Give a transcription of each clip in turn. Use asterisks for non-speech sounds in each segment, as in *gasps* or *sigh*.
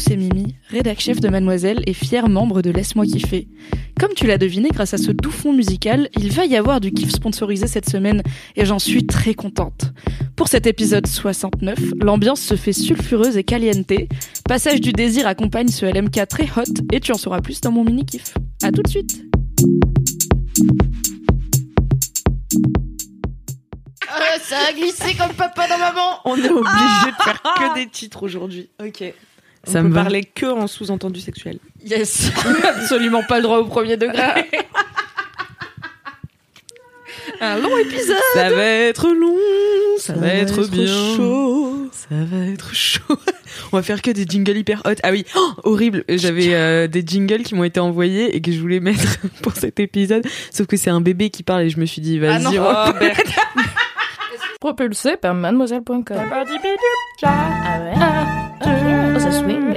C'est Mimi, rédac chef de Mademoiselle et fier membre de Laisse-moi kiffer. Comme tu l'as deviné grâce à ce doux fond musical, il va y avoir du kiff sponsorisé cette semaine et j'en suis très contente. Pour cet épisode 69, l'ambiance se fait sulfureuse et caliente. Passage du désir accompagne ce LMK très hot et tu en sauras plus dans mon mini kiff. À tout de suite. Euh, ça a glissé comme papa dans maman. On est obligé de faire que des titres aujourd'hui. Ok. On Ça peut me va. parler que en sous-entendu sexuel. Yes, *laughs* absolument pas le droit au premier degré. *laughs* Un long épisode. Ça va être long, ça, va, va être, être bien chaud. Ça va être chaud. *laughs* On va faire que des jingles hyper hot. Ah oui, oh, horrible. J'avais euh, des jingles qui m'ont été envoyés et que je voulais mettre pour cet épisode. Sauf que c'est un bébé qui parle et je me suis dit, vas-y, Ah non. on va faire- Propulsé par mademoiselle.com. Ah ouais ça swing.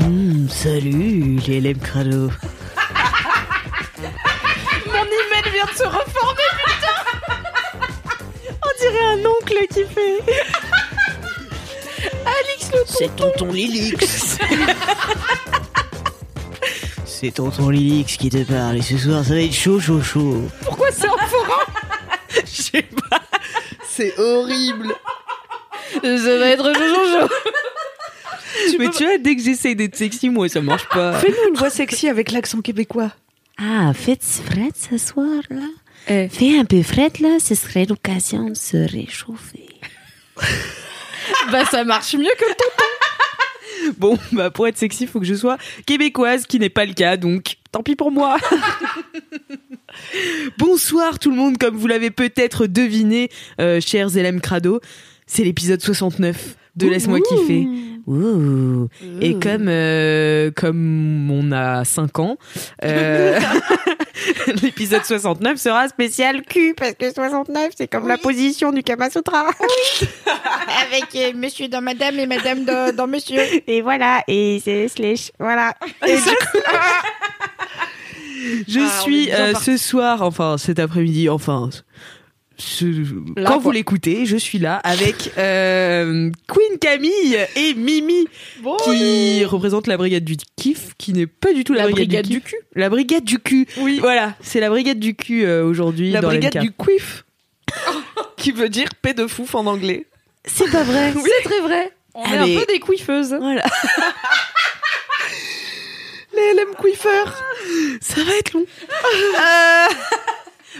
Hmm, salut, les LM Crado. *laughs* Mon email vient de se reformer. On dirait un oncle qui fait. C'est tonton Lilix. *laughs* C'est tonton Lilix qui te parle et ce soir ça va être chaud chaud chaud. Pourquoi c'est en forain *laughs* Je sais pas. C'est horrible. Ça va être jojo. Mais tu vois, dès que j'essaye d'être sexy, moi, ça marche pas. Fais-nous une voix sexy avec l'accent québécois. Ah, faites fret ce soir là. Eh. Fais un peu fret là, ce serait l'occasion de se réchauffer. *laughs* Bah ça marche mieux que le ton. Bon, bah, pour être sexy, faut que je sois québécoise, ce qui n'est pas le cas, donc tant pis pour moi. *laughs* Bonsoir tout le monde, comme vous l'avez peut-être deviné, euh, chers LM Crado, c'est l'épisode 69 de Laisse-moi kiffer. Ouh. Et comme euh, comme on a 5 ans, euh, *laughs* *laughs* l'épisode 69 sera spécial cul parce que 69 c'est comme la position du Kama Sutra. *laughs* Avec euh, monsieur dans madame et madame dans, dans monsieur. Et voilà, et c'est slash, voilà. Et *laughs* je Ah, suis euh, ce soir, enfin cet après-midi, enfin ce- Là, quand vous l'écoutez, je suis là avec euh, Queen Camille et Mimi qui représente la brigade du kiff, qui n'est pas du tout la, La brigade du, du cul. La brigade du cul. Oui. Voilà, c'est la brigade du cul euh, aujourd'hui La dans brigade du quiff. *laughs* qui veut dire paix de fouf en anglais. C'est pas vrai. *laughs* C'est très vrai. On est Allez. un peu des couiffeuses. Voilà, *laughs* Les LM quiffeurs. ça va être long. Euh,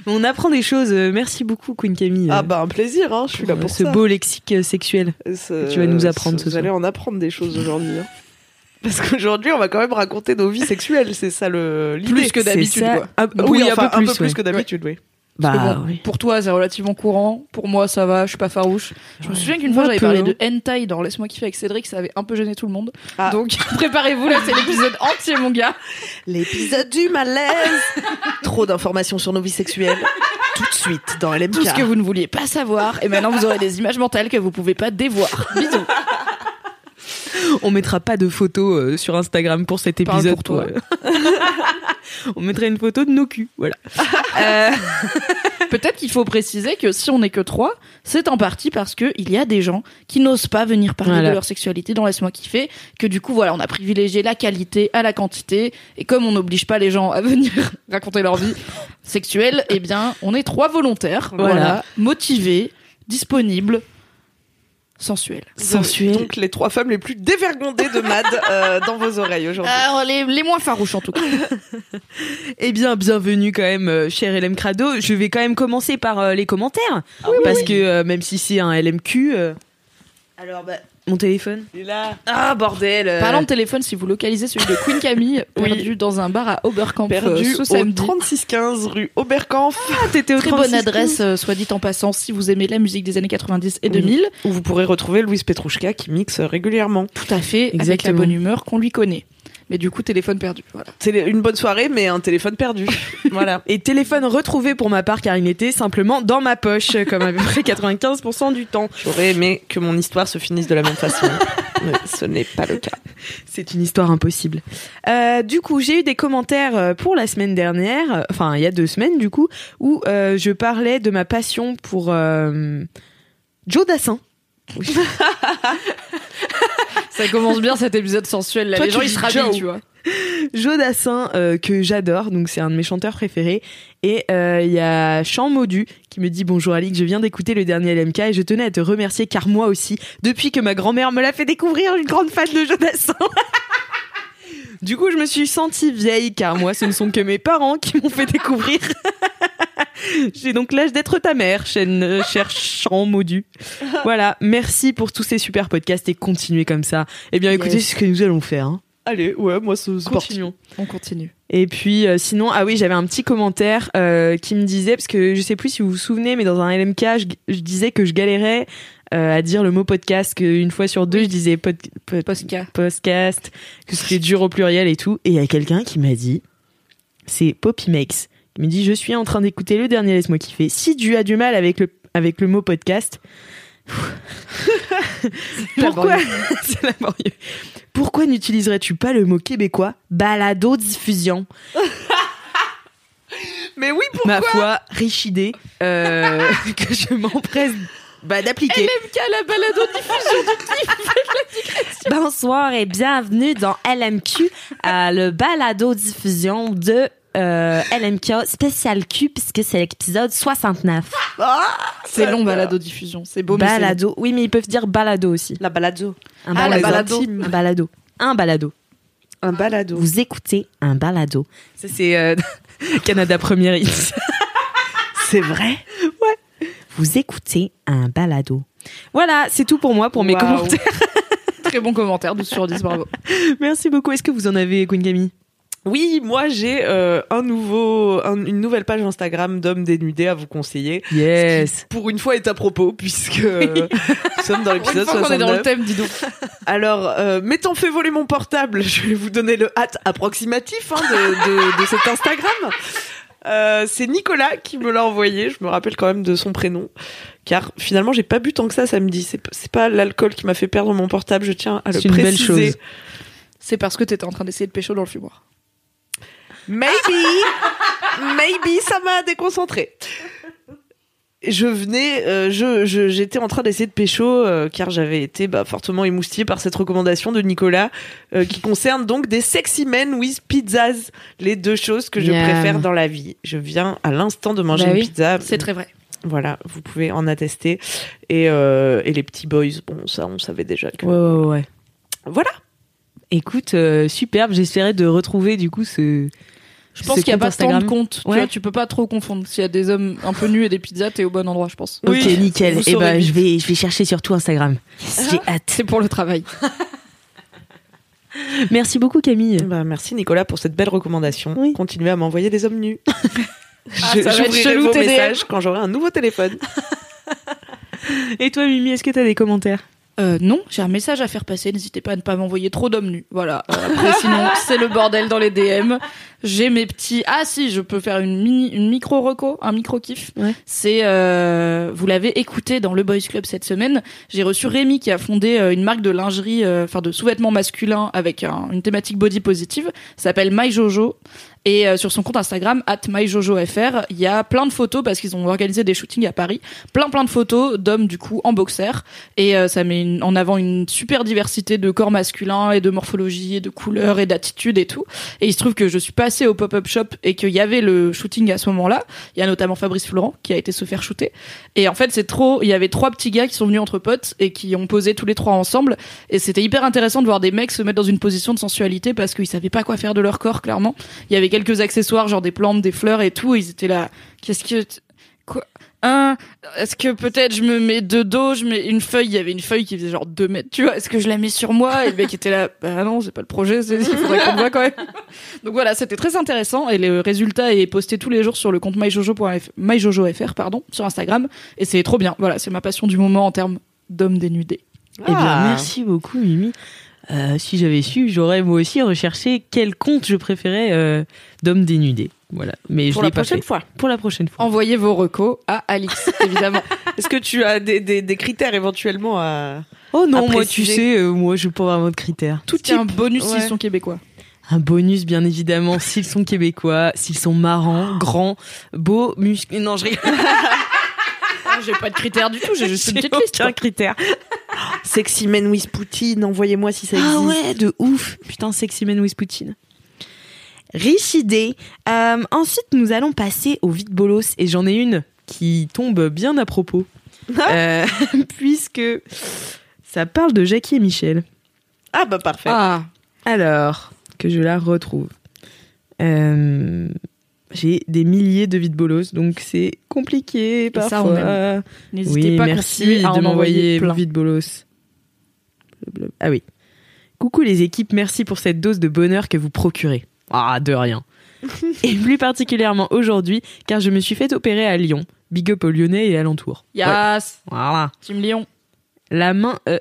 on apprend des choses. euh, Merci beaucoup Queen Camille. Ah euh, bah un plaisir, hein, je suis là pour pour ce ça. beau lexique euh, sexuel. Ce- tu vas nous apprendre ce Vous soir. allez en apprendre des choses aujourd'hui. hein. *laughs* Parce qu'aujourd'hui, on va quand même raconter nos vies sexuelles, c'est ça le l'idée. Plus que d'habitude, quoi. Ah, Oui, oui, enfin, un peu plus. ouais. que d'habitude, oui. Bah, bon, oui. Pour toi, c'est relativement courant. Pour moi, ça va. Je suis pas farouche. Je me souviens qu'une fois, j'avais parlé de hentai dans Laisse-moi kiffer avec Cédric. Ça avait un peu gêné tout le monde. Ah. Donc, *laughs* préparez-vous. Là, c'est l'épisode entier, mon gars. L'épisode du malaise. Trop d'informations sur nos vies sexuelles. Tout de suite dans LMK. Tout ce que vous ne vouliez pas savoir. Et maintenant, vous aurez des images mentales que vous pouvez pas dévoir. Bisous. On mettra pas de photos euh, sur Instagram pour cet Parle épisode. pour toi. *laughs* on mettrait une photo de nos culs, voilà. *laughs* Euh, Peut-être qu'il faut préciser que si on n'est que trois, c'est en partie parce que il y a des gens qui n'osent pas venir parler Voilà. de leur sexualité dans Laisse-moi kiffer, que du coup, voilà, on a privilégié la qualité à la quantité, et comme on n'oblige pas les gens à venir *laughs* raconter leur vie sexuelle, eh bien, on est trois volontaires, voilà, Voilà. motivés, disponibles, sensuels. sensuel. Donc les trois femmes les plus dévergondées de Mad euh, *laughs* dans vos oreilles aujourd'hui. Alors, les, les moins farouches en tout cas. *laughs* Eh bien, bienvenue quand même, euh, cher LM Crado. Je vais quand même commencer par euh, les commentaires. Ah parce que euh, même si c'est un LMQ. euh, Alors, bah, Mon téléphone. Il est là. Ah bordel. euh. Parlant de téléphone, si vous localisez celui de Queen Camille, *laughs* Oui. perdu dans un bar à Oberkampf euh, Perdu ce au samedi. 3615 rue Oberkampf. Ah, t'étais au Très 36. bonne adresse, euh, soit dit en passant, si vous aimez la musique des années 90 et Oui. 2000. Où vous pourrez retrouver Louise Petrouchka qui mixe régulièrement. Tout à fait, avec la bonne humeur qu'on lui connaît. Mais du coup, téléphone perdu. Voilà. C'est une bonne soirée, mais un téléphone perdu. *laughs* voilà. Et téléphone retrouvé pour ma part car il était simplement dans ma poche, comme à peu près 95% du temps. J'aurais aimé que mon histoire se finisse de la même façon. *laughs* mais ce n'est pas le cas. C'est une histoire impossible. Euh, du coup, j'ai eu des commentaires euh, pour la semaine dernière, enfin il y a deux semaines du coup, où euh, je parlais de ma passion pour euh, Joe Dassin. *laughs* Ça commence bien cet épisode sensuel. Là. Toi, Les gens, ils se rhabillent, tu vois. Joe Dassin euh, que j'adore, donc c'est un de mes chanteurs préférés. Et euh, il y a Chant Maudu qui me dit bonjour Alix, je viens d'écouter le dernier LMK et je tenais à te remercier car moi aussi, depuis que ma grand-mère me l'a fait découvrir, une grande fan de Joe Dassin. *laughs* Du coup, je me suis sentie vieille car moi, ce ne sont que mes parents qui m'ont fait découvrir. *laughs* *laughs* J'ai donc l'âge d'être ta mère, chaîne, euh, cher Chant Maudu. *laughs* Voilà, merci pour tous ces super podcasts et continuez comme ça. Eh bien, écoutez, Yes. c'est ce que nous allons faire. Hein. Allez, ouais, moi, c'est parti. Continuons. On continue. Et puis euh, sinon, ah oui, j'avais un petit commentaire euh, qui me disait, parce que je sais plus si vous vous souvenez, mais dans un LMK, je, je disais que je galérais euh, à dire le mot podcast, qu'une fois sur deux, je disais pod, pod- podcast, que c'était dur au pluriel et tout. Et il y a quelqu'un qui m'a dit, c'est Poppy Makes, qui me dit, je suis en train d'écouter le dernier Laisse-moi kiffer. Si tu as du mal avec le, avec le mot podcast, *laughs* pourquoi, *laughs* c'est laborieux. Pourquoi n'utiliserais-tu pas le mot québécois balado diffusion? *laughs* Mais oui, pourquoi? Ma foi, riche idée euh, que je m'empresse bah, d'appliquer. LMK, la balado diffusion. Bonsoir et bienvenue dans LMQ, euh, le balado diffusion de euh, LMK spécial Q puisque c'est l'épisode 69. C'est long, balado diffusion. C'est beau, mais balado. Oui, mais ils peuvent dire balado aussi. La balado. Un Ah, la balado. Un balado. Un balado. Un balado. Vous écoutez un balado. Ça, c'est euh, *laughs* Canada Première Hits. *laughs* C'est vrai? Vous écoutez un balado. Voilà, c'est tout pour moi, pour mes commentaires. *laughs* Très bon commentaire, 12 sur 10, bravo. Merci beaucoup. Est-ce que vous en avez, Queen Camille? Oui, moi j'ai euh, un nouveau, un- une nouvelle page Instagram d'hommes dénudés à vous conseiller. Yes. Pour une fois est à propos puisque euh, *laughs* nous sommes dans Pour une l'épisode fois qu'on est dans le 69. thème, dis donc. Alors, euh, m'étant fait voler mon portable, je vais vous donner le hâte approximatif hein, de, de, de cet Instagram. Euh, c'est Nicolas qui me l'a envoyé. Je me rappelle quand même de son prénom, car finalement j'ai pas bu tant que ça samedi. C'est p- c'est pas l'alcool qui m'a fait perdre mon portable. Je tiens à le C'est une belle préciser. chose. C'est parce que t'étais en train d'essayer de pécho dans le fumoir. Maybe, maybe, ça m'a déconcentré. Je venais, euh, je, je- j'étais en train d'essayer de pécho euh, car j'avais été bah, fortement émoustillée par cette recommandation de Nicolas euh, qui concerne donc des sexy men with pizzas, les deux choses que je Miam. préfère dans la vie. Je viens à l'instant de manger Bah une oui, pizza. C'est très vrai. Voilà, vous pouvez en attester. Et, euh, et les petits boys, bon ça on savait déjà que. Ouais, ouais, ouais. Voilà. Écoute, euh, superbe. J'espérais de retrouver du coup ce. Je pense qu'il n'y a pas tant de comptes. Tu, Ouais. vois, tu peux pas trop confondre. S'il y a des hommes un peu nus et des pizzas, t'es au bon endroit, je pense. Oui, ok, nickel. Et saurez ben, je vais, je vais chercher surtout Instagram. J'ai *laughs* hâte. C'est pour le travail. *laughs* Merci beaucoup, Camille. Bah, merci Nicolas pour cette belle recommandation. Oui. Continuez à m'envoyer des hommes nus. *laughs* ça va être chelou, vos TDM. messages quand j'aurai un nouveau téléphone. Et toi, Mimi, est-ce que t'as des commentaires? Euh, non, j'ai un message à faire passer. N'hésitez pas à ne pas m'envoyer trop d'hommes nus. Voilà. Euh, après, sinon, c'est le bordel dans les DM. J'ai mes petits. Ah si, je peux faire une mini, une micro reco, un micro kiff. Ouais. C'est, euh, vous l'avez écouté dans le Boys Club cette semaine. J'ai reçu Rémi qui a fondé euh, une marque de lingerie, euh, enfin de sous-vêtements masculins avec un- une thématique body positive. Ça s'appelle My Jojo. Et euh, sur son compte Instagram, at myjojofr, il y a plein de photos parce qu'ils ont organisé des shootings à Paris. Plein plein de photos d'hommes du coup en boxer. Et euh, ça met une- en avant une super diversité de corps masculins et de morphologie et de couleurs et d'attitudes et tout. Et il se trouve que je suis au pop-up shop et qu'il y avait le shooting à ce moment-là. Il y a notamment Fabrice Florent qui a été se faire shooter. Et en fait, c'est trop. Il y avait trois petits gars qui sont venus entre potes et qui ont posé tous les trois ensemble. Et c'était hyper intéressant de voir des mecs se mettre dans une position de sensualité parce qu'ils savaient pas quoi faire de leur corps, clairement. Il y avait quelques accessoires, genre des plantes, des fleurs et tout. Ils étaient là. Qu'est-ce que. Hein, est-ce que peut-être je me mets de dos, je mets une feuille, il y avait une feuille qui faisait genre 2 mètres, tu vois, est-ce que je la mets sur moi? Et le mec était là, bah non, c'est pas le projet, c'est, il faudrait qu'on voit quand même. *laughs* Donc voilà, c'était très intéressant et le résultat est posté tous les jours sur le compte myjojo.fr, myjojo.fr, pardon, sur Instagram et c'est trop bien. Voilà, c'est ma passion du moment en termes d'hommes dénudés. Eh bien, Ah. merci beaucoup, Mimi. Euh, si j'avais su, j'aurais moi aussi recherché quel compte je préférais euh, d'hommes dénudés. Voilà, mais Pour je la l'ai pas prochaine fait. fois. Pour la prochaine fois. Envoyez vos recos à Alix, *laughs* évidemment. Est-ce que tu as des, des, des critères éventuellement à... Oh non, à moi tu sais, euh, moi je pas vraiment de critères. Tout est un bonus Ouais. s'ils sont québécois. Un bonus, bien évidemment, s'ils sont québécois, s'ils sont marrants, grands, beaux, musclés. Non, je rigole. *laughs* Ah, J'ai pas de critères du tout, j'ai juste une petite liste. aucun critère. Sexy Men with Poutine, envoyez-moi si ça existe. Ah ouais, de ouf. Putain, Sexy Man with Poutine. Riche idée. Euh, ensuite, nous allons passer au vide bolos et j'en ai une qui tombe bien à propos. Euh, *laughs* puisque ça parle de Jackie et Michel. Ah bah parfait. Ah, Alors, que je la retrouve. Euh, J'ai des milliers de vide bolos, donc c'est compliqué parfois. n'hésitez oui, pas merci à de en m'envoyer vides bolos. Ah oui. Coucou les équipes, merci pour cette dose de bonheur que vous procurez. Ah, de rien. *laughs* et plus particulièrement aujourd'hui, car je me suis fait opérer à Lyon. Big up aux Lyonnais et alentours. Yas, Voilà. Team Lyon. La main. euh,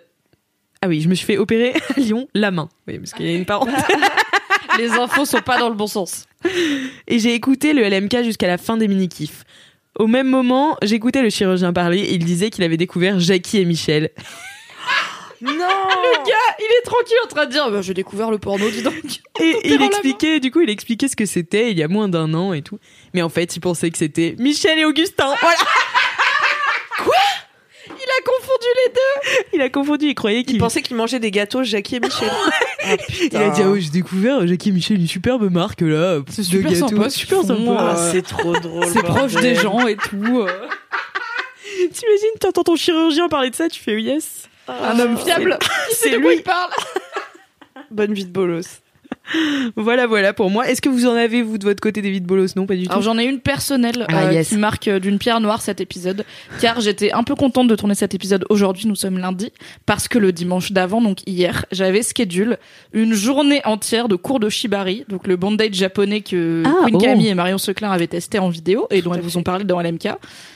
Ah oui, je me suis fait opérer *laughs* à Lyon, la main. Oui, parce qu'il y a une parenthèse. *laughs* Les infos sont pas dans le bon sens. *laughs* et j'ai écouté le LMK jusqu'à la fin des mini-kifs. Au même moment, j'écoutais le chirurgien parler et il disait qu'il avait découvert Jackie et Michel. *laughs* Non *laughs* Le gars, il est tranquille en train de dire bah, J'ai découvert le porno, dis donc. Et il expliquait, du coup, il expliquait ce que c'était il y a moins d'un an et tout. Mais en fait, il pensait que c'était Michel et Augustin. Voilà. Confondu les deux. Il a confondu, il croyait Il qu'il pensait qu'il mangeait des gâteaux Jackie et Michel. *laughs* Ah, Il a dit, ah ouais, j'ai découvert Jackie et Michel, une superbe marque là. C'est super gâteaux. sympa, super. Ah, c'est trop drôle. C'est proche des gens et tout. euh. *laughs* T'imagines, t'entends ton chirurgien parler de ça, tu fais yes. Un homme fiable. *laughs* Il sait c'est de quoi lui. il parle. Bonne vie de bolos. Voilà, voilà pour moi. Est-ce que vous en avez, vous, de votre côté, des vides bolos? Non, pas du tout. Alors j'en ai une personnelle Ah, euh, yes. qui marque euh, d'une pierre noire cet épisode, car j'étais un peu contente de tourner cet épisode aujourd'hui, nous sommes lundi, parce que le dimanche d'avant, donc hier, j'avais schedule une journée entière de cours de shibari, donc le bondage japonais que Ah, Queen oh. Camille et Marion Seclin avaient testé en vidéo et dont elles vous ont parlé dans LMK.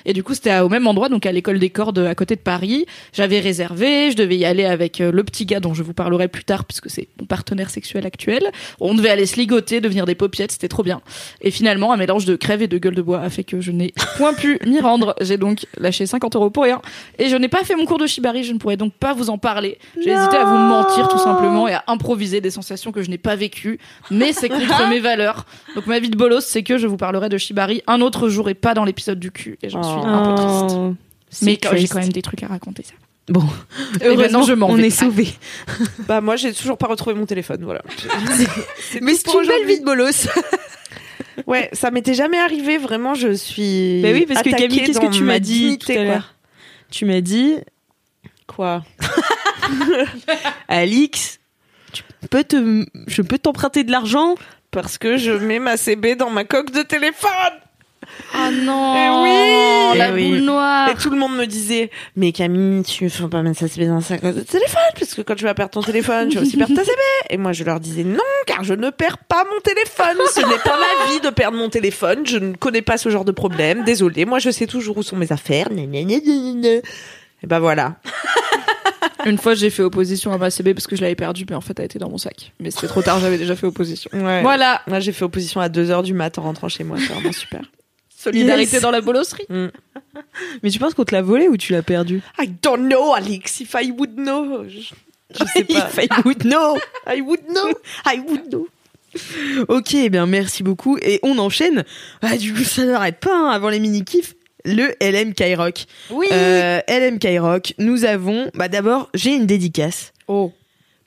Et du coup, c'était au même endroit, donc à l'école des cordes à côté de Paris. J'avais réservé, je devais y aller avec euh, le petit gars dont je vous parlerai plus tard, puisque c'est mon partenaire sexuel actuel. On devait aller se ligoter, devenir des paupiettes, c'était trop bien. Et finalement, un mélange de crève et de gueule de bois a fait que je n'ai *laughs* point pu m'y rendre. J'ai donc lâché 50 euros pour rien. Et je n'ai pas fait mon cours de shibari, je ne pourrais donc pas vous en parler. J'ai hésité à vous mentir tout simplement et à improviser des sensations que je n'ai pas vécues. Mais c'est contre *laughs* mes valeurs. Donc ma vie de bolos, c'est que je vous parlerai de shibari un autre jour et pas dans l'épisode du cul. Et j'en suis un peu triste. Oh, Mais j'ai quand même des trucs à raconter ça. Bon, *laughs* maintenant, je m'en on vais. est sauvés. *laughs* Bah moi j'ai toujours pas retrouvé mon téléphone, voilà. *laughs* C'est Mais c'est une belle vie de bolos. Ouais, ça m'était jamais arrivé, vraiment je suis. Bah oui, parce que Camille, qu'est-ce que tu ma m'as dit dignité, tout à quoi. l'heure? Tu m'as dit, Quoi? Alix, tu peux te, je peux t'emprunter de l'argent? Parce que je mets ma CB dans ma coque de téléphone Ah non Eh oui. La Eh oui. boule noire. Et tout le monde me disait Mais Camille, tu faut pas mettre sa CB dans sa coque de téléphone Parce que quand tu vas perdre ton téléphone, tu vas aussi perdre ta CB Et moi je leur disais non, car je ne perds pas mon téléphone. Ce n'est pas ma vie de perdre mon téléphone. Je ne connais pas ce genre de problème. Désolée, moi je sais toujours où sont mes affaires. Et ben voilà. Une fois, j'ai fait opposition à ma CB parce que je l'avais perdue, mais en fait, elle était dans mon sac. Mais c'était trop tard, j'avais déjà fait opposition. ouais. Voilà, Moi j'ai fait opposition à 2h du mat en rentrant chez moi, c'est vraiment super solidarité Yes. dans la bolosserie. Mais tu penses qu'on te l'a volé ou tu l'as perdu I don't know, Alex. If I would know. Je, je sais *laughs* pas. I would know. *laughs* I would know. I would know. Ok, eh bien merci beaucoup. Et on enchaîne. Ah, du coup, ça n'arrête pas hein, avant les mini-kifs. Le LM Rock. Oui. Euh, LM Rock, nous avons. Bah d'abord, j'ai une dédicace Oh.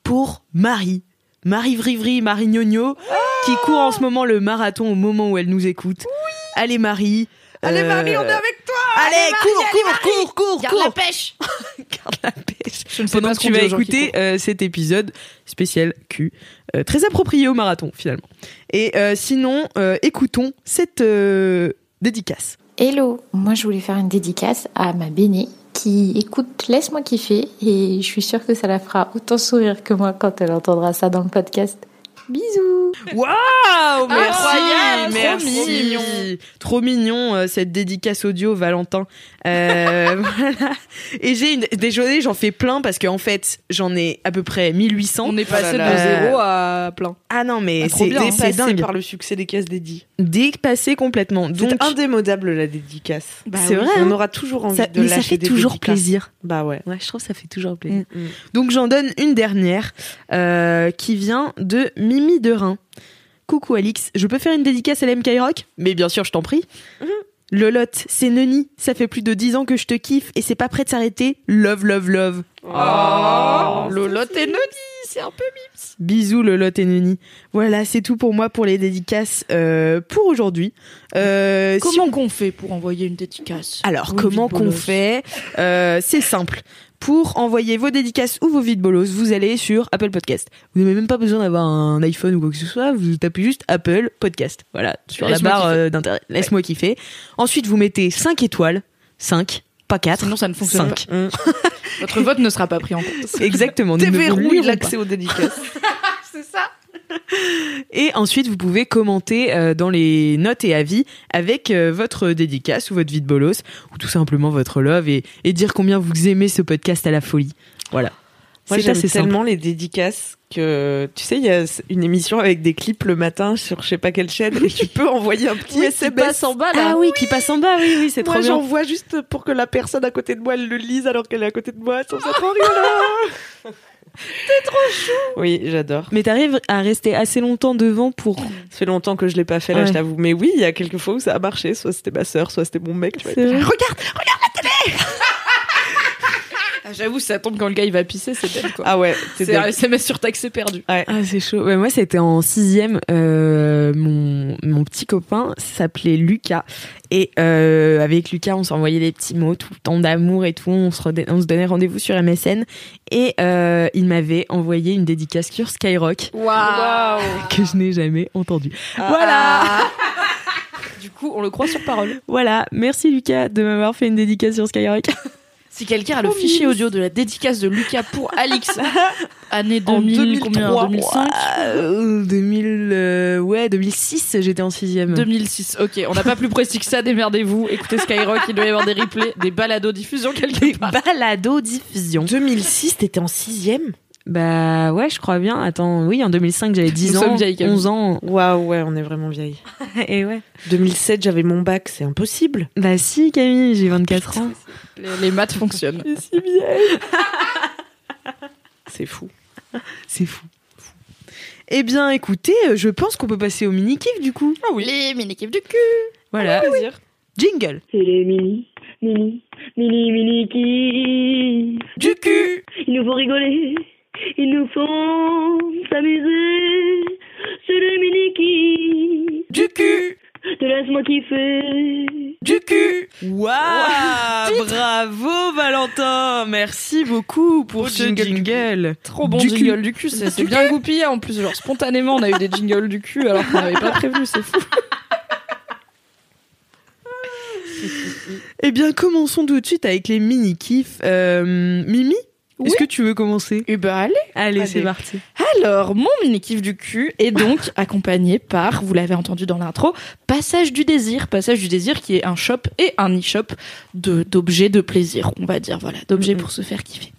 pour Marie. Marie Vrivri, Marie Gnogno, qui court en ce moment le marathon au moment où elle nous écoute. Allez Marie. Allez, Euh, Marie, on est avec toi. Allez, cours, cours, cours, cours, Garde la cours. pêche. *laughs* Garde la pêche. Je ne sais Pendant pas que ce tu vas écouter euh, cet épisode spécial Q, euh, très approprié au marathon finalement. Et euh, sinon, euh, écoutons cette euh, dédicace. Hello, moi je voulais faire une dédicace à ma béné qui écoute Laisse-moi kiffer et je suis sûre que ça la fera autant sourire que moi quand elle entendra ça dans le podcast. Bisous Waouh Merci, trop merci. mignon. Trop mignon euh, cette dédicace audio Valentin. Euh, *laughs* voilà. Et j'ai une désolé, j'en fais plein parce qu'en fait, j'en ai à peu près 1800. On est passé de zéro à plein. Ah non mais Ah, trop c'est hein. Dépassé par le succès des caisses dédiées. Dépassé complètement. Donc C'est indémodable la dédicace. Bah c'est vrai. On hein. aura toujours envie Ça- de mais ça fait des toujours dédicaces. plaisir. Bah ouais. Ouais, je trouve que ça fait toujours plaisir. Mm. Donc j'en donne une dernière euh, qui vient de Mimi de Rhin. Coucou Alix, je peux faire une dédicace à l'MK Rock Mais bien sûr, je t'en prie. Lolotte, c'est Neni, ça fait plus de 10 ans que je te kiffe et c'est pas prêt de s'arrêter. Love, love, love. Oh, Lolotte et Noni, c'est un peu mimes. Bisous Lolotte et Neni. Voilà, c'est tout pour moi pour les dédicaces euh, pour aujourd'hui. Euh, si Comment qu'on fait pour envoyer une dédicace? Alors, Oui, comment qu'on fait? Euh, C'est simple. Pour envoyer vos dédicaces ou vos vides bolos, vous allez sur Apple Podcast. Vous n'avez même pas besoin d'avoir un iPhone ou quoi que ce soit. Vous tapez juste Apple Podcast. Voilà, sur la Laisse-moi barre euh, d'internet. Laisse-moi kiffer. Ensuite, vous mettez 5 étoiles. 5, pas 4. Sinon, ça ne fonctionne Cinq. pas. *laughs* Votre vote ne sera pas pris en compte. Exactement. Déverrouille l'accès aux dédicaces. *laughs* C'est ça. *laughs* Et ensuite, vous pouvez commenter euh, dans les notes et avis avec euh, votre dédicace ou votre vide bolos ou tout simplement votre love et, et dire combien vous aimez ce podcast à la folie. Voilà. Moi, j'aime assez simple. tellement les dédicaces que, tu sais, il y a une émission avec des clips le matin sur je sais pas quelle chaîne et tu peux envoyer un petit Qui SMS. passe en bas, là. Ah oui, qui passe en bas, oui, oui, c'est Moi, trop bien. j'envoie juste pour que la personne à côté de moi, elle le lise alors qu'elle est à côté de moi. Me fait trop rigolo. *laughs* T'es trop chou. Oui, j'adore. Mais t'arrives à rester assez longtemps devant pour. Ça fait longtemps que je l'ai pas fait là, Ouais. je t'avoue. Mais oui, il y a quelques fois où ça a marché. Soit c'était ma sœur, soit c'était mon mec. Tu vois. C'est vrai. Regarde. Ah, J'avoue, ça tombe quand le gars il va pisser, c'est dead quoi. Ah ouais. c'est C'est un SMS sur taxi perdu. Ah, c'est chaud. Ouais, moi, c'était en sixième. Euh, mon, mon petit copain s'appelait Lucas. Et euh, avec Lucas, on s'envoyait des petits mots tout le temps d'amour et tout. On se, redé- on se donnait rendez-vous sur MSN. Et euh, il m'avait envoyé une dédicace sur Skyrock Waouh. *laughs* que je n'ai jamais entendue. Ah. Voilà Du coup, on le croit sur parole. Voilà. Merci Lucas de m'avoir fait une dédicace sur Skyrock. *laughs* Si quelqu'un a le fichier audio de la dédicace de Lucas pour *laughs* Alix, année 2000, En 2003, combien 2005 Euh, 2000, euh, ouais, 2006, j'étais en sixième. 2006. Ok, on n'a pas plus précis que ça, démerdez-vous. Écoutez Skyrock, il doit y avoir des replays, des balados diffusion quelque part. Balado diffusion. 2006, t'étais en sixième? Bah ouais, je crois bien. Attends, oui, en 2005, j'avais 10 Nous ans, sommes vieilles, Camille. 11 ans. Waouh, ouais, on est vraiment vieille. *laughs* Et ouais. 2007, j'avais mon bac, c'est impossible. Bah si, Camille, j'ai 24 ans. Les, les maths fonctionnent. *laughs* si vieille. c'est fou. C'est fou. Eh bien, écoutez, euh, je pense qu'on peut passer au mini-kiff du coup. Ah oui. Les mini-kiffs du cul. Voilà. Jingle. C'est les mini, mini, mini, mini qui. Du cul. Ils nous font rigoler, ils nous font s'amuser. C'est les mini qui. Du cul. Te laisse-moi kiffer. Du cul. Waouh Bravo Valentin Merci beaucoup pour ce jingle Trop bon Du jingle cul. du cul, c'est c'est bien goupillé en plus. Genre spontanément, on a eu des jingles du cul alors qu'on n'avait pas prévu, c'est fou. Eh bien, commençons tout de suite avec les mini-kiffs. Euh, Mimi Oui. Est-ce que tu veux commencer? Et bah allez. Allez, Allez. c'est parti. Alors, mon mini-kiff du cul est donc *laughs* accompagné par, vous l'avez entendu dans l'intro, Passage du désir. Passage du désir qui est un shop et un e-shop d'objets de plaisir, on va dire, voilà, d'objets pour se faire kiffer.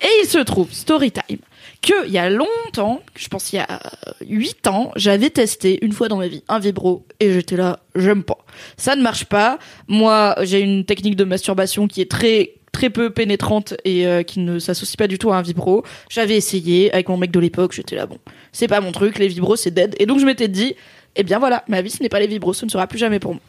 Et il se trouve, story time, que il y a longtemps, je pense il y a 8 ans, j'avais testé une fois dans ma vie un vibro et j'étais là, j'aime pas. Ça ne marche pas. Moi, j'ai une technique de masturbation qui est très très peu pénétrante et euh, qui ne s'associe pas du tout à un vibro. J'avais essayé avec mon mec de l'époque, j'étais là bon, c'est pas mon truc, les vibros c'est dead. Et donc je m'étais dit, eh bien voilà, ma vie ce n'est pas les vibros, ce ne sera plus jamais pour moi.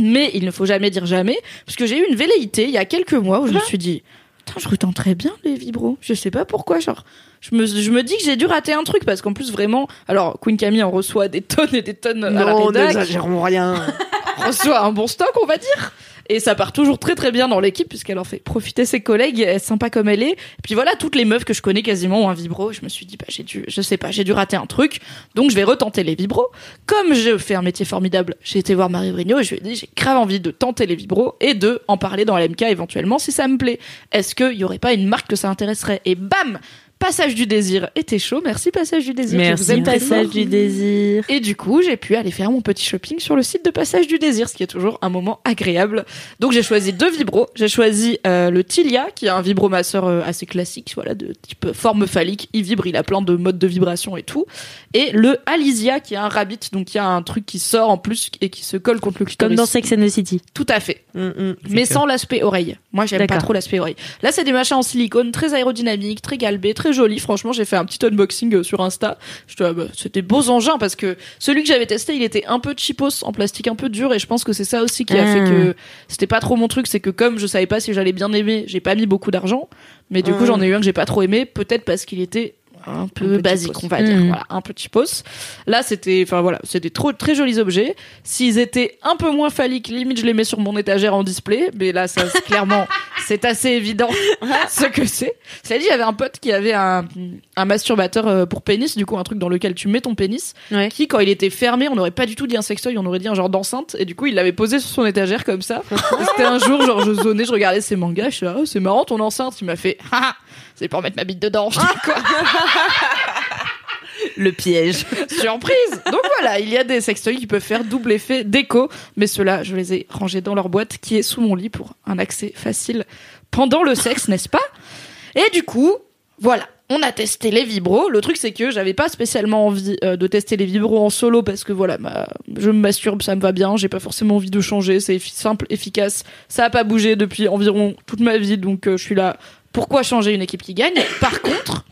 Mais il ne faut jamais dire jamais, parce que j'ai eu une velléité il y a quelques mois où je me suis dit, Putain, je retenterais bien les vibros. Je sais pas pourquoi, genre. Je me, je me dis que j'ai dû rater un truc parce qu'en plus vraiment, alors Queen Camille en reçoit des tonnes et des tonnes à la Non, rédac. n'exagérons rien. *laughs* Reçoit un bon stock, on va dire. Et ça part toujours très très bien dans l'équipe puisqu'elle en fait profiter ses collègues, elle est sympa comme elle est. Puis voilà, toutes les meufs que je connais quasiment ont un vibro. Je me suis dit, bah, j'ai dû, je sais pas, j'ai dû rater un truc. Donc je vais retenter les vibros. Comme je fais un métier formidable, j'ai été voir Marie Vrigno et je lui ai dit, j'ai grave envie de tenter les vibros et de en parler dans LMK éventuellement si ça me plaît. Est-ce qu'il y aurait pas une marque que ça intéresserait? Et bam! Passage du désir était chaud. Merci Passage du désir. Je vous Merci, aime passage du désir. Et du coup, j'ai pu aller faire mon petit shopping sur le site de Passage du Désir, ce qui est toujours un moment agréable. Donc j'ai choisi deux vibros. J'ai choisi euh, le Tilia, qui est un vibromasseur euh, assez classique, voilà, de type forme phallique. Il vibre, il a plein de modes de vibration et tout. Et le Alizia, qui est un rabbit, donc il y a un truc qui sort en plus et qui se colle contre le clitoris. Comme dans Sex and the City. Tout à fait. Mm, Mais sans l'aspect oreille. Moi, j'aime pas trop l'aspect oreille. Là, c'est des machins en silicone, très aérodynamiques, très galbés, très jolis. Franchement, j'ai fait un petit unboxing euh, sur Insta. Je te- ah bah, C'était beaux engins parce que celui que j'avais testé, il était un peu cheapos, en plastique un peu dur, et je pense que c'est ça aussi qui a fait que c'était pas trop mon truc. C'est que comme je savais pas si j'allais bien aimer, j'ai pas mis beaucoup d'argent. Mais du coup, Mm. j'en ai eu un que j'ai pas trop aimé, peut-être parce qu'il était un peu, basique, on va dire. Mm. Voilà, un peu cheapos. Là, c'était, enfin voilà, c'était trop très jolis objets. S'ils étaient un peu moins phalliques, limite je les mets sur mon étagère en display. Mais là, ça, c'est clairement, *laughs* c'est assez évident ce que c'est. Cela dit, j'avais un pote qui avait un, un masturbateur euh, pour pénis, du coup un truc dans lequel tu mets ton pénis, Ouais. qui quand il était fermé, on n'aurait pas du tout dit un sextoy, on aurait dit un genre d'enceinte. Et du coup, il l'avait posé sur son étagère comme ça. *laughs* C'était un jour, genre je zonnais, je regardais ses mangas, je suis là, oh, c'est marrant ton enceinte. Il m'a fait, *laughs* c'est pour mettre ma bite dedans. Je dis, quoi *laughs* Le piège. Surprise Donc voilà, il y a des sextoys qui peuvent faire double effet déco, mais ceux-là, je les ai rangés dans leur boîte qui est sous mon lit pour un accès facile pendant le sexe, n'est-ce pas? Et du coup, voilà, on a testé les vibros. Le truc, c'est que j'avais pas spécialement envie euh, de tester les vibros en solo parce que voilà, ma- je me masturbe, ça me va bien. J'ai pas forcément envie de changer. C'est effi- simple, efficace. Ça a pas bougé depuis environ toute ma vie, donc euh, je suis là. Pourquoi changer une équipe qui gagne Par *coughs* contre,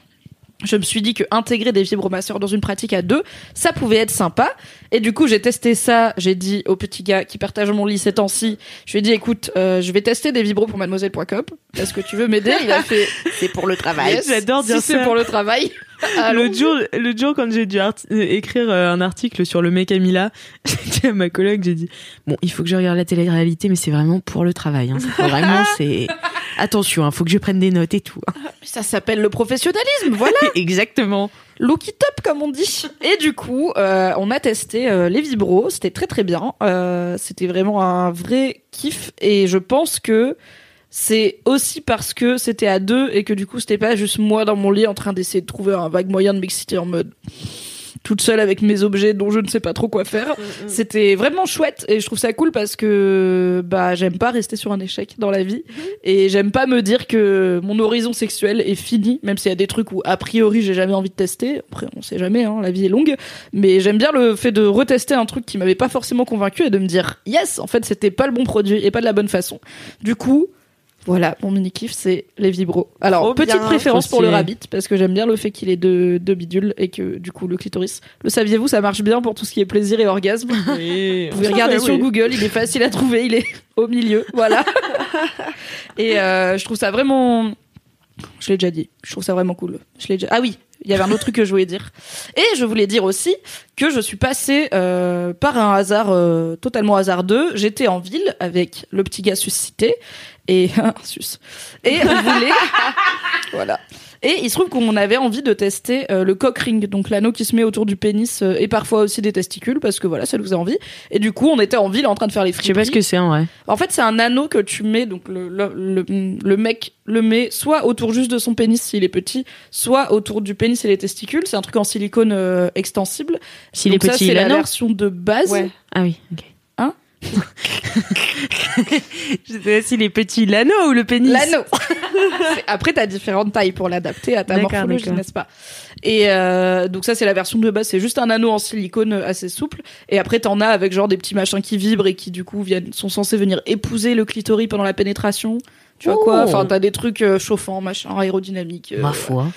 je me suis dit que intégrer des vibromasseurs dans une pratique à deux, ça pouvait être sympa. Et du coup, j'ai testé ça. J'ai dit au petit gars qui partage mon lit ces temps-ci, je lui ai dit, écoute, euh, je vais tester des vibros pour mademoiselle.com. Est-ce que tu veux m'aider? Il a fait, *laughs* c'est pour le travail. Yes. J'adore dire si c'est pour le travail. *laughs* L'autre jour, l'autre jour, quand j'ai dû art- euh, écrire euh, un article sur le mec Camilla, *laughs* j'ai dit à ma collègue, j'ai dit, bon, il faut que je regarde la télé-réalité, mais c'est vraiment pour le travail. Hein. C'est vraiment, c'est attention, il faut que je prenne des notes et tout. hein. Ça s'appelle le professionnalisme, voilà. *laughs* Exactement. Look it up comme on dit. Et du coup, euh, on a testé euh, les vibros, c'était très très bien. Euh, c'était vraiment un vrai kiff et je pense que c'est aussi parce que c'était à deux et que du coup c'était pas juste moi dans mon lit en train d'essayer de trouver un vague moyen de m'exciter en mode toute seule avec mes objets dont je ne sais pas trop quoi faire. C'était vraiment chouette et je trouve ça cool parce que bah j'aime pas rester sur un échec dans la vie et j'aime pas me dire que mon horizon sexuel est fini même s'il y a des trucs où a priori j'ai jamais envie de tester. Après on sait jamais hein, la vie est longue mais j'aime bien le fait de retester un truc qui m'avait pas forcément convaincu et de me dire yes en fait c'était pas le bon produit et pas de la bonne façon. Du coup voilà, mon mini kiff, c'est les vibros. Alors, Trop petite bien. préférence pour le rabbit, parce que j'aime bien le fait qu'il ait deux, deux bidules et que, du coup, le clitoris. Le saviez-vous, ça marche bien pour tout ce qui est plaisir et orgasme. Oui. *laughs* Vous pouvez regarder sur Google, il est facile à trouver, il est au milieu, voilà. *laughs* et euh, je trouve ça vraiment. Je l'ai déjà dit, je trouve ça vraiment cool. Je l'ai déjà. Ah oui, il y avait un autre truc que je voulais dire. Et je voulais dire aussi que je suis passée euh, par un hasard euh, totalement hasardeux. J'étais en ville avec le petit gars suscité et *laughs* sus. Et on voulait *laughs* voilà. Et il se trouve qu'on avait envie de tester euh, le cock ring, donc l'anneau qui se met autour du pénis euh, et parfois aussi des testicules parce que voilà, ça nous a envie. Et du coup, on était en ville en train de faire les Je sais pas ce que c'est en vrai. En fait, c'est un anneau que tu mets, donc le, le, le, le mec le met soit autour juste de son pénis s'il est petit, soit autour du pénis et les testicules. C'est un truc en silicone euh, extensible. S'il est Donc ça, petit, c'est la version de base. Ouais. Ah oui, ok. Je sais pas s'il est petit, l'anneau ou le pénis L'anneau. *laughs* Après, t'as différentes tailles pour l'adapter à ta morphologie, n'est-ce pas? Et euh, donc ça, c'est la version de base. C'est juste un anneau en silicone assez souple. Et après, t'en as avec genre des petits machins qui vibrent et qui du coup viennent, sont censés venir épouser le clitoris pendant la pénétration. Tu vois quoi? Oh. Enfin, t'as des trucs euh, chauffants, machin, aérodynamiques. euh, Ma foi.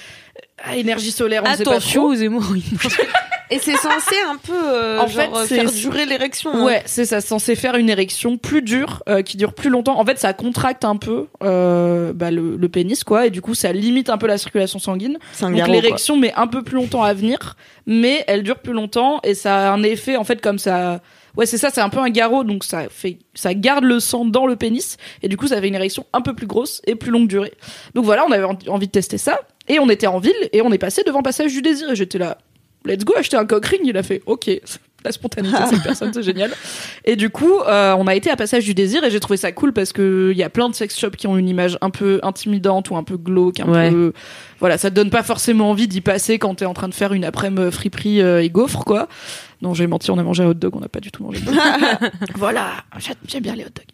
à énergie solaire, on sait pas Attention trop. aux hémorroïdes. *laughs* Et c'est censé un peu euh, En genre, fait, euh, faire durer l'érection. hein. Ouais, c'est ça, censé faire une érection plus dure, euh, qui dure plus longtemps. En fait, ça contracte un peu euh, bah, le, le pénis, quoi, et du coup, ça limite un peu la circulation sanguine. Donc l'érection met un peu plus longtemps à venir, mais elle dure plus longtemps et ça a un effet en fait comme ça Ouais, c'est ça, c'est un peu un garrot, donc ça fait, ça garde le sang dans le pénis, et du coup, ça fait une érection un peu plus grosse et plus longue durée. Donc voilà, on avait en- envie de tester ça, et on était en ville, et on est passé devant Passage du Désir, et j'étais là, let's go acheter un cock ring. Il a fait, ok, la spontanéité de cette personne, c'est génial. Et du coup, euh, on a été à Passage du Désir, et j'ai trouvé ça cool parce que il y a plein de sex shops qui ont une image un peu intimidante ou un peu glauque, un Ouais. peu, voilà, ça te donne pas forcément envie d'y passer quand t'es en train de faire une après-midi friperie euh, et gaufre, quoi. Non, j'ai menti, on a mangé un hot dog, on n'a pas du tout mangé de *laughs* Voilà, j'aime- bien les hot dogs.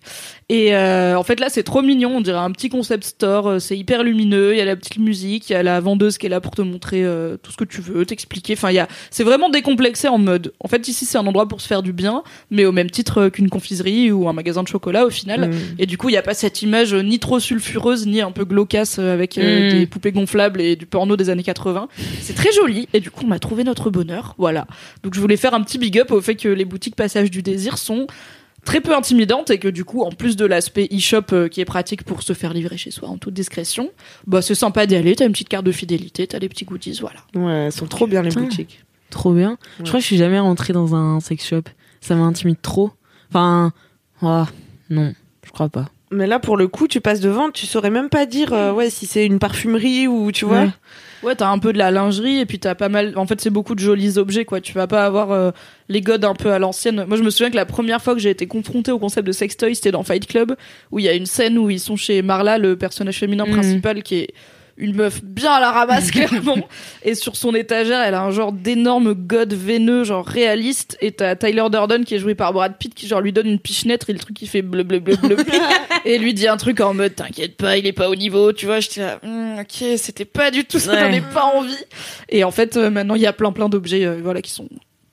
Et euh, en fait, là, c'est trop mignon, on dirait un petit concept store, euh, c'est hyper lumineux, il y a la petite musique, il y a la vendeuse qui est là pour te montrer euh, tout ce que tu veux, t'expliquer. Enfin, il y a, c'est vraiment décomplexé en mode. En fait, ici, c'est un endroit pour se faire du bien, mais au même titre qu'une confiserie ou un magasin de chocolat au final. Mm. Et du coup, il n'y a pas cette image ni trop sulfureuse, ni un peu glaucasse avec euh, Mm. des poupées gonflables et du porno des années 80. C'est très joli. Et du coup, on a trouvé notre bonheur. Voilà. Donc, je voulais faire un petit big up au fait que les boutiques Passage du Désir sont très peu intimidantes et que du coup, en plus de l'aspect e-shop euh, qui est pratique pour se faire livrer chez soi en toute discrétion, bah, c'est sympa d'y aller. T'as une petite carte de fidélité, t'as des petits goodies, voilà. Ouais, elles sont trop bien les Putain. boutiques. Trop bien. Je crois que je suis jamais rentrée dans un sex shop. Ça m'intimide trop. Enfin, ah, non, je crois pas. Mais là, pour le coup, tu passes devant, tu saurais même pas dire euh, ouais si c'est une parfumerie ou tu vois. Ouais. Ouais, t'as un peu de la lingerie et puis t'as pas mal. En fait, c'est beaucoup de jolis objets, quoi. Tu vas pas avoir euh, les godes un peu à l'ancienne. Moi, je me souviens que la première fois que j'ai été confrontée au concept de sextoy, c'était dans Fight Club, où il y a une scène où ils sont chez Marla, le personnage féminin Mhm. principal, qui est une meuf bien à la ramasse, *laughs* clairement. Et sur son étagère, elle a un genre d'énorme god veineux, genre réaliste. Et t'as Tyler Durden qui est joué par Brad Pitt, qui genre lui donne une pichenette et le truc qui fait bleu bleu bleu bleu. *laughs* et lui dit un truc en mode t'inquiète pas, il est pas au niveau, tu vois. J'étais là, Hum, ok, c'était pas du tout ça, Ouais. j'en ai pas envie. Et en fait, euh, maintenant, il y a plein plein d'objets, euh, voilà, qui sont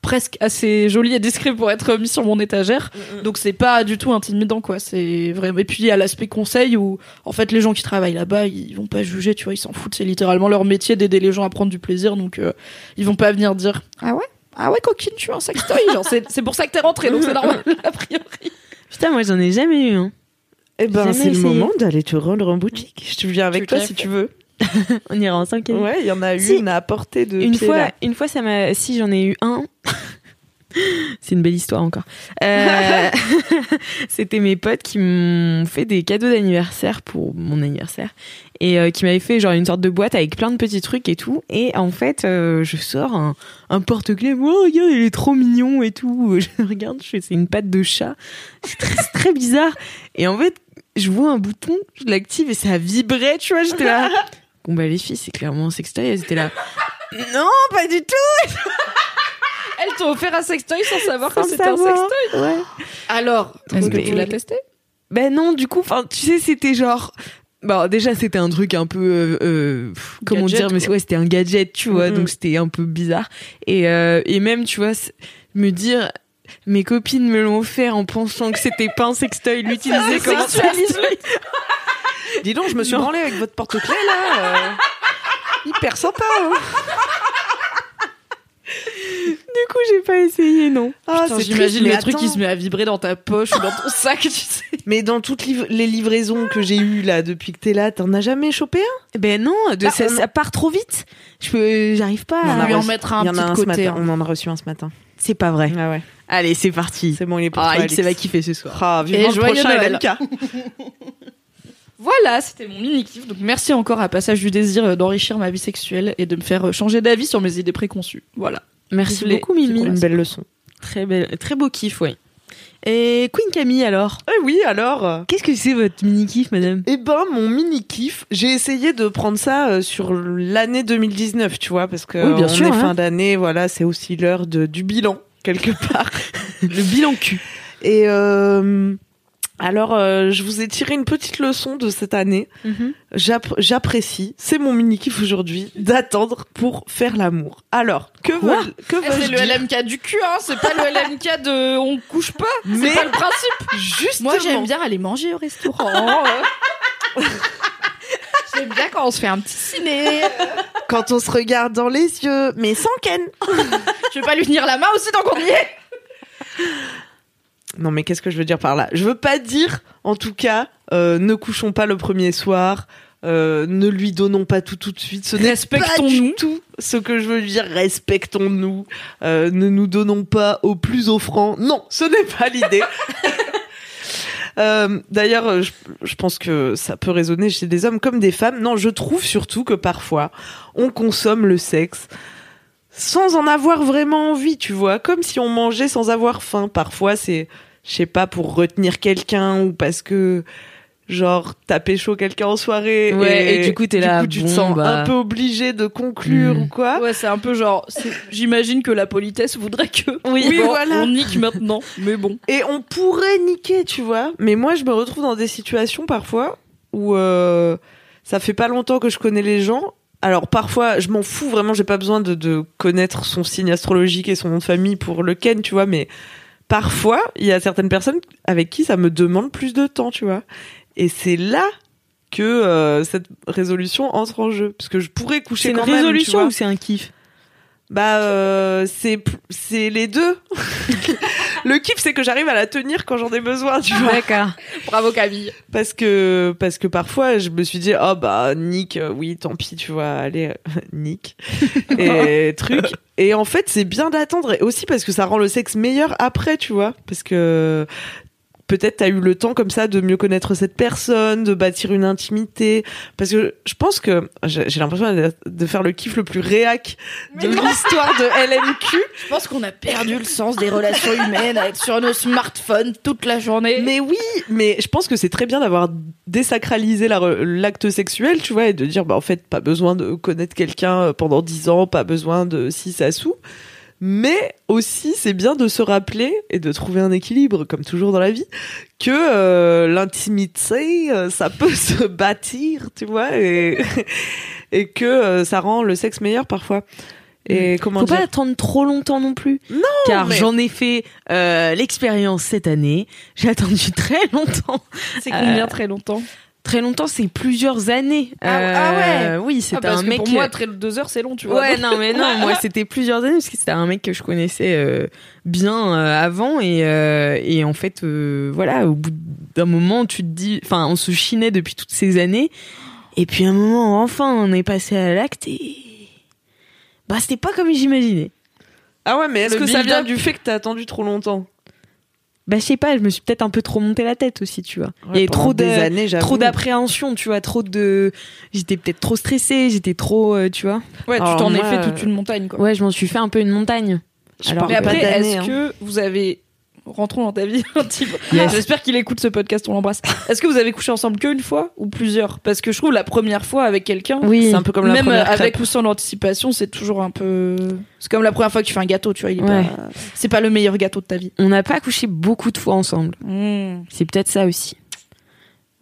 presque assez jolis et discrets pour être mis sur mon étagère. Donc c'est pas du tout intimidant, quoi. C'est vraiment. Et puis il y a l'aspect conseil où, en fait, les gens qui travaillent là-bas, ils vont pas juger, tu vois, ils s'en foutent. C'est littéralement leur métier d'aider les gens à prendre du plaisir, donc euh, ils vont pas venir dire ah ouais? Ah ouais, coquine, tu veux un sextoy Genre, c'est c'est pour ça que t'es rentrée, donc c'est normal, a priori. Putain, moi j'en ai jamais eu. Hein. Eh ben, c'est le moment d'aller te rendre en boutique. Je te viens avec Tu toi si tu veux. *laughs* On ira en cinquième. Ouais, il y en a Si. une à portée de une pied, fois, là. une fois, ça m'a. Si j'en ai eu un. *laughs* C'est une belle histoire encore. Euh, *laughs* C'était mes potes qui m'ont fait des cadeaux d'anniversaire pour mon anniversaire et euh, qui m'avaient fait genre une sorte de boîte avec plein de petits trucs et tout. Et en fait, euh, je sors un, un porte-clés. Oh regarde, il est trop mignon et tout. Je regarde, je c'est une patte de chat. C'est très, c'est très bizarre. Et en fait, je vois un bouton, je l'active et ça vibrait. Tu vois, j'étais là. Bon bah les filles, c'est clairement un sextoy. Elles étaient là. Non, pas du tout. *laughs* Elles t'ont offert un sextoy sans savoir Sans que c'était un sextoy. Ouais. Alors, est-ce que tu l'as testé? Ben non, du coup, enfin, tu sais, c'était genre. Bon, déjà, c'était un truc un peu. euh, euh, comment Gadget, dire Mais quoi. c'est- ouais, c'était un gadget, tu vois, Mhm. donc c'était un peu bizarre. Et, euh, et même, tu vois, me dire. Mes copines me l'ont offert en pensant que c'était pas un sextoy, *laughs* l'utiliser comme un sextoy. *laughs* Dis donc, je me suis branlée avec votre porte-clés là. euh, Hyper sympa. hein. Du coup, j'ai pas essayé, non. Ah, Putain, J'imagine le truc qui se met à vibrer dans ta poche ou dans ton *laughs* sac, tu sais. Mais dans toutes liv- les livraisons que j'ai eues là depuis que t'es là, t'en as jamais chopé un? Ben non, de, Bah, ça, on- ça part trop vite. Je peux, j'arrive pas à lui en mettre un y en a un ce côté, matin. hein. On en a reçu un ce matin. C'est pas vrai. Ah ouais. Allez, c'est parti. C'est bon, il est pour Ah, toi, X, ça va kiffer ce soir. Ah, vivement Et le prochain. LMK. *laughs* Voilà, c'était mon mini kiff. Donc merci encore à Passage du désir euh, d'enrichir ma vie sexuelle et de me faire euh, changer d'avis sur mes idées préconçues. Voilà. Merci les- beaucoup, Mimi. Une belle leçon. Très belle, très beau kiff, oui. Et Queen Camille, alors? Eh oui, alors euh, Qu'est-ce que c'est votre mini kiff, madame? Eh ben, mon mini kiff, j'ai essayé de prendre ça euh, sur l'année 2019, tu vois, parce que Oui, bien on sûr, est hein. fin d'année, voilà, c'est aussi l'heure de du bilan quelque *laughs* part. Le bilan cul. Et euh, alors, euh, je vous ai tiré une petite leçon de cette année. J'app- J'apprécie, c'est mon mini kiff aujourd'hui, d'attendre pour faire l'amour. Alors, que Quoi veux que Eh, c'est le LMK du cul, hein. C'est pas le LMK de on couche pas. Mais- C'est pas le principe. Justement, Moi, j'aime bien aller manger au restaurant. euh. *laughs* j'aime bien quand on se fait un petit ciné. quand on se regarde dans les yeux, mais sans ken. Je vais pas lui tenir la main aussi tant qu'on y est. Non, mais qu'est-ce que je veux dire par là? Je veux pas dire, en tout cas, euh, ne couchons pas le premier soir. Euh, ne lui donnons pas tout tout de suite. Ce n'est pas Respectons-nous. du tout ce que je veux dire. Respectons-nous. Euh, ne nous donnons pas au plus offrant. Non, ce n'est pas l'idée. *laughs* Euh, D'ailleurs, je, je pense que ça peut résonner chez des hommes comme des femmes. Non, je trouve surtout que parfois, on consomme le sexe sans en avoir vraiment envie, tu vois, comme si on mangeait sans avoir faim. Parfois, c'est, je sais pas, pour retenir quelqu'un ou parce que, genre, t'as pécho quelqu'un en soirée Ouais, et du coup, t'es là, coup, tu te sens bah. un peu obligé de conclure Mm. ou quoi. Ouais, c'est un peu genre. J'imagine que la politesse voudrait que. Oui, Bon, voilà. On nique maintenant, mais bon. Et on pourrait niquer, tu vois. Mais moi, je me retrouve dans des situations parfois où euh, ça fait pas longtemps que je connais les gens. Alors parfois, je m'en fous vraiment. J'ai pas besoin de, de connaître son signe astrologique et son nom de famille pour le ken, tu vois. Mais parfois, il y a certaines personnes avec qui ça me demande plus de temps, tu vois. Et c'est là que euh, cette résolution entre en jeu, parce que je pourrais coucher C'est une quand même, tu résolution vois. ou c'est un kiff? Bah, euh, c'est c'est les deux. *laughs* le kiff, c'est que j'arrive à la tenir quand j'en ai besoin, tu vois. D'accord. Bravo Camille. Parce que parce que parfois, je me suis dit, oh bah Nick, euh, oui, tant pis, tu vois, allez, euh, *laughs* Nick *laughs* et truc. Et en fait, c'est bien d'attendre, et aussi parce que ça rend le sexe meilleur après, tu vois, parce que peut-être t'as eu le temps comme ça de mieux connaître cette personne, de bâtir une intimité. Parce que je pense que j'ai l'impression de- faire le kiff le plus réac de l'histoire de LMQ. Je pense qu'on a perdu le sens des relations humaines à être sur nos smartphones toute la journée. Mais oui, mais je pense que c'est très bien d'avoir désacralisé la l'acte sexuel, tu vois, et de dire, bah, en fait, pas besoin de connaître quelqu'un euh, pendant dix ans, pas besoin de si ça sous. Mais aussi, c'est bien de se rappeler et de trouver un équilibre, comme toujours dans la vie, que euh, l'intimité, euh, ça peut *laughs* se bâtir, tu vois, et, *laughs* et que euh, ça rend le sexe meilleur parfois. Et comment Faut dire pas attendre trop longtemps non plus. Non, Car mais- j'en ai fait euh, l'expérience cette année. J'ai attendu *laughs* très longtemps. c'est combien Euh, très longtemps? Très longtemps, c'est plusieurs années. Ah- ah Euh, Oui, Ah, c'était parce un que mec. pour moi, très deux heures, c'est long, tu vois. Ouais, non, mais non, moi *laughs* c'était plusieurs années parce que c'était un mec que je connaissais euh, bien euh, avant et, et en fait, voilà, au bout d'un moment, tu te dis, enfin, on se chinait depuis toutes ces années et puis à un moment, enfin, on est passé à l'acte et bah c'était pas comme j'imaginais. Ah ouais, mais est-ce que ça vient du fait que t'as attendu trop longtemps? Bah je sais pas, je me suis peut-être un peu trop monté la tête aussi, tu vois. Il y Ouais, avait pendant trop de des années, j'avoue. trop d'appréhension, tu vois, trop de j'étais peut-être trop stressée, j'étais trop euh, tu vois. Ouais, tu t'en es fait euh, toute une montagne, quoi. Ouais, je m'en suis fait un peu une montagne. Je Alors parle Mais pas après, est-ce hein. que vous avez. Rentrons dans ta vie *laughs* intime. Yes. J'espère qu'il écoute ce podcast, on l'embrasse. Est-ce que vous avez couché ensemble qu'une fois ou plusieurs? Parce que je trouve la première fois avec quelqu'un, Oui. C'est un peu comme la même première avec crêpe. ou sans anticipation, c'est toujours un peu. C'est comme la première fois que tu fais un gâteau, tu vois. il est Ouais. pas- C'est pas le meilleur gâteau de ta vie. On n'a pas couché beaucoup de fois ensemble. Mmh. C'est peut-être ça aussi.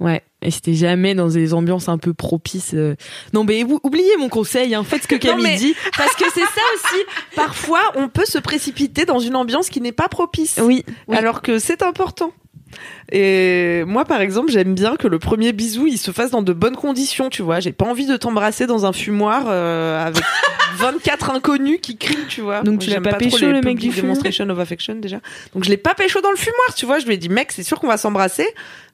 Ouais, et c'était jamais dans des ambiances un peu propices. euh. Non, mais ou- oubliez mon conseil, hein, faites ce que *laughs* Camille dit. Parce que c'est ça aussi. Parfois, on peut se précipiter dans une ambiance qui n'est pas propice. Oui, Alors que c'est important. Et moi, par exemple, j'aime bien que le premier bisou, il se fasse dans de bonnes conditions, tu vois. J'ai pas envie de t'embrasser dans un fumoir euh, avec *laughs* 24 inconnus qui crient, tu vois. Donc tu l'as pas trop pécho, le mec du demonstration of affection déjà. Donc je l'ai pas pécho dans le fumoir, tu vois. Je lui ai dit, mec, c'est sûr qu'on va s'embrasser,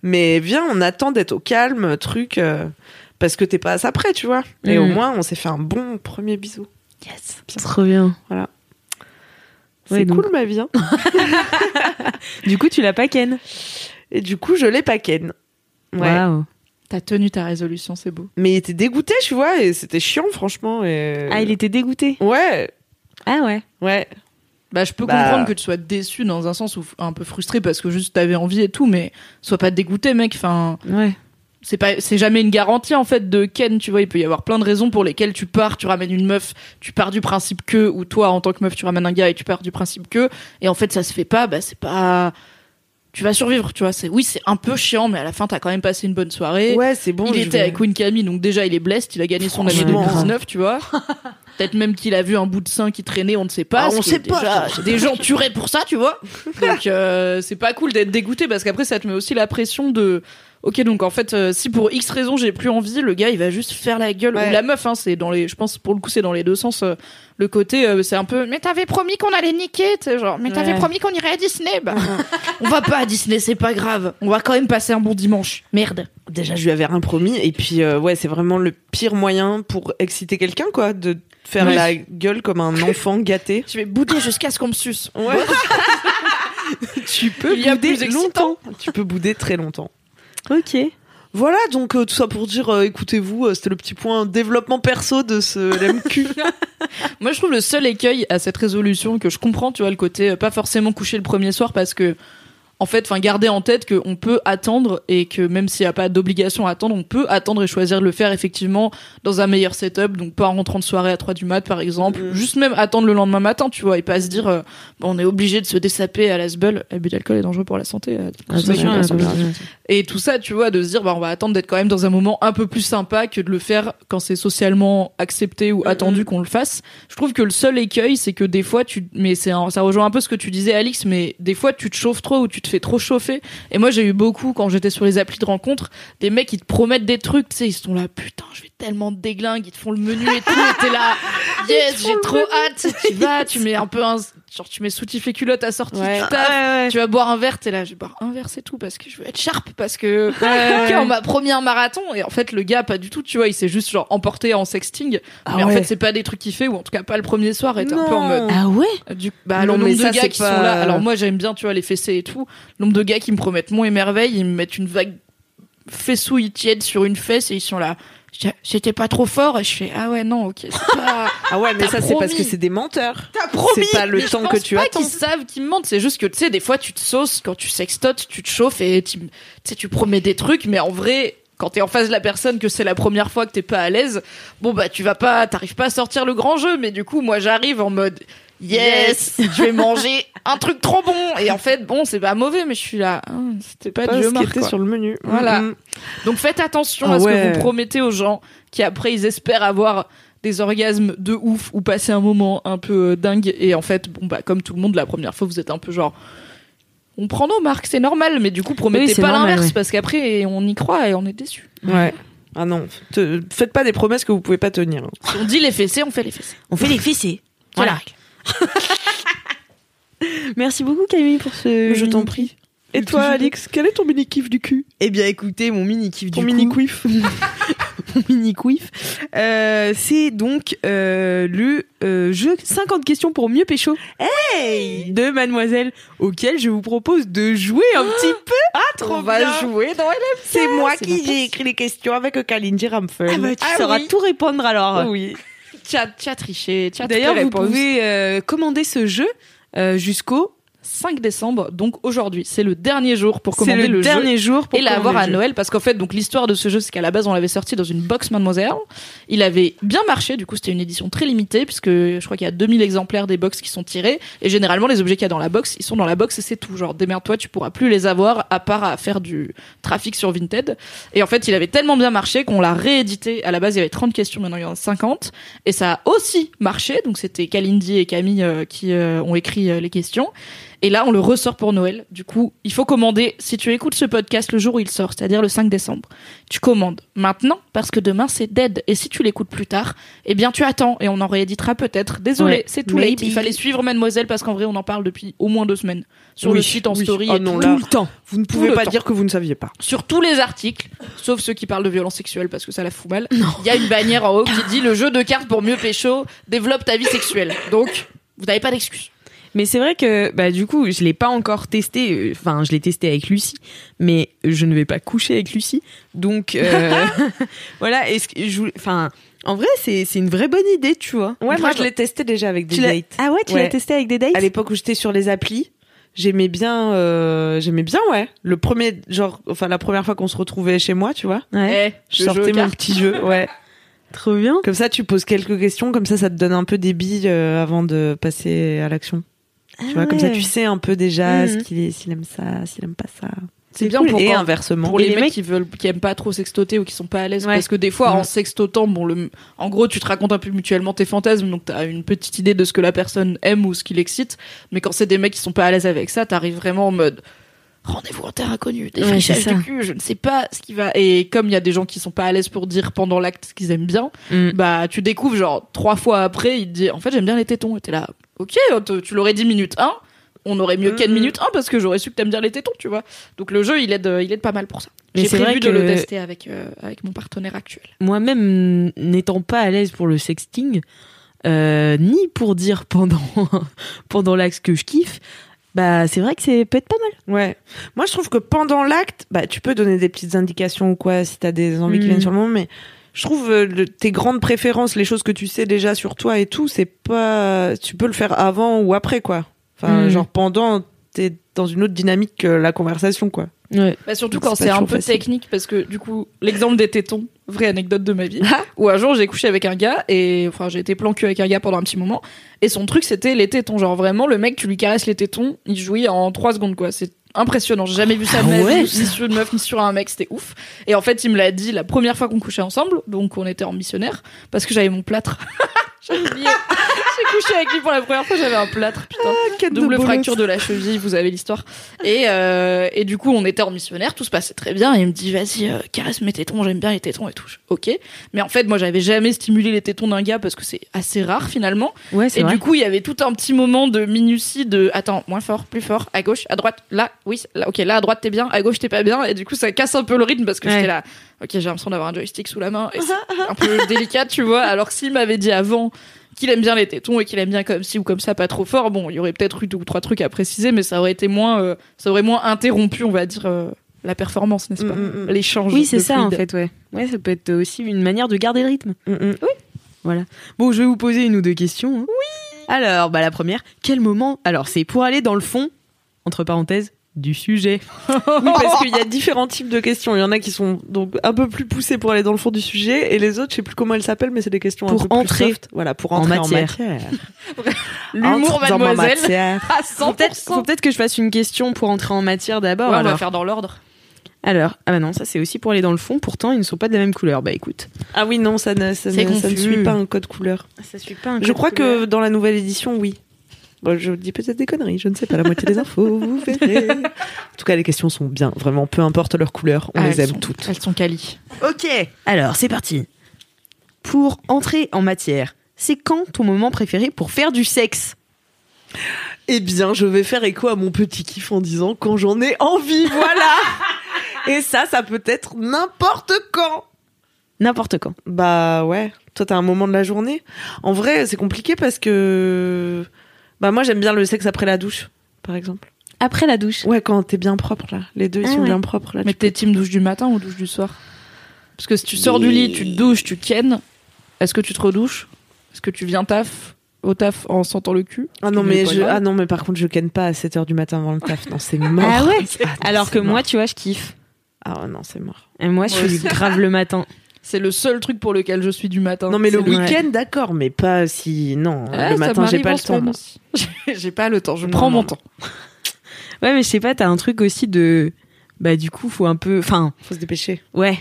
mais viens, on attend d'être au calme, truc, euh, parce que t'es pas à ça près, tu vois. Et Mm. au moins, on s'est fait un bon premier bisou. yes, trop bien. C'est Ouais, donc- cool ma vie. hein. *laughs* Du coup, tu l'as pas ken? Et du coup, je l'ai pas ken. Ouais. Waouh. T'as tenu ta résolution, c'est beau. Mais il était dégoûté, tu vois, et c'était chiant, franchement. Et... Ah, il était dégoûté. Ouais, Ah ouais. ouais. Bah, je peux Bah. comprendre que tu sois déçu dans un sens ou un peu frustré parce que juste t'avais envie et tout, mais sois pas dégoûté, mec. Enfin, Ouais. C'est pas, c'est jamais une garantie en fait de Ken. Tu vois, il peut y avoir plein de raisons pour lesquelles tu pars, tu ramènes une meuf, tu pars du principe que, ou toi en tant que meuf, tu ramènes un gars et tu pars du principe que, et en fait ça se fait pas. Bah, c'est pas, tu vas survivre, tu vois. C'est oui, c'est un peu chiant, mais à la fin t'as quand même passé une bonne soirée. Ouais, c'est bon. il était vais- avec Queen Camille, donc déjà il est blessed, il a gagné son année Franchement. 2019, tu vois. *laughs* Peut-être même qu'il a vu un bout de sein qui traînait, on ne sait pas. Ah, on sait pas, déjà, ça. *laughs* Des gens tueraient pour ça, tu vois. Donc euh, c'est pas cool d'être dégoûté parce qu'après ça te met aussi la pression de Ok, donc en fait, euh, si pour X raison j'ai plus envie, le gars il va juste faire la gueule Ouais. ou la meuf. Hein, c'est dans les, je pense pour le coup c'est dans les deux sens. euh, le côté, euh, c'est un peu, mais t'avais promis qu'on allait niquer, tu sais, genre, mais t'avais Ouais. promis qu'on irait à Disney. Bah, *laughs* on va pas à Disney, c'est pas grave. On va quand même passer un bon dimanche. Merde. Déjà, je lui avais rien promis. Et puis, euh, ouais, c'est vraiment le pire moyen pour exciter quelqu'un, quoi, de faire Oui. la gueule comme un enfant *laughs* gâté. Je vais bouder jusqu'à ce qu'on me suce. Ouais. *laughs* tu peux Il y a bouder plus excitant. longtemps. Tu peux bouder très longtemps. Ok. Voilà, donc euh, tout ça pour dire, euh, écoutez-vous, euh, c'était le petit point développement perso de ce *laughs* LMQ. Moi, je trouve le seul écueil à cette résolution que je comprends, tu vois, le côté pas forcément coucher le premier soir parce que, en fait, enfin, garder en tête qu'on peut attendre et que même s'il n'y a pas d'obligation à attendre, on peut attendre et choisir de le faire effectivement dans un meilleur setup, donc pas en rentrant de soirée à 3 du mat, par exemple, Mhm. juste même attendre le lendemain matin, tu vois, et pas se dire, euh, bon, on est obligé de se dessaper à la sbeul. L'abus d'alcool est dangereux pour la santé. euh, Attention, attention. Et tout ça, tu vois, de se dire, bah, on va attendre d'être quand même dans un moment un peu plus sympa que de le faire quand c'est socialement accepté ou attendu qu'on le fasse. Je trouve que le seul écueil, c'est que des fois, tu, mais c'est un- ça rejoint un peu ce que tu disais, Alix, mais des fois, tu te chauffes trop ou tu te fais trop chauffer. Et moi, j'ai eu beaucoup, quand j'étais sur les applis de rencontre, des mecs qui te promettent des trucs, tu sais, ils sont là, putain, je vais tellement te déglingue, ils te font le menu et tout, et t'es là, *laughs* yes, j'ai trop hâte, tu vas, tu mets un peu un, genre, tu mets soutif et culotte assorti, Ouais. tu taffes, tu vas boire un verre, t'es là, je vais boire un verre, c'est tout, parce que je veux être sharp, parce que, on *laughs* m'a promis un marathon, et en fait, le gars, pas du tout, tu vois, il s'est juste, genre, emporté en sexting, Ah mais en fait, c'est pas des trucs qu'il fait, ou en tout cas pas le premier soir, et t'es un peu en mode, Ah ouais du, bah, Non, le nombre ça, de gars qui pas- sont là. Alors moi, j'aime bien, tu vois, les fessées et tout. Le nombre de gars qui me promettent mon et merveille, ils me mettent une vague fessouille tiède sur une fesse et ils sont là. C'était pas trop fort et je fais ah ouais non ok pas *laughs* ah ouais, mais ça, c'est parce que c'est des menteurs. t'as promis C'est pas le Mais je temps pense que tu pas attends. qu'ils savent qu'ils me mentent c'est juste que tu sais des fois tu te sauces quand tu sextotes tu te chauffes et tu sais tu promets des trucs mais en vrai quand t'es en face de la personne que c'est la première fois que t'es pas à l'aise bon bah tu vas pas t'arrives pas à sortir le grand jeu mais du coup moi j'arrive en mode yes, je vais manger un truc trop bon et en fait bon c'est pas mauvais mais je suis là ah, c'était pas, Pas du ce qui homard était quoi. sur le menu. Voilà. Mm, mm. Donc faites attention Ah à ce ouais. que vous promettez aux gens qui après ils espèrent avoir des orgasmes de ouf ou passer un moment un peu euh, dingue et en fait bon bah comme tout le monde la première fois vous êtes un peu genre on prend nos marques c'est normal mais du coup promettez c'est pas normal, l'inverse ouais. parce qu'après on y croit et on est déçu. Ouais. Ah non, te- faites pas des promesses que vous pouvez pas tenir. Si on dit les fessées on fait les fessées. On fait les fessées. La Voilà. *laughs* Merci beaucoup Camille pour ce. Je t'en prie. Et toi, Alix, quel est ton mini kiff du cul? Eh bien écoutez, mon mini kiff Ton du mini coup- quiff *laughs* mon mini quiff. Euh, c'est donc euh, le euh, jeu 50 questions pour mieux pécho de Mademoiselle auquel je vous propose de jouer un petit peu. Ah, trop On va bien. jouer dans LM. C'est moi qui j'ai passion. écrit les questions avec Kalindi Ramphel. Ah bah, tu Ah sauras oui. tout répondre alors. oui. Tu as triché, as D'ailleurs, vous pouvez euh, commander ce jeu euh, jusqu'au 5 décembre donc aujourd'hui. C'est le dernier jour pour commander le, le, jeu. dernier jour pour et l'avoir à. Noël parce qu'en fait donc l'histoire de ce jeu c'est qu'à la base on l'avait sorti dans une box Mademoiselle. Il avait bien marché du coup c'était une édition très limitée puisque je crois qu'il y a 2000 exemplaires des box qui sont tirés. Et généralement les objets qu'il y a dans la box ils sont dans la box et c'est tout. Genre démerde-toi tu pourras plus les avoir à part à faire du trafic sur Vinted. Et en fait il avait tellement bien marché qu'on l'a réédité. À la base il y avait 30 questions maintenant il y en a 50 et ça a aussi marché. Donc c'était Kalindi et Camille euh, qui euh, ont écrit euh, les questions et là, on le ressort pour Noël. Du coup, il faut commander. Si tu écoutes ce podcast le jour où il sort, c'est-à-dire le 5 décembre, tu commandes maintenant parce que demain c'est dead. Et si tu l'écoutes plus tard, eh bien tu attends et on en rééditera peut-être. Désolé, Ouais. c'est tout late. Il fallait suivre Mademoiselle parce qu'en vrai, on en parle depuis au moins deux semaines sur le site en oui. story. Oh et non, tout. là. Le temps. Vous ne pouvez pas temps. dire que vous ne saviez pas. Sur tous les articles, sauf ceux qui parlent de violence sexuelle parce que ça la fout mal, il y a une bannière en haut qui dit le jeu de cartes pour mieux pécho développe ta vie sexuelle. Donc, vous n'avez pas d'excuse. Mais c'est vrai que bah du coup, je l'ai pas encore testé. euh, Enfin, je l'ai testé avec Lucie, mais je ne vais pas coucher avec Lucie. Donc euh, *laughs* *laughs* voilà. Est-ce que je voulais- enfin, en vrai, c'est c'est une vraie bonne idée, tu vois. Ouais, moi je l'ai testé déjà avec des Tu dates. Ah ouais, tu Ouais. l'as testé avec des dates À l'époque où j'étais sur les applis, j'aimais bien, euh, j'aimais bien, ouais. Le premier, genre, enfin la première fois qu'on se retrouvait chez moi, tu vois, Ouais. Eh, je sortais mon petit jeu, *laughs* ouais. Trop bien. Comme ça, tu poses quelques questions, comme ça, ça te donne un peu des billes euh, avant de passer à l'action. Tu vois, comme ça, tu sais un peu déjà Mhm. ce qu'il est, s'il aime ça, s'il aime pas ça. C'est bien cool. pour et quand- inversement. pour Et les, mecs, mecs- qui veulent qui aiment pas trop sextoter ou qui sont pas à l'aise Ouais. parce que des fois Ouais. en sextotant bon le en gros tu te racontes un peu mutuellement tes fantasmes donc t'as une petite idée de ce que la personne aime ou ce qui l'excite mais quand c'est des mecs qui sont pas à l'aise avec ça t'arrives vraiment en mode rendez-vous en terre inconnue, des Ouais, du cul, je ne sais pas ce qui va. Et comme il y a des gens qui sont pas à l'aise pour dire pendant l'acte ce qu'ils aiment bien, Mm. bah tu découvres genre trois fois après, il te dit en fait j'aime bien les tétons. Et t'es là, ok, te- tu l'aurais dit minute 1, on aurait mieux qu'à Mm. minute 1 parce que j'aurais su que t'aimes bien les tétons, tu vois. Donc le jeu il aide, il aide pas mal pour ça. J'ai prévu vrai de le tester avec, euh, avec mon partenaire actuel. Moi-même, n'étant pas à l'aise pour le sexting, euh, ni pour dire pendant, *laughs* pendant l'axe que je kiffe, bah, c'est vrai que c'est peut être pas mal. Ouais. Moi, je trouve que pendant l'acte, bah, tu peux donner des petites indications ou quoi si t'as des envies qui Mm. viennent sur le moment, mais je trouve euh, le- tes grandes préférences, les choses que tu sais déjà sur toi et tout, c'est pas. Tu peux le faire avant ou après, quoi. Enfin, Mm. genre pendant, t'es dans une autre dynamique que la conversation, quoi. Ouais. Bah surtout Donc, quand c'est un peu facile. technique parce que du coup l'exemple des tétons vraie anecdote de ma vie où un jour j'ai couché avec un gars et enfin j'ai été plan cul avec un gars pendant un petit moment et son truc c'était les tétons genre vraiment le mec tu lui caresses les tétons il jouit en 3 secondes quoi c'est impressionnant. J'ai jamais vu ça de Ah ma ouais, vie ni sur une meuf ni sur un mec c'était ouf. Et en fait il me l'a dit la première fois qu'on couchait ensemble donc on était en missionnaire parce que j'avais mon plâtre *laughs* Oublié. j'ai couché avec lui pour la première fois j'avais un plâtre putain double fracture de la cheville, vous avez l'histoire. Et, euh, et du coup, on était en missionnaire, tout se passait très bien. Et il me dit, vas-y, euh, caresse mes tétons, j'aime bien les tétons et tout. Ok. Mais en fait, moi, j'avais jamais stimulé les tétons d'un gars parce que c'est assez rare finalement. Ouais, c'est Et vrai. du coup, il y avait tout un petit moment de minutie de, attends, moins fort, plus fort, à gauche, à droite, là, oui, là, ok, là, à droite, t'es bien, à gauche, t'es pas bien. Et du coup, ça casse un peu le rythme parce que Ouais. j'étais là, ok, j'ai l'impression d'avoir un joystick sous la main et c'est un peu *laughs* délicat, tu vois. Alors que s'il m'avait dit avant, qu'il aime bien les tétons et qu'il aime bien comme ci ou comme ça, pas trop fort. Bon, il y aurait peut-être eu deux ou trois trucs à préciser, mais ça aurait été moins, euh, ça aurait moins interrompu, on va dire, euh, la performance, n'est-ce pas? Mm, mm, mm. L'échange. Oui, c'est de ça en fait, ouais. Ouais, ça peut être aussi une manière de garder le rythme. Mm, mm. Voilà. Bon, je vais vous poser une ou deux questions. Oui. Alors, bah la première, quel moment Alors, c'est pour aller dans le fond, entre parenthèses, du sujet. *laughs* Oui, parce qu'il y a différents types de questions. Il y en a qui sont donc un peu plus poussées pour aller dans le fond du sujet, et les autres, je sais plus comment elles s'appellent, mais c'est des questions Pour un peu entrer plus soft. Voilà, pour en entrer en matière. matière. *laughs* L'humour, mademoiselle. matière. *laughs* À Faut 100%. peut-être faut peut-être que je fasse une question pour entrer en matière d'abord. Ouais, on va alors. faire dans l'ordre. alors, ah bah non, ça c'est aussi pour aller dans le fond. Pourtant, ils ne sont pas de la même couleur. Bah écoute, Ah oui, non, ça ne, ça ne, ça ne confus. suit pas un code couleur. ça suit pas un Je crois que dans la nouvelle édition, oui. Bon, je dis peut-être des conneries, je ne sais pas la moitié des infos, vous *laughs* verrez. En tout cas, les questions sont bien, vraiment, peu importe leur couleur, on Ah, les aime sont- toutes. Elles sont quali. Ok. Alors, c'est parti. Pour entrer en matière, c'est quand ton moment préféré pour faire du sexe? Eh bien, je vais faire écho à mon petit kiff en disant quand j'en ai envie, voilà. *laughs* Et ça, ça peut être n'importe quand. N'importe quand. Bah ouais. Toi, t'as un moment de la journée? En vrai, c'est compliqué parce que bah moi, j'aime bien le sexe après la douche, par exemple. Après la douche. Ouais, quand t'es bien propre là. Les deux, ils Ah sont ouais. bien propres là. Mais peux- t'es team douche du matin ou douche du soir? Parce que si tu sors du lit, tu te douches, tu kennes, est-ce que tu te redouches? Est-ce que tu viens taf au taf en sentant le cul? Ah non, Mais je... ah non, mais par contre, je ken pas à 7h du matin avant le taf. Non, c'est mort. Ah ouais *laughs* Ah non, Alors que moi, mort. tu vois, je kiffe. Ah ouais, non, c'est mort. Et moi, je suis grave le matin. C'est le seul truc pour lequel je suis du matin. Non, mais le week-end, d'accord, mais pas si. Non, le ça matin, j'ai pas le temps. *laughs* J'ai pas le temps, je Non, prends non, mon non. temps. Ouais, mais je sais pas, t'as un truc aussi de. Bah, du coup, faut un peu. Enfin, Faut se dépêcher. ouais.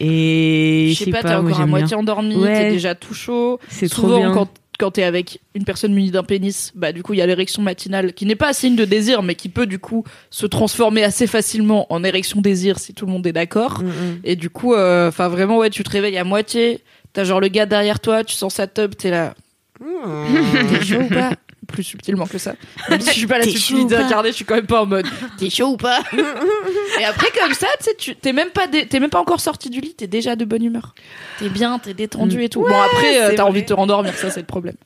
Et. Je sais pas, t'es moi, encore à moitié endormi, Ouais. t'es déjà tout chaud. C'est trop Souvent, bien. quand, quand t'es avec une personne munie d'un pénis, bah du coup, il y a l'érection matinale qui n'est pas un signe de désir, mais qui peut du coup se transformer assez facilement en érection désir si tout le monde est d'accord. Mm, mm. Et du coup, euh, enfin vraiment, ouais, tu te réveilles à moitié, t'as genre le gars derrière toi, tu sens sa tub, t'es là, t'es chaud ou pas? Plus subtilement que ça. *laughs* Même si je suis pas la subtilité incarnée, je suis quand même pas en mode *laughs* t'es chaud ou pas *laughs* Et après comme ça, tu sais, tu t'es même pas t'es même pas encore sorti du lit, t'es déjà de bonne humeur. T'es bien, t'es détendu et tout. bon après, euh, c'est t'as envie de te rendormir, ça c'est le problème.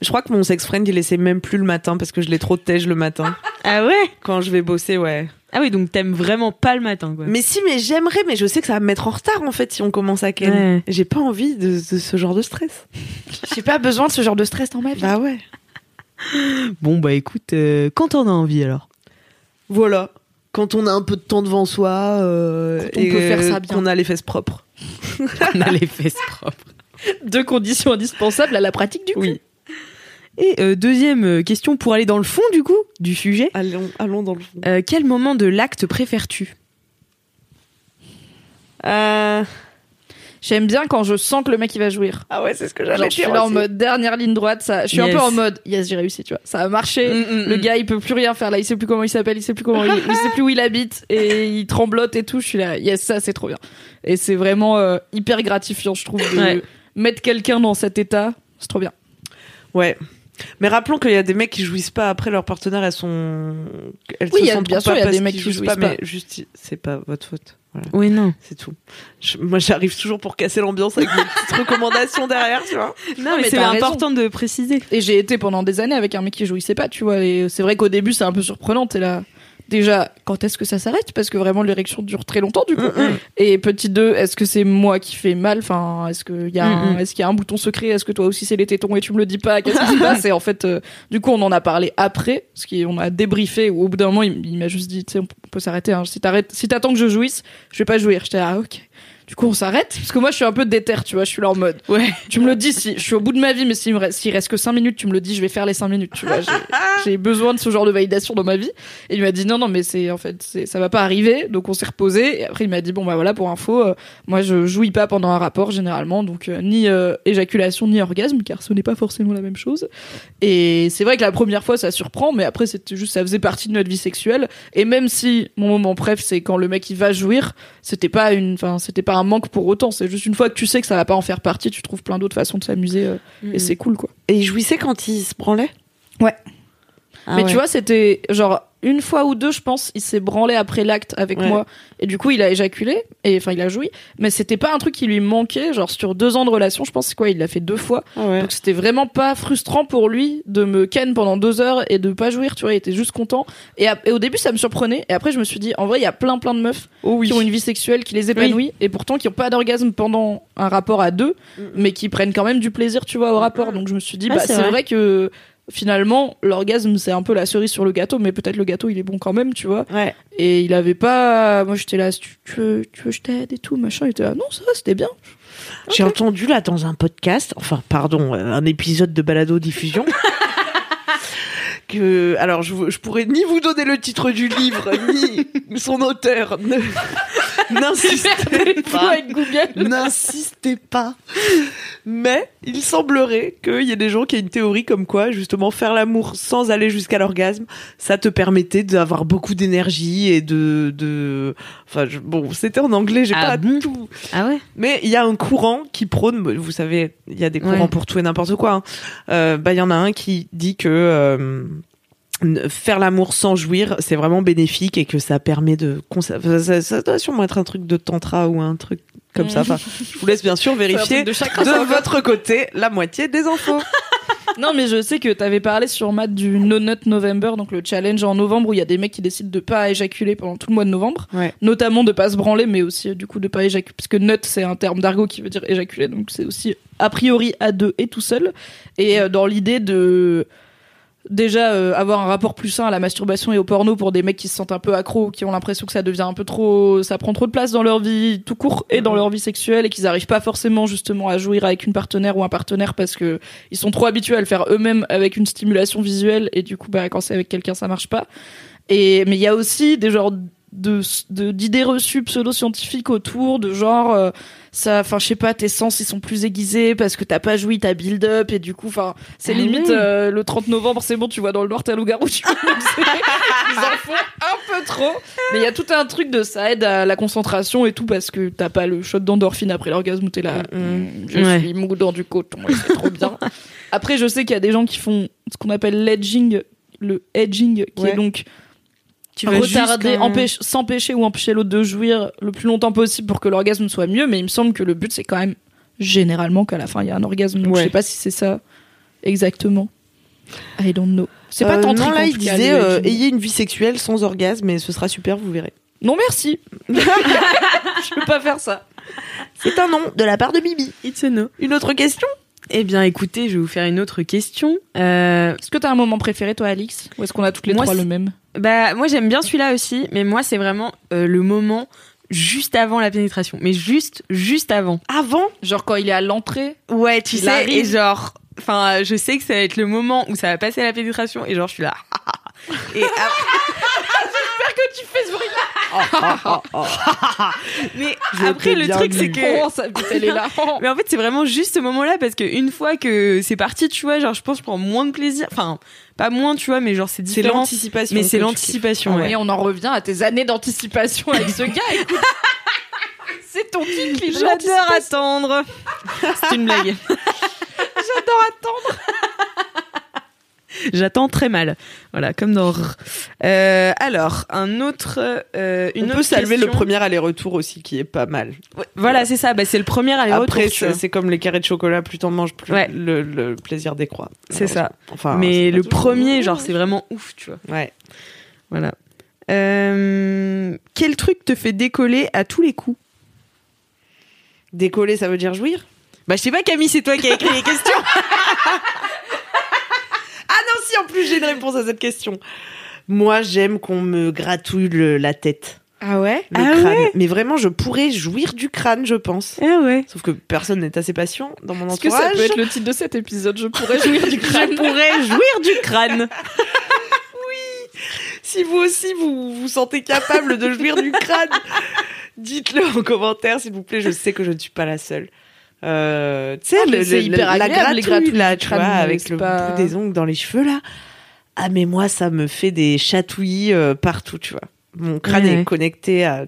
Je crois que mon sex friend, il essaie même plus le matin parce que je l'ai trop tège le matin. Ah ouais? Quand je vais bosser, ouais. Ah oui, donc t'aimes vraiment pas le matin, quoi. Mais si, mais j'aimerais, mais je sais que ça va me mettre en retard en fait si on commence à ken. Ouais. J'ai pas envie de, de ce genre de stress. J'ai pas besoin de ce genre de stress dans ma vie. Bah ouais. *laughs* Bon, bah écoute, euh, quand on a envie alors. Voilà. Quand on a un peu de temps devant soi euh, Quand on et peut faire ça bien. qu'on a les fesses propres. *laughs* On a les fesses propres. *laughs* Deux conditions indispensables à la pratique du cul. Oui. Et euh, deuxième question pour aller dans le fond du coup du sujet. Allons, allons dans le fond. Quel moment de l'acte préfères-tu? Euh, J'aime bien quand je sens que le mec il va jouir. Ah ouais, c'est ce que j'allais je suis dire là en mode dernière ligne droite, ça. Je suis un Yes. peu en mode yes, j'ai réussi, tu vois. Ça a marché. Mm, mm, Le mm. gars, il peut plus rien faire là. Il sait plus comment il s'appelle, il sait plus comment il, il sait plus où il habite et il tremblote et tout. Je suis là, yes, ça c'est trop bien. Et c'est vraiment euh, hyper gratifiant, je trouve, de Ouais. mettre quelqu'un dans cet état. C'est trop bien. Ouais. Mais rappelons qu'il y a des mecs qui jouissent pas après leur partenaire, elles sont. Elles Oui, se il y a- sentent bien sûr, pas il y a des mecs qui jouissent jouissent pas, pas. mais juste, c'est pas votre faute. Voilà, Oui, non. c'est tout. Je- moi, j'arrive toujours pour casser l'ambiance avec mes petites *laughs* recommandations derrière, tu vois. Non, mais mais c'est important de préciser. Et j'ai été pendant des années avec un mec qui jouissait pas, tu vois. Et c'est vrai qu'au début, c'est un peu surprenant. T'es là. Déjà, quand est-ce que ça s'arrête? Parce que vraiment, l'érection dure très longtemps, du coup. Mm, Et petit 2, est-ce que c'est moi qui fais mal? Enfin, est-ce qu'il y, a un- Mm, mm. est-ce qu'il y a un bouton secret? Est-ce que toi aussi c'est les tétons et tu me le dis pas? Qu'est-ce qui se passe? Et en fait, euh, du coup, on en a parlé après, parce qu'on a débriefé. Où au bout d'un moment, il, il m'a juste dit, tu sais, on peut s'arrêter. Hein. Si t'attends que je jouisse, je vais pas jouir. J'étais là, ah, ok. Du coup, on s'arrête parce que moi, je suis un peu déter, tu vois. Je suis là en mode, Ouais. tu me le dis si je suis au bout de ma vie, mais s'il reste, s'il reste que 5 minutes, tu me le dis, je vais faire les 5 minutes, tu vois. J'ai- *laughs* J'ai besoin de ce genre de validation dans ma vie. Et il m'a dit non, non, mais c'est en fait, c'est, ça va pas arriver. Donc on s'est reposé. Et après, il m'a dit bon bah voilà pour info, euh, moi je jouis pas pendant un rapport généralement, donc euh, ni euh, éjaculation ni orgasme, car ce n'est pas forcément la même chose. Et c'est vrai que la première fois ça surprend, mais après c'était juste ça faisait partie de notre vie sexuelle. Et même si mon moment préf c'est quand le mec il va jouir, c'était pas une, enfin c'était pas un manque pour autant. C'est juste une fois que tu sais que ça va pas en faire partie, tu trouves plein d'autres façons de s'amuser euh, et c'est cool quoi. Et il jouissait quand il se branlait Ouais. Ah mais ouais. tu vois, c'était genre une fois ou deux, je pense, il s'est branlé après l'acte avec Ouais. moi. Et du coup, il a éjaculé. Et enfin, il a joui. Mais c'était pas un truc qui lui manquait. Genre, sur deux ans de relation, je pense, quoi, il l'a fait deux fois. Ah ouais. Donc, c'était vraiment pas frustrant pour lui de me ken pendant deux heures et de pas jouir, tu vois. Il était juste content. Et, à- et au début, ça me surprenait. Et après, je me suis dit, en vrai, il y a plein, plein de meufs Oh oui. qui ont une vie sexuelle qui les épanouit. Et pourtant, qui ont pas d'orgasme pendant un rapport à deux. Mais qui prennent quand même du plaisir, tu vois, au rapport. Donc, je me suis dit, Ah, bah, c'est c'est vrai. vrai que finalement l'orgasme c'est un peu la cerise sur le gâteau mais peut-être le gâteau il est bon quand même tu vois Ouais. et il avait pas moi j'étais là tu, tu veux tu veux je t'aide et tout machin il était là non ça va c'était bien J'ai entendu là dans un podcast, enfin pardon, euh, un épisode de Balado Diffusion. *laughs* que alors je, je pourrais ni vous donner le titre du livre ni son auteur. N'insistez pas. avec Google N'insistez pas. Mais il semblerait qu'il y ait des gens qui aient une théorie comme quoi, justement, faire l'amour sans aller jusqu'à l'orgasme, ça te permettait d'avoir beaucoup d'énergie et de, de, enfin, je- bon, c'était en anglais, j'ai Ah pas bon? tout. Ah ouais? Mais il y a un courant qui prône, vous savez, il y a des courants Ouais. pour tout et n'importe quoi. hein. Euh, bah, il y en a un qui dit que euh, faire l'amour sans jouir, c'est vraiment bénéfique et que ça permet de. Ça, ça doit sûrement être un truc de tantra ou un truc comme ça. Enfin, je vous laisse bien sûr *laughs* vérifier de votre côté la moitié des infos. *laughs* non mais je sais que t'avais parlé sur Matt du No Nut November donc le challenge en novembre où il y a des mecs qui décident de pas éjaculer pendant tout le mois de novembre Ouais. notamment de pas se branler mais aussi euh, du coup de pas éjaculer parce que nut c'est un terme d'argot qui veut dire éjaculer donc c'est aussi a priori à deux et tout seul et euh, dans l'idée de déjà euh, avoir un rapport plus sain à la masturbation et au porno pour des mecs qui se sentent un peu accros qui ont l'impression que ça devient un peu trop ça prend trop de place dans leur vie tout court et dans leur vie sexuelle et qu'ils arrivent pas forcément justement à jouir avec une partenaire ou un partenaire parce que ils sont trop habitués à le faire eux-mêmes avec une stimulation visuelle et du coup bah quand c'est avec quelqu'un ça marche pas. Et mais il y a aussi des genres de d'idées reçues pseudo-scientifiques autour de genre euh, ça enfin je sais pas tes sens ils sont plus aiguisés parce que t'as pas joui ta build up et du coup enfin c'est Ah limite euh, le 30 novembre c'est bon tu vois dans le noir t'as loup-garou tu vois ils en font un peu trop mais il y a tout un truc de ça aide à la concentration et tout parce que t'as pas le shot d'endorphine après l'orgasme où t'es là Mm, je Ouais. suis mou dans du coton et c'est trop bien après je sais qu'il y a des gens qui font ce qu'on appelle l'edging le edging qui Ouais. est donc Tu vas retarder, empêche- s'empêcher ou empêcher l'autre de jouir le plus longtemps possible pour que l'orgasme soit mieux, mais il me semble que le but c'est quand même généralement qu'à la fin il y a un orgasme. Donc Ouais. je sais pas si c'est ça exactement. I don't know. C'est pas Euh, tantrique. Non, là, en il disait euh, ayez une vie sexuelle sans orgasme et ce sera super, vous verrez. Non merci. *laughs* je peux pas faire ça. C'est un nom de la part de Bibi. It's a no. Une autre question? Eh bien, écoutez, je vais vous faire une autre question. Euh, Est-ce que t'as un moment préféré toi Alix? Ou est-ce qu'on a toutes les Moi, trois le même? Bah, moi, j'aime bien celui-là aussi, mais moi, c'est vraiment euh, le moment juste avant la pénétration. Mais juste, juste avant. Avant? Genre quand il est à l'entrée? Ouais, tu Il sais, arrive. et genre, enfin, je sais que ça va être le moment où ça va passer à la pénétration, et genre, je suis là. et *laughs* après- que tu fais ce bruit-là *laughs* Mais Je après, le truc, c'est que. Oh, ça, putain, elle est là. *laughs* Mais en fait, c'est vraiment juste ce moment-là parce que une fois que c'est parti, tu vois, genre, je pense que je prends moins de plaisir. Enfin, pas moins, tu vois, mais genre, c'est C'est différent. l'anticipation. Mais c'est l'anticipation, ouais. Et on en revient à tes années d'anticipation avec ce gars, écoute. C'est ton gens. J'adore attendre. c'est une blague. J'adore attendre. *laughs* J'attends très mal. Voilà, comme dans. Euh, alors, un autre. euh, une On autre peut saluer le premier aller-retour aussi, qui est pas mal. Ouais, Voilà, c'est ça. Bah, c'est le premier aller-retour. Après, c'est comme les carrés de chocolat, plus t'en manges, plus Ouais. le, le plaisir décroît. C'est ça. Enfin, Mais le premier, genre, c'est vraiment ouf, tu vois. Ouais. Voilà. Euh, quel truc te fait décoller à tous les coups? Décoller, ça veut dire jouir? Bah, je sais pas, Camille, c'est toi qui as écrit les questions. *laughs* Ah non, si, en plus j'ai une réponse à cette question. Moi, j'aime qu'on me gratouille le- la tête, Ah ouais? Le Ah crâne. Mais vraiment, je pourrais jouir du crâne, je pense. ah ouais. Sauf que personne n'est assez patient dans mon Est-ce que entourage. ça peut être le titre de cet épisode Je pourrais jouir du *laughs* crâne. Je pourrais jouir du crâne. *laughs* Si vous aussi, vous vous sentez capable de jouir du crâne, dites-le en commentaire, s'il vous plaît. Je sais que je ne suis pas la seule. Euh, tu sais, Ah, le- le- hyper la gratouille, gratouilles là, tu vois, avec le pas- bout des ongles dans les cheveux, là. Ah, mais moi, ça me fait des chatouilles euh, partout, tu vois. Mon crâne Ouais. est connecté à...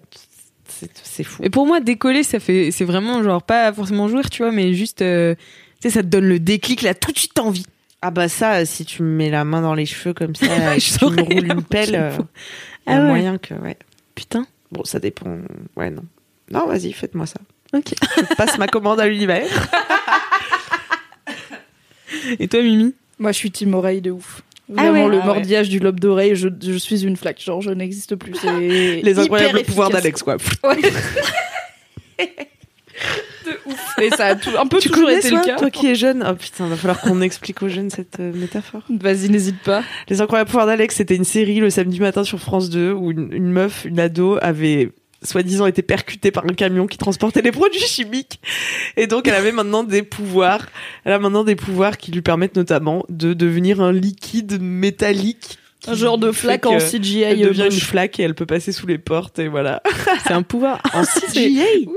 C'est fou. Et pour moi, décoller, ça fait, c'est vraiment genre pas forcément jouir, tu vois, mais juste, euh, tu sais, ça te donne le déclic là, tout de suite envie. Ah bah ça, si tu me mets la main dans les cheveux comme ça, *laughs* et que Je tu me roules une pelle, euh, y a Ah ouais. moyen que... Ouais. Putain. Bon, ça dépend... Ouais, non. Non, vas-y, faites-moi ça. Ok. Je passe ma commande à l'univers. Et toi, Mimi Moi, je suis team oreille de ouf. Ah Vraiment, ouais. le Ah ouais. mordillage du lobe d'oreille, je, je suis une flaque. Genre, je n'existe plus. *laughs* Les incroyables pouvoirs d'Alex, quoi. Ouais. *laughs* de ouf. Et ça a tout, un peu Tu toujours été toi, le cas. toi qui es jeune? Oh putain, va falloir qu'on explique aux jeunes cette euh, métaphore. Vas-y, n'hésite pas. Les incroyables pouvoirs d'Alex, c'était une série le samedi matin sur France 2 où une, une meuf, une ado, avait soi-disant été percutée par un camion qui transportait des produits chimiques. Et donc elle avait maintenant des pouvoirs. Elle a maintenant des pouvoirs qui lui permettent notamment de devenir un liquide métallique. Un genre de flaque que en CGI. Elle devient une flaque et elle peut passer sous les portes et voilà. C'est un pouvoir. *laughs* En CGI Oui,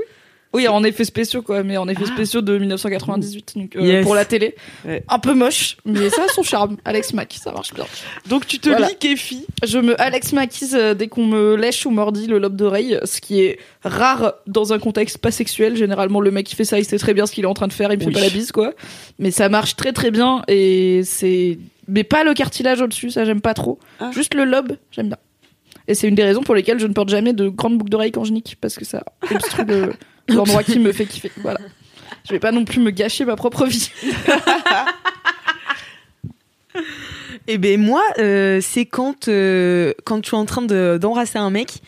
en effets spéciaux, quoi, mais en effets spéciaux de 1998, donc, euh, Yes. pour la télé. Ouais. Un peu moche, mais ça a son charme. *laughs* Alex Mack, ça marche bien. Donc tu te Voilà. lis Kefi. Je me Alex Mackise euh, dès qu'on me lèche ou mordit le lobe d'oreille, ce qui est rare dans un contexte pas sexuel. Généralement, le mec qui fait ça, il sait très bien ce qu'il est en train de faire, il me Oui. fait pas la bise, quoi. Mais ça marche très très bien et c'est. Mais pas le cartilage au-dessus, ça j'aime pas trop. Ah. Juste le lobe, j'aime bien. Et c'est une des raisons pour lesquelles je ne porte jamais de grandes boucles d'oreilles quand je nique, parce que ça obstrue le- l'endroit qui me *laughs* fait kiffer. Voilà. Je vais pas non plus me gâcher ma propre vie. *laughs* Et ben moi, euh, c'est quand euh, quand tu es en train de- d'embrasser un mec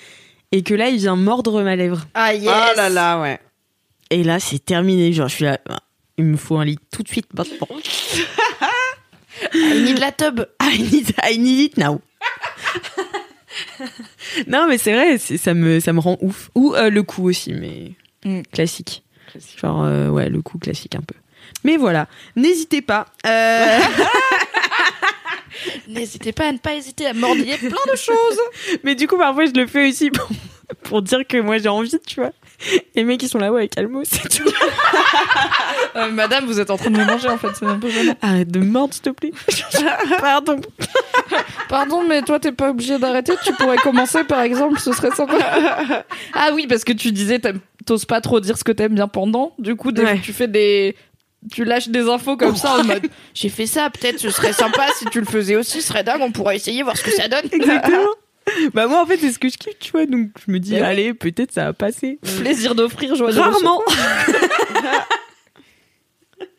et que là il vient mordre ma lèvre. Ah yes Oh là là, ouais. Et là c'est terminé. Genre je suis là, ah, il me faut un lit tout de suite maintenant. I need la tub *laughs* I need, I need it now. non mais c'est vrai, c'est- ça me ça me rend ouf. Ou euh, le coup aussi, mais Mm. classique. Genre euh, ouais le coup classique un peu. Mais voilà, n'hésitez pas. Euh, *laughs* N'hésitez pas à ne pas hésiter à mordiller plein de choses *laughs* mais du coup parfois je le fais aussi pour, pour dire que moi j'ai envie, tu vois. Les mecs ils sont là ouais calmos, c'est tout. *laughs* Euh, Madame, vous êtes en train de me manger en fait, c'est un peu gênant. Arrête de mordre s'il te plaît. Pardon. Pardon, mais toi t'es pas obligé d'arrêter, tu pourrais commencer par exemple, ce serait sympa. ah oui, parce que tu disais t'aimes- t'oses pas trop dire ce que t'aimes bien pendant, du coup des- Ouais. tu fais des... Tu lâches des infos comme ça en mode *laughs* j'ai fait ça, peut-être ce serait sympa si tu le faisais aussi, ce serait dingue, on pourrait essayer voir ce que ça donne. Exactement. *laughs* bah moi en fait c'est ce que je kiffe, tu vois. Donc je me dis Bah allez peut-être ça va passer. Plaisir d'offrir, joie de Rarement. *laughs*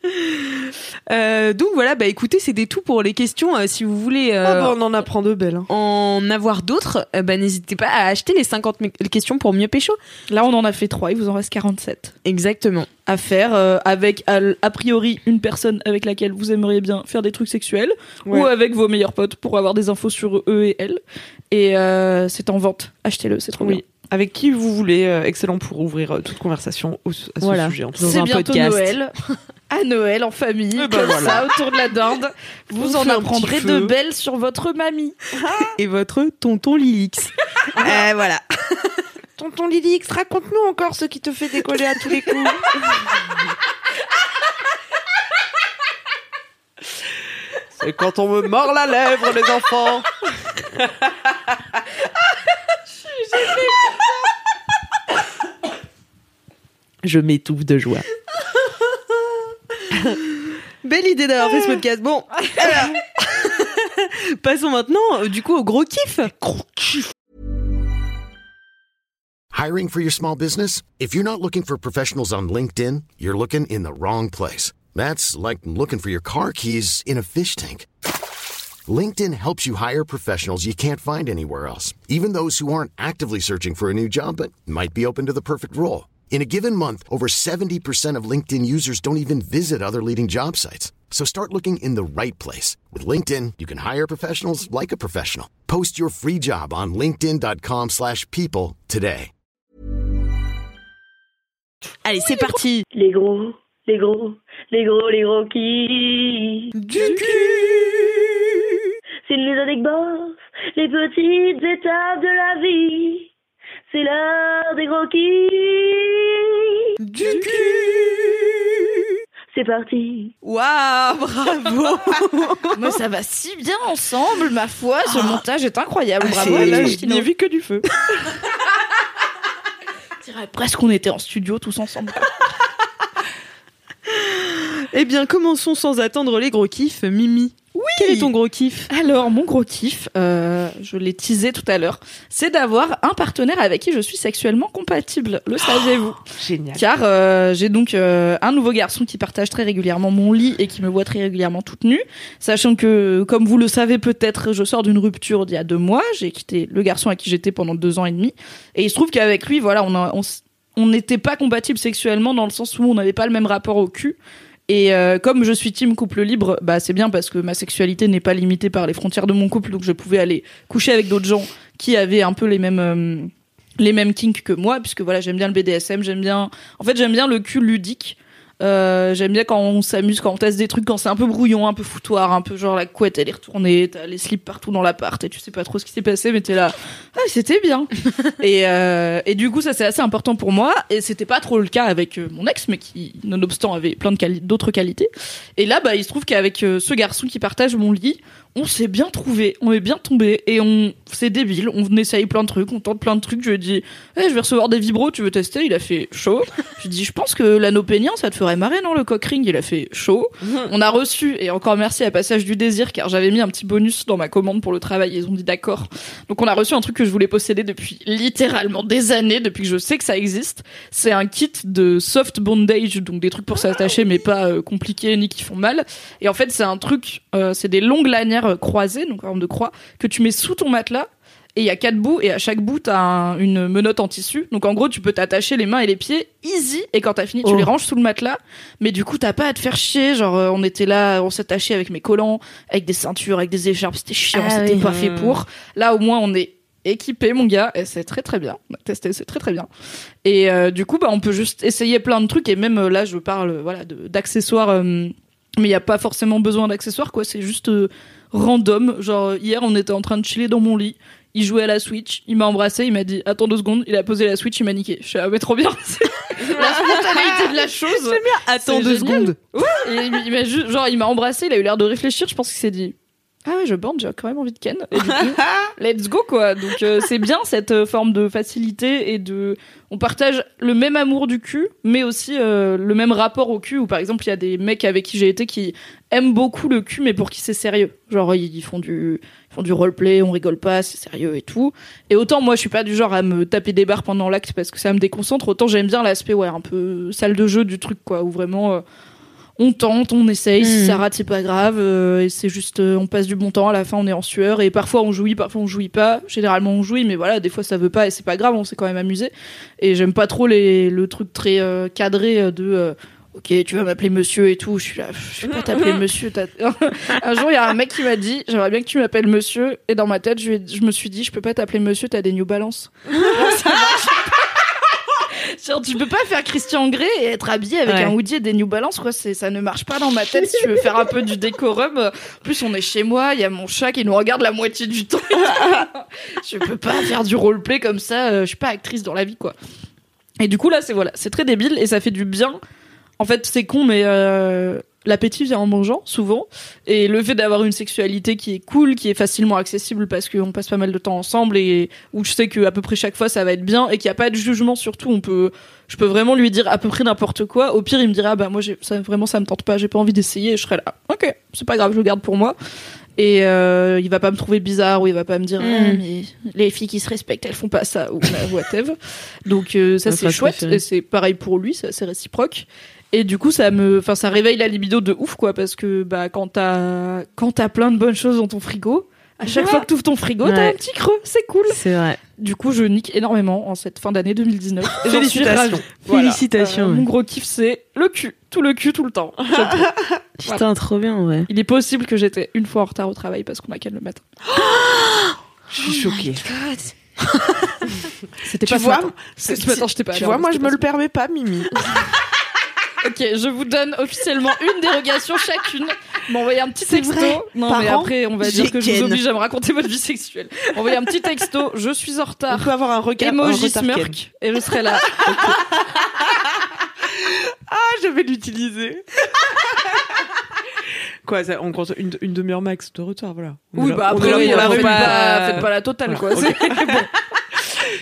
*laughs* Euh, donc voilà, bah écoutez, c'était tout pour les questions. Euh, si vous voulez euh, Ah bah, on en apprend de belles. hein. en avoir d'autres, euh, bah n'hésitez pas à acheter les 50 mi- questions pour mieux pécho. Là on en a fait 3, il vous en reste 47. Exactement. à faire euh, avec a, a priori une personne avec laquelle vous aimeriez bien faire des trucs sexuels Ouais. ou avec vos meilleurs potes pour avoir des infos sur eux et elles. Et euh, c'est en vente. Achetez-le, c'est trop Oui. Avec qui vous voulez, euh, excellent pour ouvrir euh, toute conversation au- à ce Voilà. sujet. C'est un bientôt podcast. Noël. *laughs* À Noël en famille, Eh ben comme voilà. ça, autour de la dinde. Vous On en apprendrez de belles sur votre mamie. *laughs* Et votre tonton Lilix. *laughs* Euh, voilà. Tonton Lilix, raconte-nous encore ce qui te fait décoller à tous les coups. C'est quand on me mord la lèvre, les enfants. *laughs* Je m'étouffe de joie. *laughs* Belle idée d'avoir fait ce podcast. Bon, alors, *laughs* passons maintenant euh, du coup au gros kiff. Hiring for your small business? If you're not looking for professionals on LinkedIn, you're looking in the wrong place. That's like looking for your car keys in a fish tank. LinkedIn helps you hire professionals you can't find anywhere else, even those who aren't actively searching for a new job but might be open to the perfect role. In a given month, over 70% of LinkedIn users don't even visit other leading job sites. So start looking in the right place. With LinkedIn, you can hire professionals like a professional. Post your free job on linkedin.com/people slash people today. Allez, c'est parti. Les gros, les gros, les gros, les gros qui. Du cul. C'est les anecdotes, les petites étapes de la vie. C'est l'heure des gros qui. Du cul. C'est parti. Waouh, bravo. *laughs* Moi, ça va si bien ensemble, ma foi. Ce montage est incroyable. Ah, Bravo. Alain je n'ai vu que du feu. Je dirais presque qu'on était en studio tous ensemble. Eh bien, commençons sans attendre les gros kiffs. Mimi, oui. quel est ton gros kiff? Alors, mon gros kiff, euh, je l'ai teasé tout à l'heure, c'est d'avoir un partenaire avec qui je suis sexuellement compatible. Le saviez-vous? Génial. Car euh, j'ai donc euh, un nouveau garçon qui partage très régulièrement mon lit et qui me voit très régulièrement toute nue, sachant que, comme vous le savez peut-être, je sors d'une rupture d'il y a deux mois. J'ai quitté le garçon à qui j'étais pendant deux ans et demi, et il se trouve qu'avec lui, voilà, on a- on s- on n'était pas compatibles sexuellement dans le sens où on n'avait pas le même rapport au cul. Et euh, comme je suis team couple libre, bah c'est bien parce que ma sexualité n'est pas limitée par les frontières de mon couple, donc je pouvais aller coucher avec d'autres gens qui avaient un peu les mêmes euh, les mêmes kinks que moi, puisque voilà j'aime bien le BDSM, j'aime bien, en fait j'aime bien le cul ludique. Euh, j'aime bien quand on s'amuse, quand on teste des trucs, quand c'est un peu brouillon, un peu foutoir, un peu genre la couette elle est retournée, t'as les slips partout dans l'appart et tu sais pas trop ce qui s'est passé, mais t'es là, ah c'était bien. *laughs* et, euh, et du coup ça c'est assez important pour moi et c'était pas trop le cas avec euh, mon ex, mais qui nonobstant avait plein quali- d'autres qualités. Et là bah il se trouve qu'avec ce garçon qui partage mon lit, on s'est bien trouvé, on est bien tombé et on c'est débile, on essaye plein de trucs, on tente plein de trucs. Je lui ai dit, Eh, je vais recevoir des vibros, tu veux tester? Il a fait chaud. je lui ai dit, je pense que l'anneau pénien, ça te ferait marrer, non Le cock ring, il a fait chaud. *laughs* on a reçu et encore merci à Passage du Désir car j'avais mis un petit bonus dans ma commande pour le travail. Ils ont dit d'accord. Donc on a reçu un truc que je voulais posséder depuis littéralement des années, depuis que je sais que ça existe. C'est un kit de soft bondage, donc des trucs pour s'attacher mais pas euh, compliqués ni qui font mal. Et en fait, c'est un truc, euh, c'est des longues lanières euh, croisées, donc en forme de croix, que tu mets sous ton matelas. Et il y a quatre bouts, et à chaque bout, t'as un- une menotte en tissu. Donc en gros, tu peux t'attacher les mains et les pieds easy, et quand t'as fini, tu Oh. les ranges sous le matelas. Mais du coup, t'as pas à te faire chier. Genre, euh, on était là, on s'attachait avec mes collants, avec des ceintures, avec des écharpes, c'était chiant, Ah c'était oui. pas fait pour. Là, au moins, on est équipé, mon gars, et c'est très très bien. On a testé, c'est très très bien. Et euh, du coup, bah, on peut juste essayer plein de trucs, et même euh, là, je parle voilà d'accessoires. euh, mais il y a pas forcément besoin d'accessoires, quoi. C'est juste random. Genre, hier, on était en train de chiller dans mon lit. Il jouait à la Switch, il m'a embrassé, il m'a dit attends deux secondes, il a posé la Switch, il m'a niqué. Je suis ah mais trop bien, *laughs* la spontanéité de la chose. Attends deux génial. secondes. Et il, il m'a juste, genre, il m'a embrassé, il a eu l'air de réfléchir. Je pense qu'il s'est dit, ah ouais, je bande, j'ai quand même envie de ken. Et du coup, *laughs* let's go quoi. Donc euh, c'est bien cette euh, forme de facilité et de, on partage le même amour du cul, mais aussi euh, le même rapport au cul. Où par exemple, il y a des mecs avec qui j'ai été qui aiment beaucoup le cul, mais pour qui c'est sérieux. Genre ils, font du, ils font du roleplay, on rigole pas, c'est sérieux et tout. Et autant moi, je suis pas du genre à me taper des barres pendant l'acte parce que ça me déconcentre. Autant j'aime bien l'aspect ouais un peu salle de jeu du truc quoi, où vraiment on tente, on essaye, si Mm. ça rate c'est pas grave, euh, et c'est juste euh, on passe du bon temps, à la fin on est en sueur, et parfois on jouit, parfois on jouit pas, généralement on jouit, mais voilà, des fois ça veut pas et c'est pas grave, on s'est quand même amusé, et j'aime pas trop les, le truc très euh, cadré euh, de... euh, Ok, tu vas m'appeler monsieur et tout. Je suis là, je vais pas t'appeler *laughs* monsieur. *laughs* un jour, il y a un mec qui m'a dit, j'aimerais bien que tu m'appelles monsieur. Et dans ma tête, je, je me suis dit, je peux pas t'appeler monsieur, t'as des New Balance. *laughs* Non, ça marche pas. Genre, tu peux pas faire Christian Grey et être habillé avec Ouais. un hoodie et des New Balance, quoi. C'est, ça ne marche pas dans ma tête si tu veux faire un peu du décorum. En plus, on est chez moi, il y a mon chat qui nous regarde la moitié du temps. *laughs* je peux pas faire du roleplay comme ça. euh, Je suis pas actrice dans la vie, quoi. Et du coup, là, c'est voilà, c'est très débile et ça fait du bien. En fait, c'est con, mais euh, l'appétit vient en mangeant, souvent. Et le fait d'avoir une sexualité qui est cool, qui est facilement accessible parce qu'on passe pas mal de temps ensemble et où je sais que à peu près chaque fois ça va être bien et qu'il n'y a pas de jugement surtout. On peut, je peux vraiment lui dire à peu près n'importe quoi. Au pire, il me dira, ah bah moi, ça, vraiment, ça me tente pas, j'ai pas envie d'essayer. Et je serai là, ok, c'est pas grave, je le garde pour moi. Et euh, il va pas me trouver bizarre ou il va pas me dire, Ah, mais les filles qui se respectent, elles font pas ça ou whatever. Donc euh, ça c'est chouette préférée. et c'est pareil pour lui, c'est réciproque. Et du coup, ça me, enfin, ça réveille la libido de ouf, quoi, parce que, bah, quand t'as, quand t'as plein de bonnes choses dans ton frigo, à chaque fois que t'ouvres ton frigo, t'as un petit creux, c'est cool. C'est vrai. Du coup, je nique énormément en cette fin d'année 2019. Et j'en suis Félicitations. Voilà. Félicitations, Euh, ouais. Mon gros kiff, c'est le cul. Tout le cul, tout le temps. Putain, trop *laughs* bien, ouais. Il est possible que j'étais une fois en retard au travail parce qu'on a qu'à le matin. *gasps* Je suis choquée. *laughs* C'était Tu pas ce vois, matin. c'est- Ce matin, j'étais pas Tu vois, moi, je me le permets pas, Mimi. *laughs* Ok, je vous donne officiellement une dérogation chacune. M'envoyer un petit texto. vrai non, mais an, après, on va dire que je vous oblige à me raconter votre vie sexuelle. Envoyer un petit texto. Je suis en On retard. peut avoir un regard. Emoji smirk. Et je serai là. *laughs* Ah, je vais l'utiliser. *laughs* Quoi, ça, on compte une, une demi-heure max de retard, voilà. On Oui, bah on après, là oui, pour la faites, revue. pas, faites pas la totale, quoi. C'est- *laughs*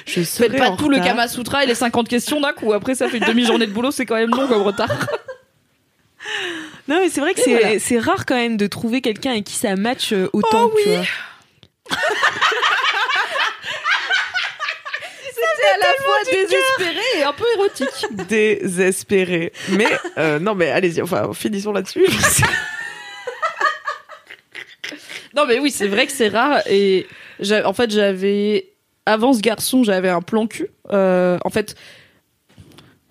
Je Faites pas tout le. Kama Sutra et les 50 questions d'un coup. Après, ça fait une demi-journée de boulot, c'est quand même long comme retard. Non, mais c'est vrai que c'est voilà. c'est rare quand même de trouver quelqu'un avec qui ça match euh, autant, tu vois. *laughs* À la fois désespéré et un peu érotique. *laughs* Désespéré. Mais, euh, non, mais allez-y, enfin, finissons là-dessus. *laughs* Non, mais oui, c'est vrai que c'est rare. Et en fait, j'avais. Avant ce garçon, j'avais un plan cul. Euh, en fait,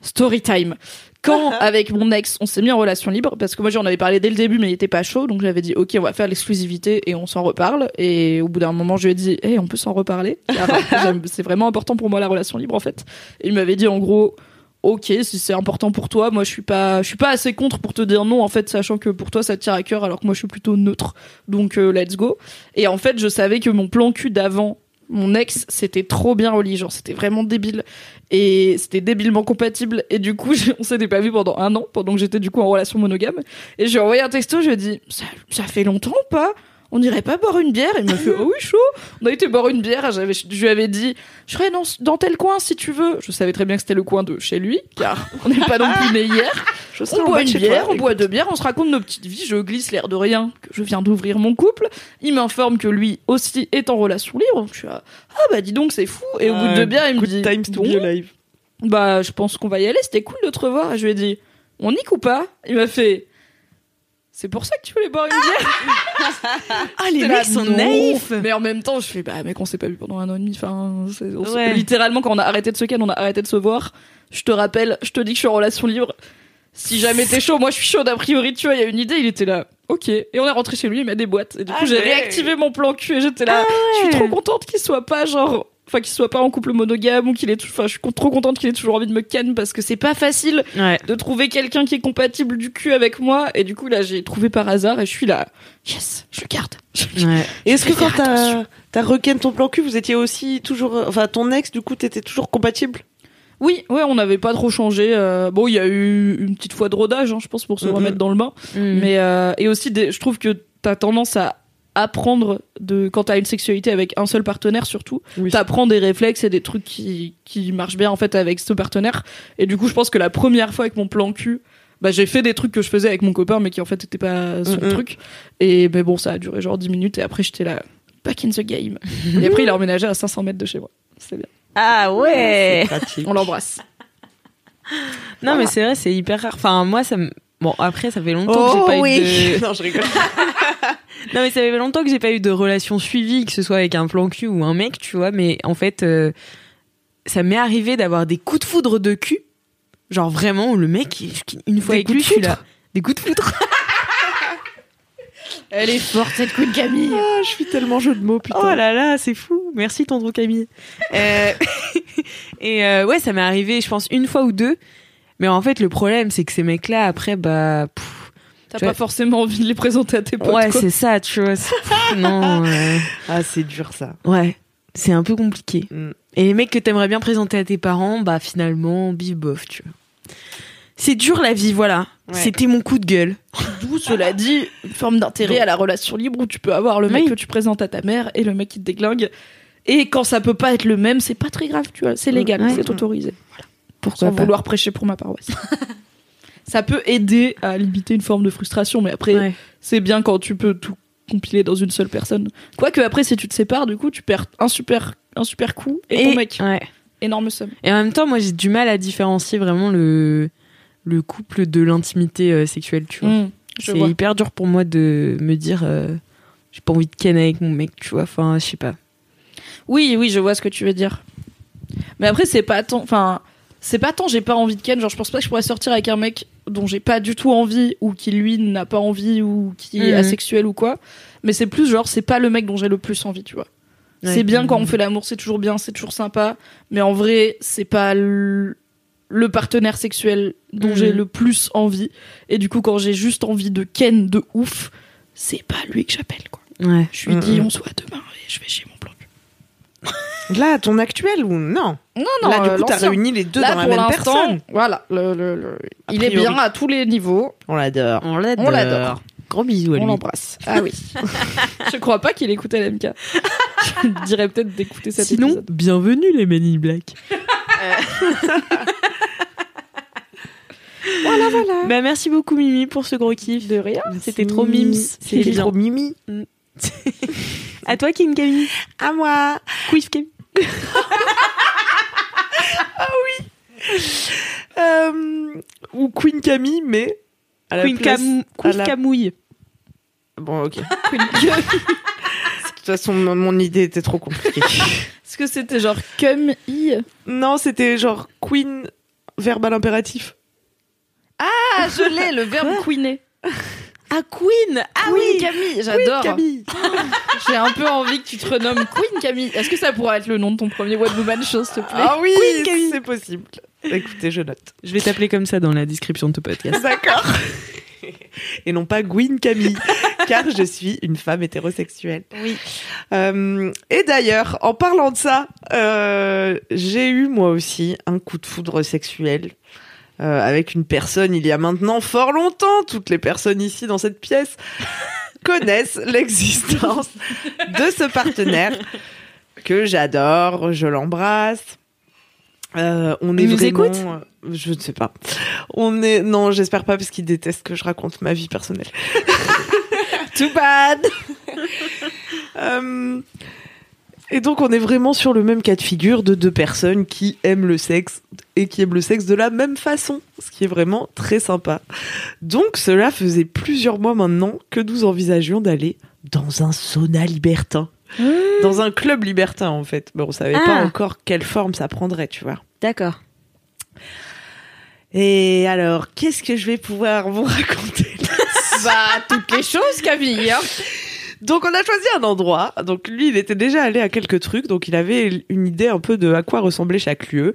story time. Quand, avec mon ex, on s'est mis en relation libre, parce que moi j'en avais parlé dès le début, mais il était pas chaud, donc j'avais dit, ok, on va faire l'exclusivité et on s'en reparle. Et au bout d'un moment, je lui ai dit, hey, on peut s'en reparler. *laughs* C'est vraiment important pour moi la relation libre, en fait. Et il m'avait dit, en gros, ok, si c'est important pour toi, moi je suis pas, je suis pas assez contre pour te dire non, en fait, sachant que pour toi ça te tire à cœur, alors que moi je suis plutôt neutre. Donc euh, let's go. Et en fait, je savais que mon plan cul d'avant, mon ex, c'était trop bien relié, genre c'était vraiment débile et c'était débilement compatible. Et du coup, *laughs* j'ai- on s'était pas vu pendant un an, pendant que j'étais du coup en relation monogame. Et je lui ai envoyé un texto, je lui ai dit, ça, ça fait longtemps ou pas? On irait pas boire une bière? Il me fait *laughs* oh oui chaud. On a été boire une bière. J'avais, je lui avais dit je serais dans, dans tel coin si tu veux. Je savais très bien que c'était le coin de chez lui, car on n'est pas non plus *laughs* né hier. Je On boit une toi, bière, on boit deux bières, on se raconte nos petites vies. Je glisse l'air de rien que je viens d'ouvrir mon couple. Il m'informe que lui aussi est en relation libre. Je suis là, ah bah dis donc c'est fou. Et au bout de deux bières, il me dit times to bon, be alive. bah je pense qu'on va y aller. C'était cool de te revoir. Et je lui ai dit on nique ou pas Il m'a fait c'est pour ça que tu voulais boire une bière *laughs* Ah, les mecs sont naïfs. Mais en même temps, je fais, bah, mec, on s'est pas vu pendant un an et demi. Enfin, Ouais. littéralement, quand on a arrêté de se ken, on a arrêté de se voir. Je te rappelle, je te dis que je suis en relation libre. Si jamais t'es chaud, moi je suis chaude a priori, tu vois, il y a une idée, il était là. Ok. Et on est rentré chez lui, il m'a des boîtes. Et du coup, Ah j'ai ouais. réactivé mon plan cul et j'étais là. Je suis trop contente qu'il soit pas genre. Enfin, qu'il soit pas en couple monogame ou qu'il ait. tou- Enfin, je suis trop contente qu'il ait toujours envie de me ken parce que c'est pas facile Ouais. de trouver quelqu'un qui est compatible du cul avec moi. Et du coup, là, j'ai trouvé par hasard et je suis là. Yes, je *laughs* garde. Ouais. Et est-ce que quand t'as t'as requin ton plan cul, vous étiez aussi toujours, enfin ton ex du coup t'étais toujours compatible? Oui, ouais, on n'avait pas trop changé. euh, bon, il y a eu une petite fois de rodage, hein, je pense, pour se Mhm. remettre dans le bain. Mm. Mais euh, et aussi, des- je trouve que t'as tendance à apprendre de quand t'as une sexualité avec un seul partenaire surtout Oui. t'apprends des réflexes et des trucs qui qui marchent bien en fait avec ce partenaire et du coup je pense que la première fois avec mon plan cul bah j'ai fait des trucs que je faisais avec mon copain mais qui en fait étaient pas son Mhm. truc et mais bon ça a duré genre 10 minutes et après j'étais là back in the game *laughs* et après il a emménagé à 500 mètres de chez moi c'est bien Ah ouais. Pratique. on l'embrasse Non, mais c'est vrai, c'est hyper rare. Enfin, moi, ça me. Bon, après, ça fait longtemps que j'ai Oh pas oui. eu de. *laughs* non, je rigole. *laughs* Non, mais ça fait longtemps que j'ai pas eu de relation suivie, que ce soit avec un plan cul ou un mec, tu vois. Mais en fait, euh, ça m'est arrivé d'avoir des coups de foudre de cul. Genre vraiment, où le mec, une fois Des avec coups lui, de je suis là. Des coups de foudre. *laughs* elle est forte cette coup de Camille Ah, je suis tellement jeu de mots, putain. Oh là là, c'est fou. Merci tonton Camille. Euh, *laughs* et euh, ouais, ça m'est arrivé, je pense, une fois ou deux. Mais en fait, le problème, c'est que ces mecs-là, après, bah. pff, T'as pas vois- forcément envie de les présenter à tes potes. ouais, quoi. c'est ça, tu vois. c'est- *laughs* non. euh, Ah, c'est dur ça. ouais, c'est un peu compliqué. Mm. Et les mecs que t'aimerais bien présenter à tes parents, bah finalement, bif bof, tu vois. C'est dur la vie, voilà. Ouais. C'était mon coup de gueule. D'où, cela dit, une forme d'intérêt à la relation libre où tu peux avoir le mec Oui. que tu présentes à ta mère et le mec qui te déglingue. Et quand ça peut pas être le même, c'est pas très grave, tu vois. C'est légal, Ouais. c'est autorisé. Pourquoi Sans vouloir prêcher pour ma paroisse. *laughs* ça peut aider à limiter une forme de frustration, mais après, c'est bien quand tu peux tout compiler dans une seule personne. Quoique après, si tu te sépares, du coup, tu perds un super, un super coup et, ton mec. ouais. Énorme somme. Et en même temps, moi, j'ai du mal à différencier vraiment le, le couple de l'intimité euh, sexuelle, tu vois. Mm, je c'est hyper dur pour moi de me dire, euh, j'ai pas envie de ken avec mon mec, tu vois. Enfin, je sais pas. Oui, oui, je vois ce que tu veux dire. Mais après, c'est pas tant. Enfin, c'est pas tant j'ai pas envie de Ken. Genre, je pense pas que je pourrais sortir avec un mec dont j'ai pas du tout envie ou qui lui n'a pas envie ou qui est Mhm. asexuel ou quoi. Mais c'est plus genre, c'est pas le mec dont j'ai le plus envie, tu vois. Ouais. C'est bien quand on fait l'amour, c'est toujours bien, c'est toujours sympa. Mais en vrai, c'est pas le, le partenaire sexuel dont Mhm. j'ai le plus envie. Et du coup, quand j'ai juste envie de Ken de ouf, c'est pas lui que j'appelle, quoi. Ouais. Je lui Mhm. dis, on se voit demain et je vais chez mon plan. *laughs* Là, ton actuel ou non? Non, Là, du euh, coup, t'as réuni les deux Là, dans la pour même personne. Voilà, le, le- le- A il est bien à tous les niveaux. On l'adore. On l'adore. On l'adore. Gros bisous à On lui. l'embrasse. Ah oui. *laughs* Je crois pas qu'il écoutait l'MK. *laughs* Je dirais peut-être d'écouter cet Sinon, épisode. bienvenue les Men in Black. *laughs* Voilà, voilà. Bah, merci beaucoup Mimi pour ce gros kiff. De rien. C'était trop mims. C'était trop mimi. *laughs* À toi King Camille. À moi. Quiff Camille. *laughs* Euh, ou Queen Camille, mais. à la Queen, place- Cam... à Quiff la- Camouille. Bon, ok. De toute façon, mon idée était trop compliquée. Est-ce que c'était genre cum i? Non, c'était genre Queen, verbe à l'impératif. Ah, je l'ai, le verbe *laughs* queener. Ah Queen. Ah Queen Camille, j'adore. Camille. *laughs* J'ai un peu envie que tu te renommes Queen Camille. Est-ce que ça pourrait être le nom de ton premier One Woman Show, s'il te plaît? Ah oui, Queen Camille. c'est possible. Écoutez, je note. Je vais t'appeler comme ça dans la description de ton podcast. D'accord. *laughs* Et non pas Gwyn Camille, *laughs* car je suis une femme hétérosexuelle. Oui. Euh, et d'ailleurs, en parlant de ça, euh, j'ai eu moi aussi un coup de foudre sexuel euh, avec une personne il y a maintenant fort longtemps. Toutes les personnes ici dans cette pièce *laughs* connaissent l'existence de ce partenaire que j'adore, je l'embrasse. Euh, on est Il nous vraiment, écoute euh, Je ne sais pas. On est non, j'espère pas parce qu'il déteste que je raconte ma vie personnelle. *laughs* Too bad. *laughs* Euh, et donc on est vraiment sur le même cas de figure de deux personnes qui aiment le sexe et qui aiment le sexe de la même façon, ce qui est vraiment très sympa. Donc cela faisait plusieurs mois maintenant que nous envisagions d'aller dans un sauna libertin. Dans un club libertin en fait. Mais on savait pas Ah. encore quelle forme ça prendrait, tu vois. D'accord. Et alors, qu'est-ce que je vais pouvoir vous *laughs* raconter? Bah, toutes les choses, Camille. hein. Donc on a choisi un endroit. Donc lui, il était déjà allé à quelques trucs, donc il avait une idée un peu de à quoi ressemblait chaque lieu.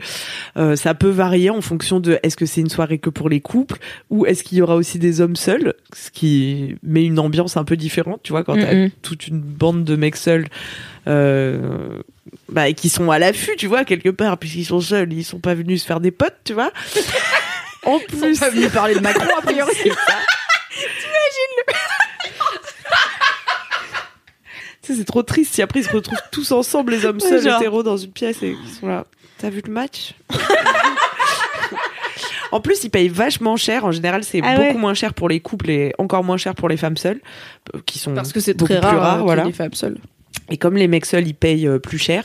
Euh, ça peut varier en fonction de est-ce que c'est une soirée que pour les couples ou est-ce qu'il y aura aussi des hommes seuls, ce qui met une ambiance un peu différente. Tu vois, quand t'as Mhm. toute une bande de mecs seuls. Euh, bah, et qui sont à l'affût, tu vois, quelque part, puisqu'ils sont seuls, ils sont pas venus se faire des potes, tu vois. *laughs* En Ils plus, sont pas venus parler de Macron, a priori. *laughs* Tu *laughs* sais, c'est trop triste si après ils se retrouvent *laughs* tous ensemble, les hommes seuls genre. hétéros dans une pièce et ils sont là. T'as vu le match? *laughs* En plus, ils payent vachement cher. En général, c'est Ah beaucoup ouais. moins cher pour les couples et encore moins cher pour les femmes seules, euh, qui sont Parce que c'est très plus rare, rares, euh, voilà. des femmes seules. Et comme les mecs seuls, ils payent euh, plus cher,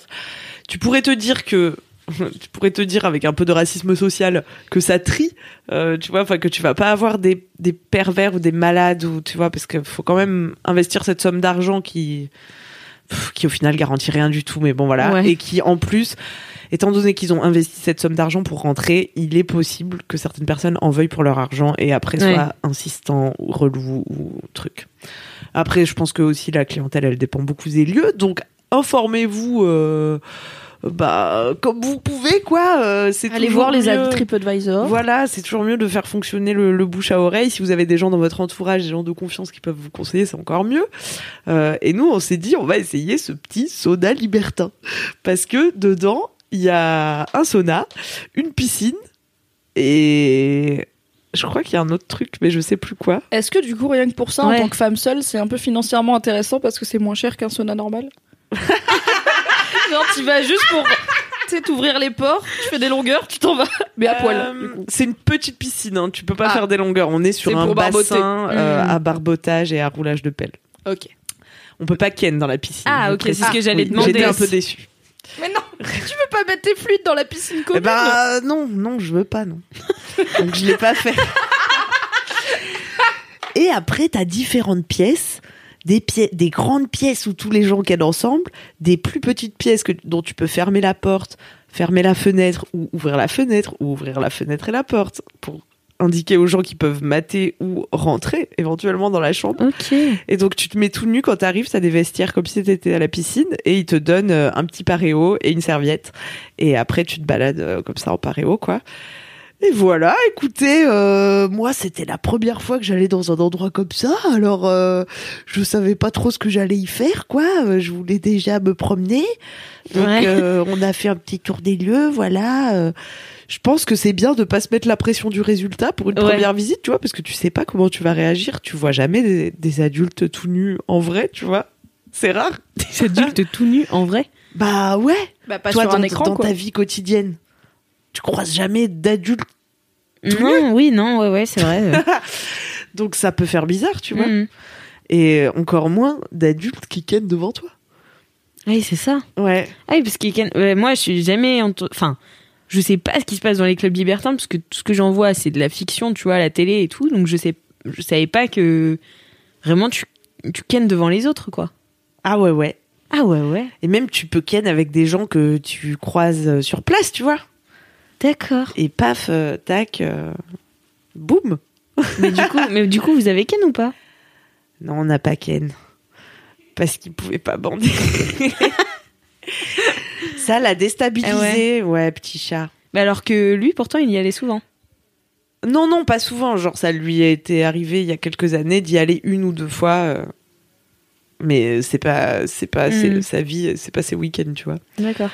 tu pourrais te dire que *laughs* tu pourrais te dire avec un peu de racisme social que ça trie, euh, tu vois, enfin que tu vas pas avoir des, des pervers ou des malades ou tu vois parce qu'il faut quand même investir cette somme d'argent qui pff, qui au final garantit rien du tout, mais bon voilà, Ouais. et qui en plus Étant donné qu'ils ont investi cette somme d'argent pour rentrer, il est possible que certaines personnes en veuillent pour leur argent et après Ouais. soient insistants ou relous ou truc. Après, je pense que aussi la clientèle, elle dépend beaucoup des lieux. Donc, informez-vous. euh, bah, comme vous pouvez, quoi. euh, c'est Allez toujours voir les avis TripAdvisor. Voilà, c'est toujours mieux de faire fonctionner le, le bouche à oreille. Si vous avez des gens dans votre entourage, des gens de confiance qui peuvent vous conseiller, c'est encore mieux. Euh, et nous, on s'est dit, on va essayer ce petit soda libertin. Parce que dedans, il y a un sauna, une piscine, et je crois qu'il y a un autre truc, mais je sais plus quoi. Est-ce que du coup, rien que pour ça, Ouais. en tant que femme seule, c'est un peu financièrement intéressant parce que c'est moins cher qu'un sauna normal? *laughs* Genre, tu vas juste pour tu sais, t'ouvrir les ports, tu fais des longueurs, tu t'en vas, mais à poil. Euh, du coup. c'est une petite piscine, hein. tu peux pas Ah. faire des longueurs. On est sur un pour barboter. bassin euh, Mm. à barbotage et à roulage de pelle. Ok. On peut pas ken dans la piscine. Ah, je ok, c'est ce que j'allais Oui, demander. J'étais un peu déçue. Mais non, tu veux pas mettre tes fluides dans la piscine Eh commune bah non, non, je veux pas, non. *laughs* Donc je l'ai pas fait. Et après, t'as différentes pièces. Des, pièces, des grandes pièces où tous les gens viennent ensemble, des plus petites pièces que, dont tu peux fermer la porte, fermer la fenêtre, ou ouvrir la fenêtre, ou ouvrir la fenêtre et la porte, pour indiquer aux gens qui peuvent mater ou rentrer éventuellement dans la chambre. Et donc tu te mets tout nu quand t'arrives, t'as des vestiaires comme si t'étais à la piscine et ils te donnent euh, un petit paréo et une serviette. Et après tu te balades euh, comme ça en paréo quoi. Et voilà, écoutez, euh, moi c'était la première fois que j'allais dans un endroit comme ça, alors euh, je savais pas trop ce que j'allais y faire quoi. Euh, Je voulais déjà me promener, donc Ouais. euh, on a fait un petit tour des lieux, voilà. euh, je pense que c'est bien de pas se mettre la pression du résultat pour une Ouais. première visite, tu vois, parce que tu sais pas comment tu vas réagir. Tu vois jamais des, des adultes tout nus en vrai, tu vois. C'est rare. Des adultes tout nus, en vrai? Bah ouais. Bah pas Toi, sur dans, un écran dans quoi. ta vie quotidienne, tu croises jamais d'adultes. Non, oui, non, ouais, ouais, c'est vrai. *laughs* Donc ça peut faire bizarre, tu vois. Mm. Et encore moins d'adultes qui kennent devant toi. Oui, c'est ça. Ouais. Ah oui, parce que ouais, moi, je suis jamais. ento- Enfin, je sais pas ce qui se passe dans les clubs libertins, parce que tout ce que j'en vois, c'est de la fiction, tu vois, à la télé et tout. Donc, je sais, je savais pas que vraiment tu, tu kennes devant les autres, quoi. Ah ouais, ouais. Ah ouais, ouais. Et même tu peux ken avec des gens que tu croises euh, sur place, tu vois. D'accord. Et paf, euh, tac, euh, boum. Mais du coup, mais du coup, vous avez ken ou pas? Non, on n'a pas ken. Parce qu'il pouvait pas bander. *laughs* Ça l'a déstabilisé. ouais. petit chat. Mais alors que lui, pourtant, il y allait souvent. Non, non, pas souvent. Genre, ça lui a été arrivé il y a quelques années d'y aller une ou deux fois. euh, Mais c'est pas, c'est pas Mm. sa vie, c'est pas ses week-ends, tu vois. D'accord.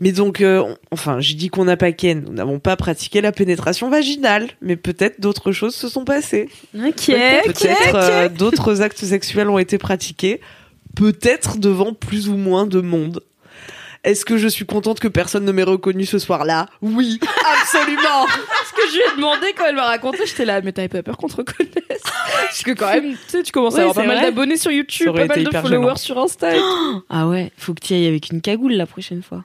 Mais donc, euh, on- enfin, j'ai dit qu'on n'a pas ken. Nous n'avons pas pratiqué la pénétration vaginale. Mais peut-être d'autres choses se sont passées. Ok. Peut-être euh, d'autres actes sexuels ont été pratiqués. Peut-être devant plus ou moins de monde. Est-ce que je suis contente que personne ne m'ait reconnu ce soir-là? Oui, absolument. *laughs* Ce que je lui ai demandé quand elle m'a raconté, j'étais là, mais t'avais pas peur qu'on te reconnaisse? Parce que quand même, tu sais, tu commences Ouais, à avoir pas mal d'abonnés sur YouTube, pas mal de followers gênant. sur Insta. et tout. *gasps* Ah ouais, faut que tu y ailles avec une cagoule la prochaine fois.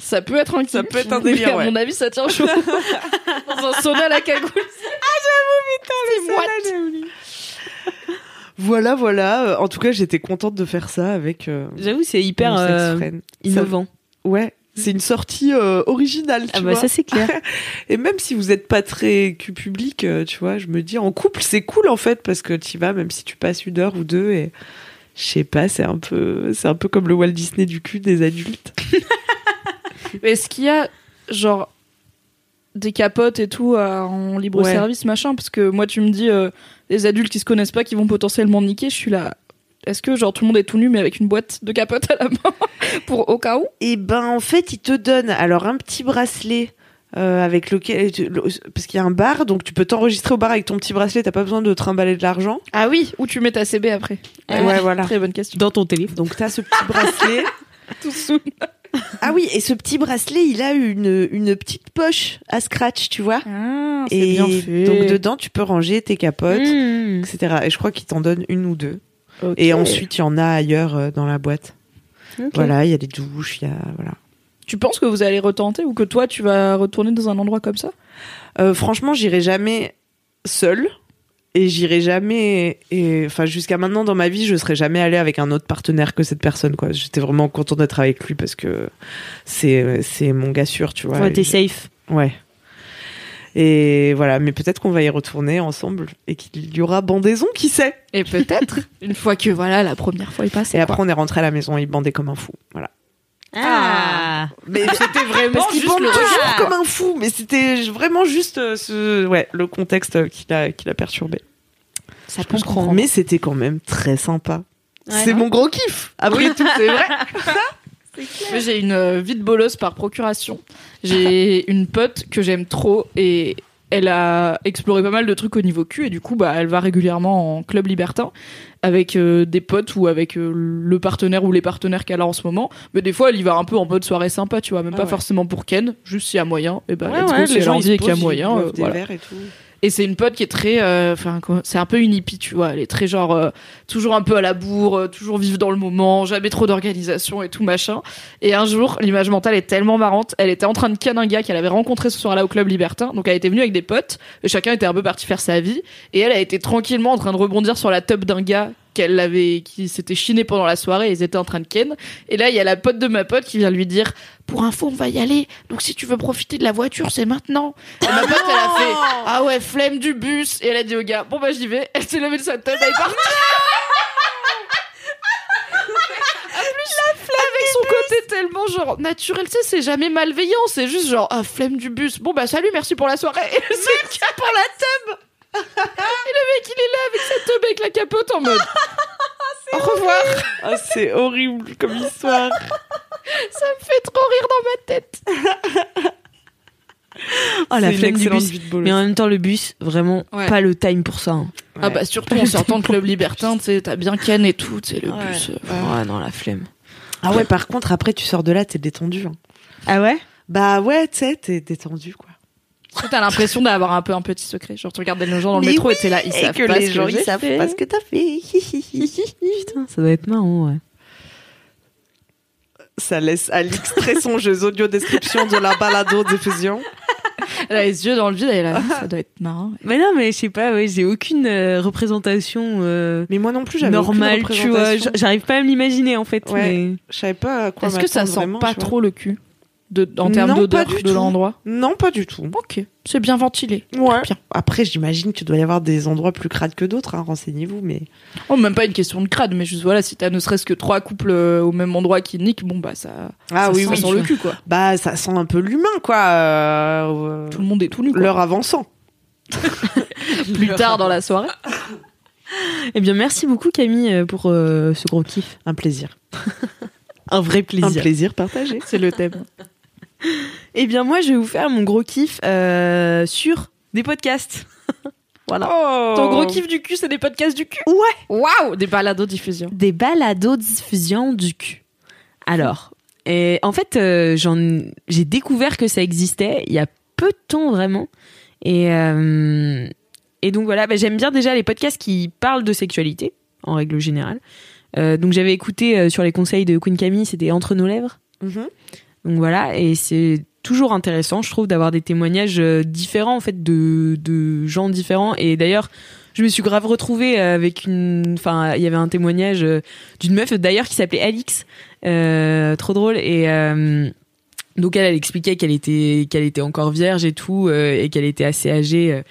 Ça peut être un Ça peut être un mais délire, À ouais. mon avis, ça tient chaud. *laughs* Dans un sauna à la cagoule. Ah, j'avoue, putain, c'est moite. Voilà, voilà. Euh, En tout cas, j'étais contente de faire ça avec euh, J'avoue, c'est hyper euh, friend. innovant. Ça- ouais, c'est une sortie euh, originale, tu Ah bah vois. ça c'est clair. *laughs* Et même si vous êtes pas très cul public, tu vois, je me dis en couple c'est cool en fait parce que tu vas même si tu passes une heure ou deux et je sais pas, c'est un peu c'est un peu comme le Walt Disney du cul des adultes. *laughs* Mais Est-ce qu'il y a, genre, des capotes et tout euh, en libre Ouais. service, machin? Parce que moi, tu me dis, euh, les adultes qui se connaissent pas, qui vont potentiellement niquer, je suis là. Est-ce que, genre, tout le monde est tout nu, mais avec une boîte de capotes à la main *laughs* Pour au cas où? Et ben en fait, ils te donnent alors un petit bracelet euh, avec lequel le- parce qu'il y a un bar donc tu peux t'enregistrer au bar avec ton petit bracelet, t'as pas besoin de trimballer de l'argent. Ah oui Ou tu mets ta CB après Ouais, voilà. Très bonne question. Dans ton téléphone. Donc t'as ce petit bracelet. *laughs* *laughs* Tout sous. ah oui, et ce petit bracelet, il a une une petite poche à scratch, tu vois. Ah, c'est Et bien fait. donc dedans, tu peux ranger tes capotes, Mmh. etc. Et je crois qu'ils t'en donnent une ou deux. Et ensuite, il y en a ailleurs euh, dans la boîte. Voilà, il y a des douches, il y a voilà. Tu penses que vous allez retenter ou que toi, tu vas retourner dans un endroit comme ça? Euh, franchement, j'irai jamais seule et j'irai jamais et enfin jusqu'à maintenant dans ma vie, je serais jamais allée avec un autre partenaire que cette personne quoi. J'étais vraiment contente d'être avec lui parce que c'est c'est mon gars sûr, tu vois. Ouais, t'es safe. Ouais. Et voilà, mais peut-être qu'on va y retourner ensemble et qu'il y aura bandaison, qui sait? Et peut-être, une fois que voilà, la première fois est passée. Et après, on est rentré à la maison, il bandait comme un fou. Voilà. Ah. Mais c'était vraiment Parce qu'il juste le toujours comme un fou. Mais c'était vraiment juste euh, ce, ouais, le contexte qui l'a, qui l'a perturbé. Ça Je comprends. Mais c'était quand même très sympa. c'est mon gros kiff. Après tout, c'est vrai. *laughs* J'ai une euh, vie de bolosse par procuration. J'ai *laughs* une pote que j'aime trop et elle a exploré pas mal de trucs au niveau cul et du coup, bah, elle va régulièrement en club libertin avec euh, des potes ou avec euh, le partenaire ou les partenaires qu'elle a en ce moment. Mais des fois, elle y va un peu en mode soirée sympa, tu vois, même Ah pas ouais. forcément pour Ken, juste s'il y a moyen. Et bah, Ouais, let's go, ouais, si les gens, se qu'il y a moyen. euh, voilà. et tout. Et c'est une pote qui est très, euh, enfin, c'est un peu une hippie, tu vois. Elle est très genre, euh, toujours un peu à la bourre, euh, toujours vivre dans le moment, jamais trop d'organisation et tout machin. Et un jour, l'image mentale est tellement marrante. Elle était en train de ken un gars qu'elle avait rencontré ce soir-là au club libertin. Donc elle était venue avec des potes. Et chacun était un peu parti faire sa vie. Et elle a été tranquillement en train de rebondir sur la top d'un gars qu'elle avait, qui s'était chiné pendant la soirée. Et ils étaient en train de ken. Et là, il y a la pote de ma pote qui vient lui dire, pour info, on va y aller. Donc si tu veux profiter de la voiture, c'est maintenant. Et ma pote, elle a fait, ah ouais, flemme du bus. Et elle a dit au gars, bon bah j'y vais. Elle s'est levée de sa table, elle est partie. *laughs* Avec son côté tellement genre naturel, tu sais, c'est jamais malveillant, c'est juste genre, ah, flemme du bus. Bon bah salut, merci pour la soirée. *laughs* Et gars pour la tub. Et le mec, il est là avec sa tub avec la capote en mode. *laughs* Au revoir. Ah, c'est horrible comme histoire. Ça me fait trop rire dans ma tête. Oh, la flemme du bus. Mais en même temps, le bus, vraiment Ouais. pas le time pour ça. hein. Ah bah surtout en sortant de club libertin, tu sais, t'as bien Ken et tout, tu sais, le Ouais. bus. euh, Ah non, la flemme. Ah ouais, par contre, après, tu sors de là, t'es détendu. hein. Ah ouais? Bah ouais, tu sais, t'es détendu, quoi. T'as l'impression d'avoir un peu un petit secret. Genre, tu regardais les gens dans le Mais métro oui, et t'es là, ils Et savent que pas les ce gens, que ils savent fait. pas ce que t'as fait. *laughs* Putain, ça doit être marrant, ouais. Ça laisse Alix très songeuse. Audio description de la balado diffusion. Elle a les yeux dans le vide, elle est là, ça doit être marrant. Mais non, mais je sais pas, ouais, j'ai aucune euh, représentation euh, Mais moi non plus, j'avais aucune normale, tu vois. J'arrive pas à me l'imaginer, en fait. Ouais. mais- Je savais pas à quoi Est-ce que ça sent vraiment, pas trop le cul de, en termes Non, d'odeur pas du de tout. l'endroit Non, pas du tout. Ok, c'est bien ventilé. Ouais. Bien. Après, j'imagine qu'il doit y avoir des endroits plus crades que d'autres. hein, Renseignez-vous, mais Oh, même pas une question de crade, mais juste voilà, si t'as ne serait-ce que trois couples euh, au même endroit qui niquent, bon bah ça, ah ça oui, sent oui, sur le cul quoi. bah ça sent un peu l'humain, quoi. euh, Tout le monde est tout nu. L'heure avançant. *laughs* Plus tard dans la soirée. Eh bien, merci beaucoup, Camille, euh, pour euh, ce gros kiff. Un plaisir. *laughs* Un vrai plaisir. Un plaisir partagé. C'est le thème. Eh bien, moi, je vais vous faire mon gros kiff euh, sur des podcasts. *laughs* voilà. Oh. Ton gros kiff du cul, c'est des podcasts du cul. Ouais. Waouh, des balados diffusion. Des balados-diffusion du cul. Alors, et en fait, euh, j'ai découvert que ça existait il y a peu de temps vraiment. Et, euh, et donc voilà, bah, j'aime bien déjà les podcasts qui parlent de sexualité, en règle générale. Euh, donc j'avais écouté sur les conseils de Queen Camille, c'était Entre nos lèvres. Mhm. Donc voilà, et c'est toujours intéressant, je trouve, d'avoir des témoignages euh, différents, en fait, de, gens différents. Et d'ailleurs, je me suis grave retrouvée avec une... Enfin, il y avait un témoignage euh, d'une meuf, d'ailleurs, qui s'appelait Alix. Euh, trop drôle. Et... donc elle, elle expliquait qu'elle était, qu'elle était encore vierge et tout, et qu'elle était assez âgée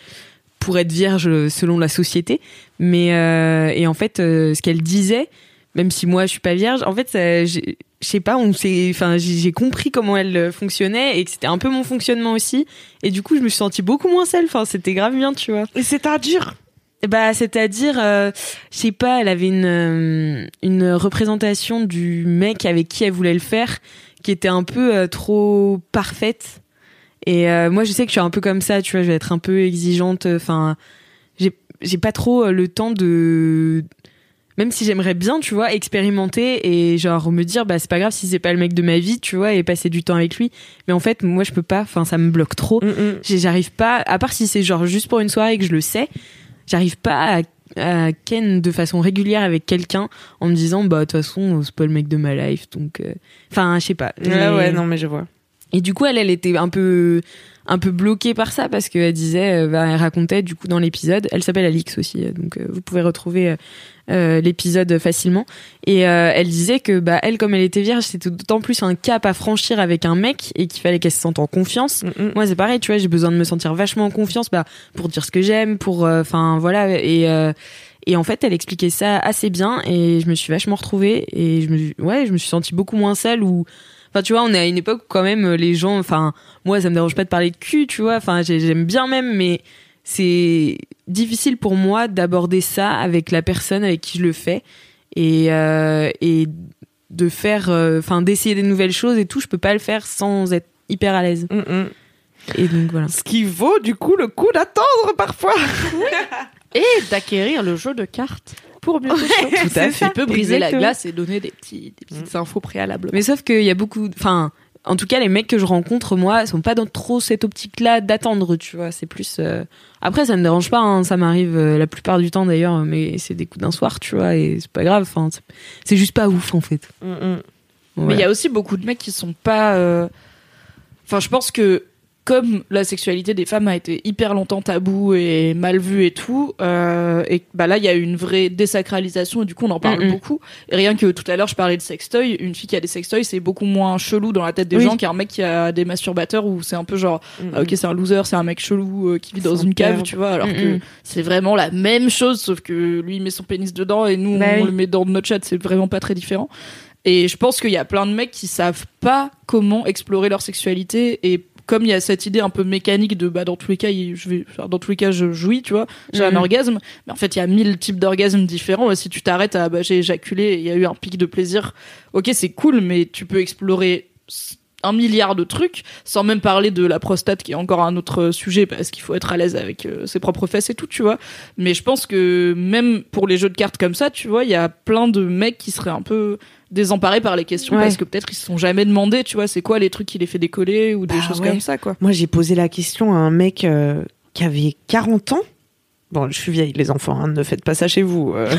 pour être vierge selon la société. Mais et en fait, ce qu'elle disait, même si moi je suis pas vierge, en fait, ça- je sais pas, on s'est, enfin, j'ai compris comment elle euh, fonctionnait et que c'était un peu mon fonctionnement aussi. Et du coup, je me suis sentie beaucoup moins seule. Enfin, c'était grave bien, tu vois. Et c'est-à-dire Bah, c'est-à-dire, euh, je sais pas, elle avait une euh, une représentation du mec avec qui elle voulait le faire qui était un peu euh, trop parfaite. Et moi, je sais que je suis un peu comme ça, tu vois, je vais être un peu exigeante. Enfin, j'ai j'ai pas trop le temps de même si j'aimerais bien, tu vois, expérimenter et genre me dire bah c'est pas grave si c'est pas le mec de ma vie, tu vois, et passer du temps avec lui. Mais en fait, moi je peux pas, enfin ça me bloque trop. Mm, J'ai- J'arrive pas, à part si c'est genre juste pour une soirée et que je le sais, j'arrive pas à, à ken de façon régulière avec quelqu'un en me disant bah de toute façon c'est pas le mec de ma life donc euh, enfin je sais pas Ouais, Mais ouais, non, mais je vois. Et du coup, elle, elle était un peu un peu bloquée par ça parce qu'elle disait, euh, bah, elle racontait du coup dans l'épisode, elle s'appelle Alix aussi, euh, donc euh, vous pouvez retrouver euh, l'épisode facilement. Et euh, elle disait que bah elle, comme elle était vierge, c'était d'autant plus un cap à franchir avec un mec et qu'il fallait qu'elle se sente en confiance. Mm, Moi, c'est pareil, tu vois, j'ai besoin de me sentir vachement en confiance, bah pour dire ce que j'aime, pour, enfin voilà, et euh, et en fait, elle expliquait ça assez bien et je me suis vachement retrouvée et je me, suis- ouais, je me suis sentie beaucoup moins seule ou, enfin, tu vois, on est à une époque où quand même les gens, enfin, moi, ça me dérange pas de parler de cul, tu vois, enfin, j'ai- j'aime bien même, mais c'est difficile pour moi d'aborder ça avec la personne avec qui je le fais et euh, et de faire, euh, enfin, d'essayer des nouvelles choses et tout. Je peux pas le faire sans être hyper à l'aise. Mm, mm. Et donc voilà. Ce qui vaut du coup le coup d'attendre parfois. *laughs* Et d'acquérir le jeu de cartes pour mieux pécho. Tout à fait. Tu peux briser la glace et donner des, petits, des petites infos préalables. Mais sauf qu'il y a beaucoup, enfin, en tout cas, les mecs que je rencontre, moi, sont pas dans trop cette optique-là d'attendre, tu vois. C'est plus. euh, Après, ça me dérange pas, hein, ça m'arrive euh, la plupart du temps d'ailleurs, mais c'est des coups d'un soir, tu vois, et c'est pas grave. Enfin, c'est- c'est juste pas ouf en fait. Mm, mm. Mais il y a aussi beaucoup de mecs qui sont pas. euh, Enfin, je pense que comme la sexualité des femmes a été hyper longtemps tabou et mal vue et tout, euh, et bah là il y a eu une vraie désacralisation et du coup on en parle beaucoup. Et rien que tout à l'heure je parlais de sextoy, une fille qui a des sextoys c'est beaucoup moins chelou dans la tête des Oui. gens qu'un mec qui a des masturbateurs où c'est un peu genre Mm, ah, ok c'est un loser, c'est un mec chelou euh, qui vit dans une cave, tu vois, alors que c'est vraiment la même chose sauf que lui il met son pénis dedans et nous Bah on oui. le met dans notre chat, c'est vraiment pas très différent. Et je pense qu'il y a plein de mecs qui savent pas comment explorer leur sexualité et comme il y a cette idée un peu mécanique de bah dans tous les cas je vais dans tous les cas je jouis tu vois. J'ai un Mhm. orgasme. Mais en fait il y a mille types d'orgasmes différents. Et si tu t'arrêtes à bah j'ai éjaculé et il y a eu un pic de plaisir ok c'est cool mais tu peux explorer un milliard de trucs sans même parler de la prostate qui est encore un autre sujet parce qu'il faut être à l'aise avec euh, ses propres fesses et tout tu vois. Mais je pense que même pour les jeux de cartes comme ça tu vois il y a plein de mecs qui seraient un peu désemparés par les questions Ouais. parce que peut-être ils se sont jamais demandé tu vois c'est quoi les trucs qui les fait décoller ou des Bah choses ouais. comme ça quoi Moi, j'ai posé la question à un mec euh, qui avait 40 ans. Bon, je suis vieille, les enfants, hein, ne faites pas ça chez vous. euh. *laughs*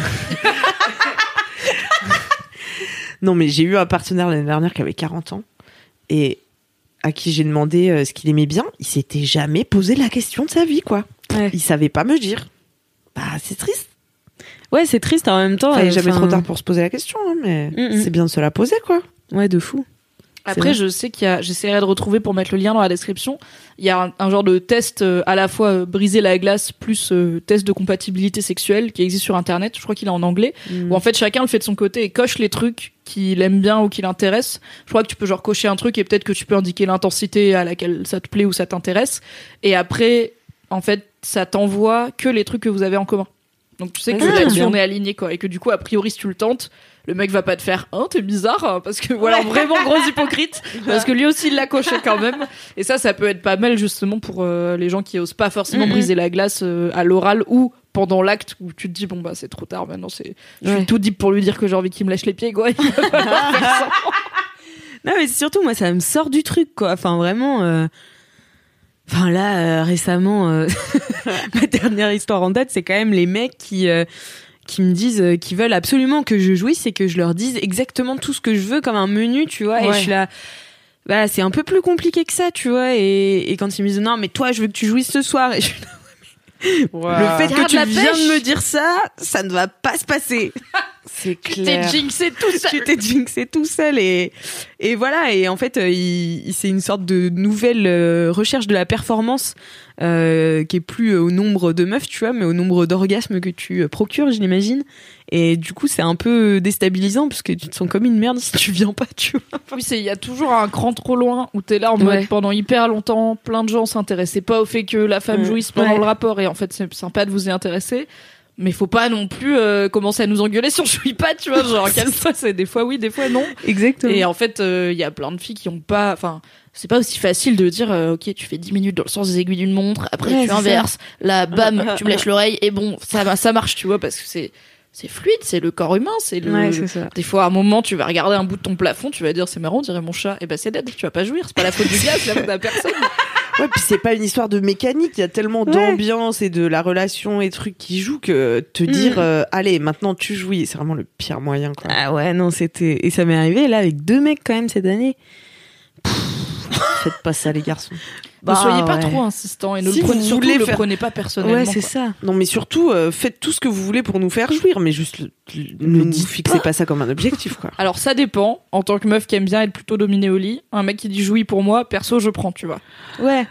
non, mais j'ai eu un partenaire l'année dernière qui avait 40 ans et à qui j'ai demandé euh, ce qu'il aimait bien. Il s'était jamais posé la question de sa vie, quoi. Ouais. Il savait pas me dire. Bah, c'est triste. Ouais, c'est triste en même temps. Enfin, il est euh, jamais trop tard pour se poser la question, hein, mais Mm, c'est bien de se la poser, quoi. Ouais, de fou. Après, je sais qu'il y a, j'essaierai de retrouver pour mettre le lien dans la description. Il y a un, un genre de test euh, à la fois euh, briser la glace plus euh, test de compatibilité sexuelle qui existe sur internet. Je crois qu'il est en anglais. Où en fait chacun le fait de son côté et coche les trucs qu'il aime bien ou qui l'intéressent. Je crois que tu peux genre cocher un truc et peut-être que tu peux indiquer l'intensité à laquelle ça te plaît ou ça t'intéresse. Et après, en fait, ça t'envoie que les trucs que vous avez en commun. Donc tu sais que là-dessus on est aligné quoi et que du coup a priori si tu le tentes le mec va pas te faire hein t'es bizarre hein, parce que voilà vraiment gros hypocrite *laughs* parce que lui aussi il l'a coché quand même et ça ça peut être pas mal justement pour euh, les gens qui osent pas forcément Mhm. briser la glace euh, à l'oral ou pendant l'acte où tu te dis bon bah c'est trop tard maintenant c'est je suis Ouais. tout deep pour lui dire que j'ai envie qu'il me lâche les pieds quoi. *laughs* Non, mais surtout, moi, ça me sort du truc, quoi. Enfin, vraiment. euh, Enfin, là, euh, récemment, euh, *laughs* ma dernière histoire en date, c'est quand même les mecs qui. euh, qui me disent qui veulent absolument que je jouisse et que je leur dise exactement tout ce que je veux comme un menu tu vois. Et je suis là bah c'est un peu plus compliqué que ça tu vois. Et, et quand ils me disent non mais toi je veux que tu jouisses ce soir. Et je suis là, le fait que Garde tu la viens pêche. de me dire ça ça ne va pas se passer *laughs* C'est t'es clair. jinxé tout ça tu t'es jinxé tout seul et et voilà et en fait euh, il, c'est une sorte de nouvelle euh, recherche de la performance euh, qui est plus au nombre de meufs tu vois mais au nombre d'orgasmes que tu procures j'imagine et du coup c'est un peu déstabilisant parce que tu te sens comme une merde *laughs* si tu viens pas tu vois Oui, c'est il y a toujours un cran trop loin où t'es là en mode Ouais. pendant hyper longtemps, plein de gens s'intéressaient pas au fait que la femme Ouais. jouisse pendant Ouais. le rapport et en fait c'est sympa de vous y intéresser. Mais faut pas non plus euh, commencer à nous engueuler si on jouit pas, tu vois, genre fois *laughs* c'est des fois oui, des fois non. exactement Et en fait, euh, il y a plein de filles qui ont pas enfin c'est pas aussi facile de dire euh, OK, tu fais 10 minutes dans le sens des aiguilles d'une montre, après Ouais, tu inverses, là bam, *laughs* tu me lèches l'oreille et bon, ça va ça marche, tu vois parce que c'est c'est fluide, c'est le corps humain, c'est le ouais c'est ça des fois, à un moment, tu vas regarder un bout de ton plafond, tu vas dire c'est marrant, on dirait mon chat. Et ben c'est dead, tu vas pas jouir, c'est pas la faute du gars, c'est la faute de la personne. *laughs* Ouais, puis c'est pas une histoire de mécanique, il y a tellement d'ambiance et de la relation et trucs qui jouent que te dire euh, allez, maintenant tu jouis, c'est vraiment le pire moyen quoi. ah ouais non c'était et ça m'est arrivé là avec deux mecs quand même cette année Pff, Faites pas ça, les garçons. Ne soyez pas ouais. trop insistant et ne Si le prenez, vous surtout, voulez le faire- prenez pas personnellement. Ouais, c'est ça. Non, mais surtout, euh, faites tout ce que vous voulez pour nous faire jouir, mais juste le- le- ne nous dites fixez pas. ça comme un objectif, quoi. *laughs* Alors ça dépend. En tant que meuf qui aime bien être plutôt dominée au lit, un mec qui dit jouis pour moi, perso je prends, tu vois. Ouais.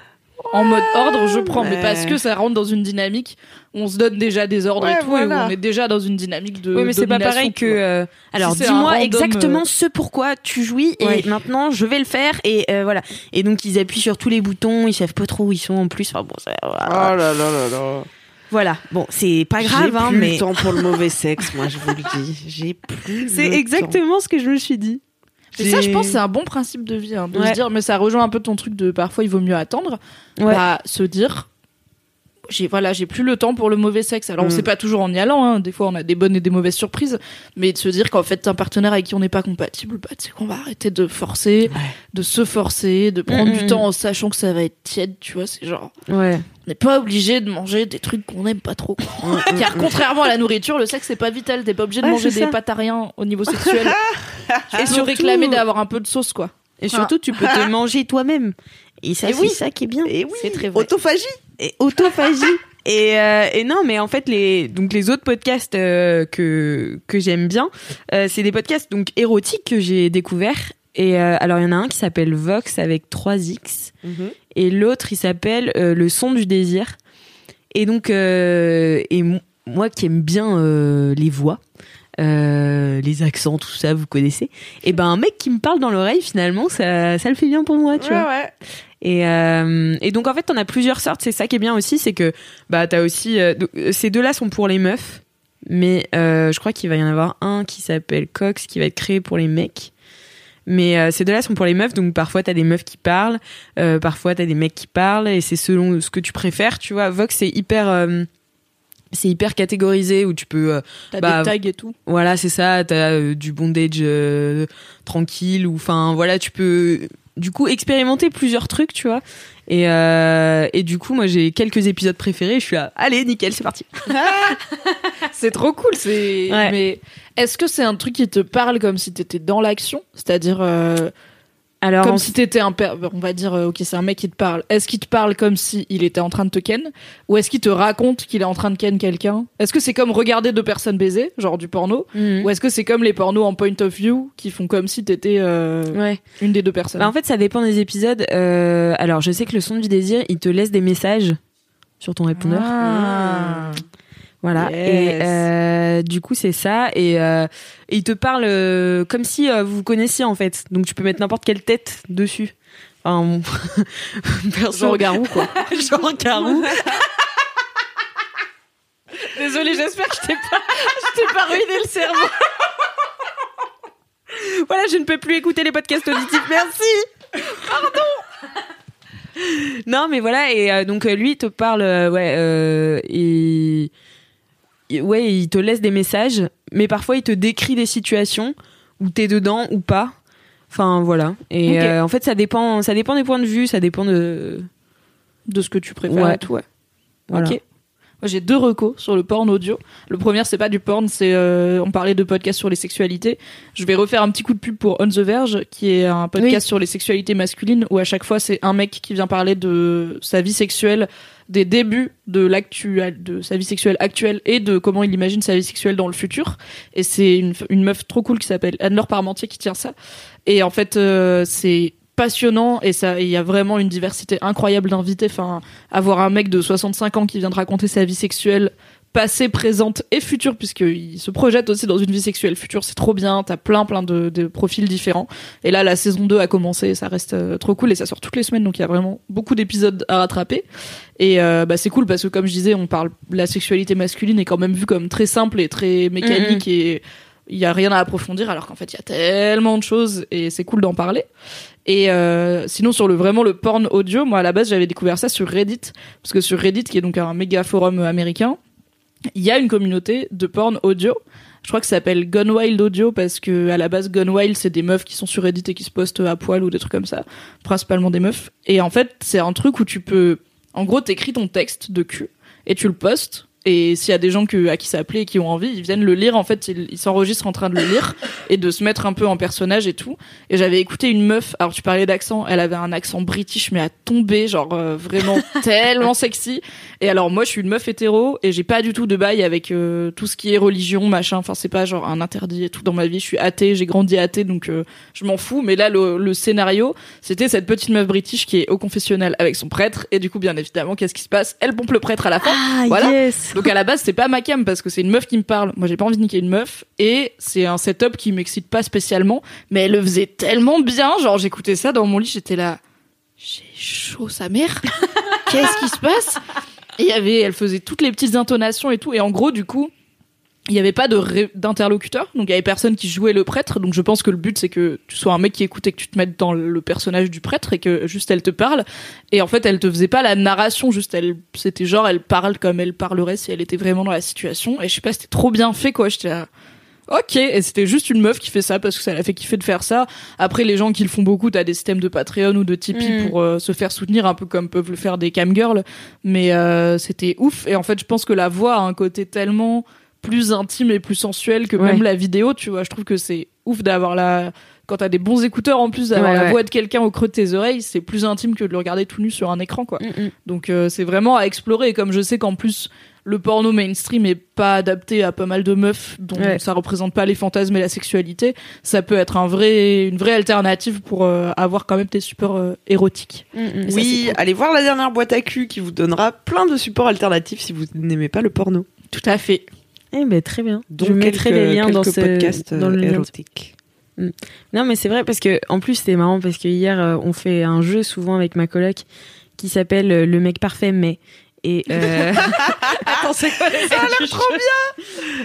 En mode ordre, je prends, mais parce que ça rentre dans une dynamique. On se donne déjà des ordres Ouais, et tout, voilà. et où on est déjà dans une dynamique de. Oui, mais c'est pas pareil que. euh, alors, dis-moi random, exactement euh, ce pourquoi tu jouis et Ouais. maintenant je vais le faire et euh, voilà. Et donc ils appuient sur tous les boutons, ils savent pas trop où ils sont en plus. Enfin bon, ça- Oh là là là là. voilà. Bon, c'est pas J'ai grave, hein, plus mais le temps pour le mauvais sexe, moi, je vous le dis. J'ai plus. *laughs* c'est exactement ce que je me suis dit. Et ça, je pense, c'est un bon principe de vie, hein, de Ouais. se dire, mais ça rejoint un peu ton truc de parfois il vaut mieux attendre. Ouais. Bah, se dire, j'ai voilà, j'ai plus le temps pour le mauvais sexe. Alors, on Mm. sait pas toujours en y allant, hein. des fois on a des bonnes et des mauvaises surprises, mais de se dire qu'en fait, un partenaire avec qui on n'est pas compatible, bah, tu sais qu'on va arrêter de forcer, de se forcer, de prendre Mm, du mm, temps en sachant que ça va être tiède, tu vois, c'est genre, Ouais. on n'est pas obligé de manger des trucs qu'on n'aime pas trop. Car contrairement à la nourriture, le sexe c'est pas vital, t'es pas obligé de Ouais, manger des ça. pâtes à rien au niveau sexuel. *laughs* et se réclamer d'avoir un peu de sauce, quoi. Et surtout, tu peux te manger toi-même. Et ça, c'est oui. ça qui est bien. Et oui, C'est très vrai. autophagie. Et autophagie. *laughs* Et, euh, et non, mais en fait, les, donc les autres podcasts euh, que, que j'aime bien, euh, c'est des podcasts donc érotiques que j'ai découverts. Et alors, il y en a un qui s'appelle Vox avec 3X. Et l'autre, il s'appelle Le son du désir. Et donc, et mo- moi qui aime bien les voix, euh, les accents, tout ça, vous connaissez. Et ben, un mec qui me parle dans l'oreille, finalement, ça, ça le fait bien pour moi, tu vois. ouais. Et, euh, et donc en fait, t'en as plusieurs sortes. C'est ça qui est bien aussi, c'est que bah t'as aussi euh, euh, ces deux-là sont pour les meufs, mais euh, je crois qu'il va y en avoir un qui s'appelle Cox qui va être créé pour les mecs. Mais ces deux-là sont pour les meufs, donc parfois t'as des meufs qui parlent, parfois t'as des mecs qui parlent, et c'est selon ce que tu préfères, tu vois. Vox c'est hyper, c'est hyper catégorisé où tu peux euh, T'as Bah, des tags et tout. voilà, c'est ça. T'as euh, du bondage euh, tranquille ou enfin voilà, tu peux du coup expérimenter plusieurs trucs, tu vois. Et euh, et du coup, moi j'ai quelques épisodes préférés. Je suis là, allez, nickel, c'est parti. *laughs* C'est trop cool, c'est. Ouais. Mais est-ce que c'est un truc qui te parle comme si t'étais dans l'action? C'est-à-dire. euh, Alors comme si t'étais un père, on va dire, euh, ok, c'est un mec qui te parle. Est-ce qu'il te parle comme si il était en train de te ken Ou est-ce qu'il te raconte qu'il est en train de ken quelqu'un? Est-ce que c'est comme regarder deux personnes baiser, genre du porno Mhm. Ou est-ce que c'est comme les pornos en point of view qui font comme si t'étais euh, Ouais. une des deux personnes? Bah, en fait, ça dépend des épisodes. Euh, alors, je sais que le son du désir, il te laisse des messages sur ton répondeur. Ah. Voilà. Yes. Et euh, du coup, c'est ça. Et, euh, et il te parle euh, comme si vous vous connaissiez en fait. Donc, tu peux mettre n'importe quelle tête dessus. Enfin, *laughs* perso, Genre Garou, quoi. *laughs* genre Garou. *laughs* Désolée, j'espère que je t'ai pas, je t'ai pas ruiné le cerveau. voilà, je ne peux plus écouter les podcasts auditifs. Merci. Pardon. Non, mais voilà. Et euh, donc, lui, il te parle. euh, ouais. Euh, il... Ouais, il te laisse des messages, mais parfois il te décrit des situations où t'es dedans ou pas. Enfin voilà. Et euh, en fait, ça dépend, ça dépend des points de vue, ça dépend de. De ce que tu préfères Ouais. et tout, ouais. Voilà. Ok. Moi, j'ai deux recos sur le porn audio. Le premier, c'est pas du porn, c'est euh, on parlait de podcast sur les sexualités. Je vais refaire un petit coup de pub pour On the Verge, qui est un podcast sur les sexualités masculines, où à chaque fois c'est un mec qui vient parler de sa vie sexuelle, des débuts de sa vie sexuelle actuelle et de comment il imagine sa vie sexuelle dans le futur. Et c'est une, une meuf trop cool qui s'appelle Anne-Laure Parmentier qui tient ça. Et en fait, euh, c'est passionnant et ça il y a vraiment une diversité incroyable d'invités enfin avoir un mec de 65 ans qui vient de raconter sa vie sexuelle passée, présente et future, puisqu'il se projette aussi dans une vie sexuelle future, c'est trop bien, t'as plein plein de, de profils différents. Et là, la saison 2 a commencé, ça reste euh, trop cool et ça sort toutes les semaines, donc il y a vraiment beaucoup d'épisodes à rattraper. Et euh, bah, c'est cool parce que comme je disais, on parle, la sexualité masculine est quand même vue comme très simple et très mécanique et il y a rien à approfondir, alors qu'en fait, il y a tellement de choses et c'est cool d'en parler. Et euh, sinon sur le vraiment le porn audio, moi à la base j'avais découvert ça sur Reddit parce que sur Reddit qui est donc un méga forum américain, il y a une communauté de porn audio. Je crois que ça s'appelle Gone Wild Audio parce que à la base Gone Wild c'est des meufs qui sont sur Reddit et qui se postent à poil ou des trucs comme ça, principalement des meufs. Et en fait c'est un truc où tu peux, en gros t'écris ton texte de cul et tu le postes Et s'il y a des gens que, à qui ça plaît et qui ont envie, ils viennent le lire. En fait, ils s'enregistrent en train de le lire et de se mettre un peu en personnage et tout. Et j'avais écouté une meuf. Alors tu parlais d'accent. Elle avait un accent british mais à tomber, genre euh, vraiment *laughs* tellement sexy. Et alors moi, je suis une meuf hétéro et j'ai pas du tout de bail avec euh, tout ce qui est religion, machin. Enfin, c'est pas genre un interdit et tout dans ma vie. Je suis athée, j'ai grandi athée, donc euh, je m'en fous. Mais là, le, le scénario, c'était cette petite meuf british qui est au confessionnal avec son prêtre. Et du coup, bien évidemment, qu'est-ce qui se passe? Elle pompe le prêtre à la fin. Ah, Voilà. yes. *laughs* Donc à la base, c'est pas ma cam parce que c'est une meuf qui me parle. Moi, j'ai pas envie de niquer une meuf et c'est un setup qui m'excite pas spécialement, mais elle le faisait tellement bien. Genre, j'écoutais ça dans mon lit, j'étais là, j'ai chaud sa mère. *laughs* Qu'est-ce qui se passe? Et il y avait, elle faisait toutes les petites intonations et tout. Et en gros, du coup, il y avait pas de ré- d'interlocuteur, donc il y avait personne qui jouait le prêtre. Donc je pense que le but c'est que tu sois un mec qui écoute et que tu te mettes dans le personnage du prêtre et que juste elle te parle. Et en fait, elle te faisait pas la narration, juste elle, c'était genre elle parle comme elle parlerait si elle était vraiment dans la situation. Et je sais pas, c'était trop bien fait quoi. J'étais là. Ok, et c'était juste une meuf qui fait ça parce que ça l'a fait kiffer de faire ça. Après, les gens qui le font beaucoup, t'as des systèmes de Patreon ou de Tipeee Mm. pour euh, se faire soutenir, un peu comme peuvent le faire des camgirls. Mais euh, c'était ouf. Et en fait, je pense que la voix a un côté tellement plus intime et plus sensuel que Ouais. même la vidéo, tu vois. Je trouve que c'est ouf d'avoir la quand t'as des bons écouteurs en plus d'avoir Ouais, la ouais. voix de quelqu'un au creux de tes oreilles, c'est plus intime que de le regarder tout nu sur un écran, quoi. Mm, mm. Donc euh, c'est vraiment à explorer. Et comme je sais qu'en plus le porno mainstream est pas adapté à pas mal de meufs dont Ouais. ça représente pas les fantasmes et la sexualité, ça peut être un vrai, une vraie alternative pour euh, avoir quand même des supports euh, érotiques. Mm, ça, Oui, cool. allez voir la dernière boîte à cul qui vous donnera plein de supports alternatifs si vous n'aimez pas le porno. Tout à fait. Eh ben très bien. Donc je mettrai quelques- les liens dans ce podcasts dans le euh, lien. érotiques. Non, mais c'est vrai parce que en plus c'était marrant parce que hier euh, on fait un jeu souvent avec ma coloc qui s'appelle euh, le mec parfait mais et euh, *laughs* *laughs* Attends, c'est quoi Ça a l'air trop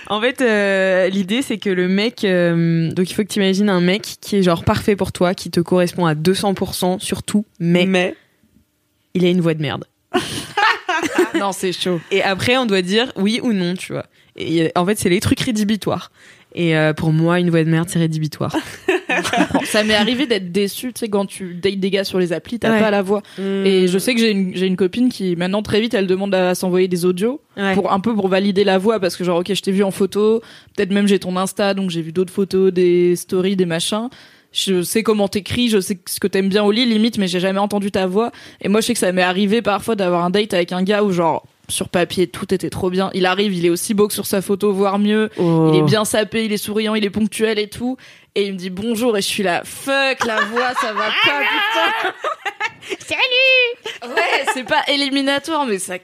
en fait euh, l'idée c'est que le mec euh, donc il faut que tu imagines un mec qui est genre parfait pour toi qui te correspond à 200% sur tout mais Mais il a une voix de merde. bien. *laughs* Non, c'est chaud. Et après on doit dire oui ou non, tu vois. Et euh, en fait c'est les trucs rédhibitoires. Et euh, pour moi une voix de merde c'est rédhibitoire. *laughs* ça m'est arrivé d'être déçu, tu sais, quand tu dates des gars sur les applis, t'as Ouais. pas la voix. Et je sais que j'ai une, j'ai une copine qui, maintenant, très vite, elle demande à s'envoyer des audios. Ouais. pour un peu pour valider la voix parce que genre ok je t'ai vu en photo peut-être même j'ai ton insta donc j'ai vu d'autres photos des stories des machins je sais comment t'écris je sais ce que t'aimes bien au lit limite mais j'ai jamais entendu ta voix et moi je sais que ça m'est arrivé parfois d'avoir un date avec un gars où genre sur papier tout était trop bien. Il arrive il est aussi beau que sur sa photo voire mieux. Oh. il est bien sapé il est souriant il est ponctuel et tout. Et il me dit bonjour et je suis là fuck la voix ça va pas putain. *laughs* Salut ouais c'est pas éliminatoire mais ça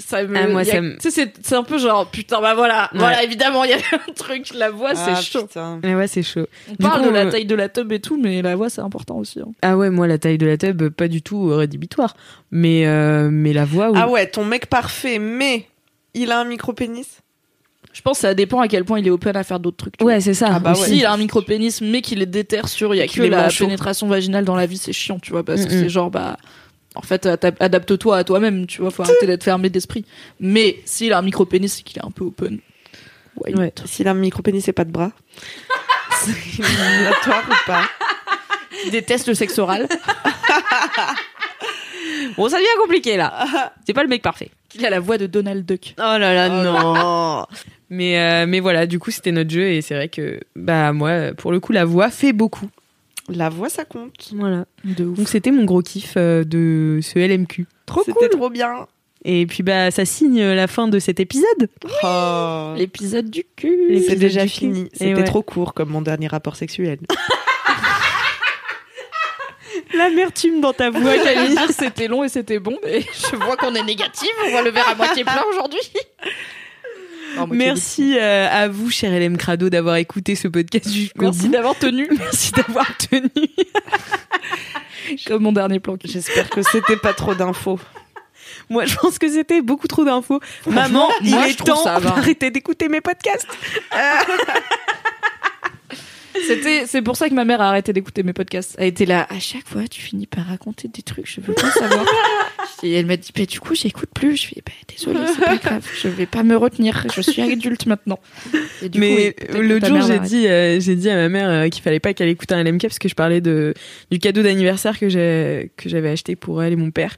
ça me Ah, moi, a- ça me- c'est c'est un peu genre putain bah voilà Ouais. voilà évidemment il y a un truc la voix Ah, c'est chaud putain. Ouais, ouais, c'est chaud. on Du parle coup, de la euh, taille de la tub et tout mais la voix c'est important aussi hein. Ah ouais, moi la taille de la tub pas du tout euh, rédhibitoire. Mais euh, mais la voix oui. Ah ouais, ton mec parfait, mais il a un micro-pénis? Je pense que ça dépend à quel point il est open à faire d'autres trucs. Ouais, c'est ça. Ah bah ouais. si il a un micro pénis mais qu'il est déter sur il y a que la manchot. pénétration vaginale dans la vie c'est chiant tu vois parce que Mm, mm. c'est genre bah en fait adap- adapte-toi à toi-même tu vois faut arrêter d'être fermé d'esprit mais s'il a un micro pénis c'est qu'il est un peu open Why Ouais. not? S'il a un micro-pénis et pas de bras *laughs* C'est éliminatoire ou pas? Il déteste le sexe oral *laughs* Bon, ça devient compliqué là. *laughs* C'est pas le mec parfait. il a la voix de Donald Duck Oh là là, non. mais euh, mais voilà, du coup, c'était notre jeu et c'est vrai que bah moi pour le coup la voix fait beaucoup. La voix, ça compte. Voilà. de ouf Donc c'était mon gros kiff euh, de ce LMQ. Trop C'était cool. trop bien. Et puis bah ça signe la fin de cet épisode. Oh. l'épisode du cul C'est déjà fini. C'était ouais. trop court comme mon dernier rapport sexuel. *laughs* L'amertume dans ta voix, dire c'était long et c'était bon, mais *laughs* je vois qu'on est négatif, on voit le verre à moitié plein aujourd'hui. *laughs* Merci euh, à vous, cher LM Crado, d'avoir écouté ce podcast jusqu'au *laughs* Merci d'avoir tenu, Merci d'avoir tenu. comme mon dernier plan. J'espère que c'était pas trop d'infos. Moi, je pense que c'était beaucoup trop d'infos. Maman, il moi, est temps d'arrêter d'écouter mes podcasts. *laughs* C'était, c'est pour ça que ma mère a arrêté d'écouter mes podcasts. Elle était là, à chaque fois, tu finis par raconter des trucs, je veux pas savoir. *laughs* Et elle m'a dit, bah, du coup, j'écoute plus. Je fais, bah, désolée, c'est pas *laughs* grave, je vais pas me retenir, je suis adulte maintenant. Et du coup, Mais oui, que l'autre jour, j'ai dit, euh, j'ai dit à ma mère euh, qu'il fallait pas qu'elle écoute un LMK parce que je parlais de du cadeau d'anniversaire que j'ai que j'avais acheté pour elle et mon père.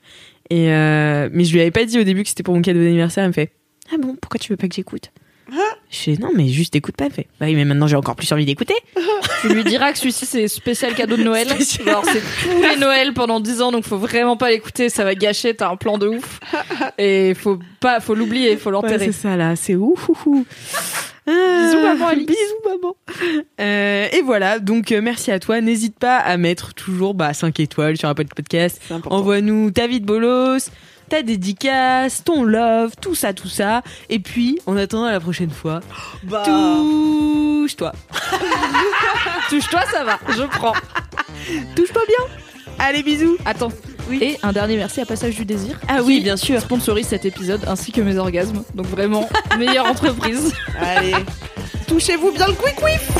Et euh, mais je lui avais pas dit au début que c'était pour mon cadeau d'anniversaire. Elle me fait Ah bon, pourquoi tu veux pas que j'écoute? Je fais non, mais juste écoute pas. Elle fait bah oui, mais maintenant j'ai encore plus envie d'écouter. Tu lui diras que celui-ci c'est spécial cadeau de Noël. Genre c'est tous les Noëls pendant 10 ans donc faut vraiment pas l'écouter, ça va gâcher, t'as un plan de ouf. Et faut pas faut l'oublier, faut Ouais, l'enterrer. c'est ça là, c'est ouf. ouf, ouf. Bisous, maman, Alix. Bisous maman. Euh, et voilà, donc euh, merci à toi. N'hésite pas à mettre toujours bah, 5 étoiles sur Apple Podcast. Envoie-nous ta vie de bolos, ta dédicace, ton love, tout ça, tout ça. Et puis, en attendant la prochaine fois, *gasps* Bah, touche-toi. *laughs* Touche-toi, ça va, je prends. Touche-toi bien. Allez, bisous. Attends. Et un dernier merci à Passage du Désir. Ah oui, qui bien sûr. Sponsorise cet épisode ainsi que mes orgasmes. Donc vraiment, *laughs* meilleure entreprise. allez. *laughs* Touchez-vous bien le quick whiff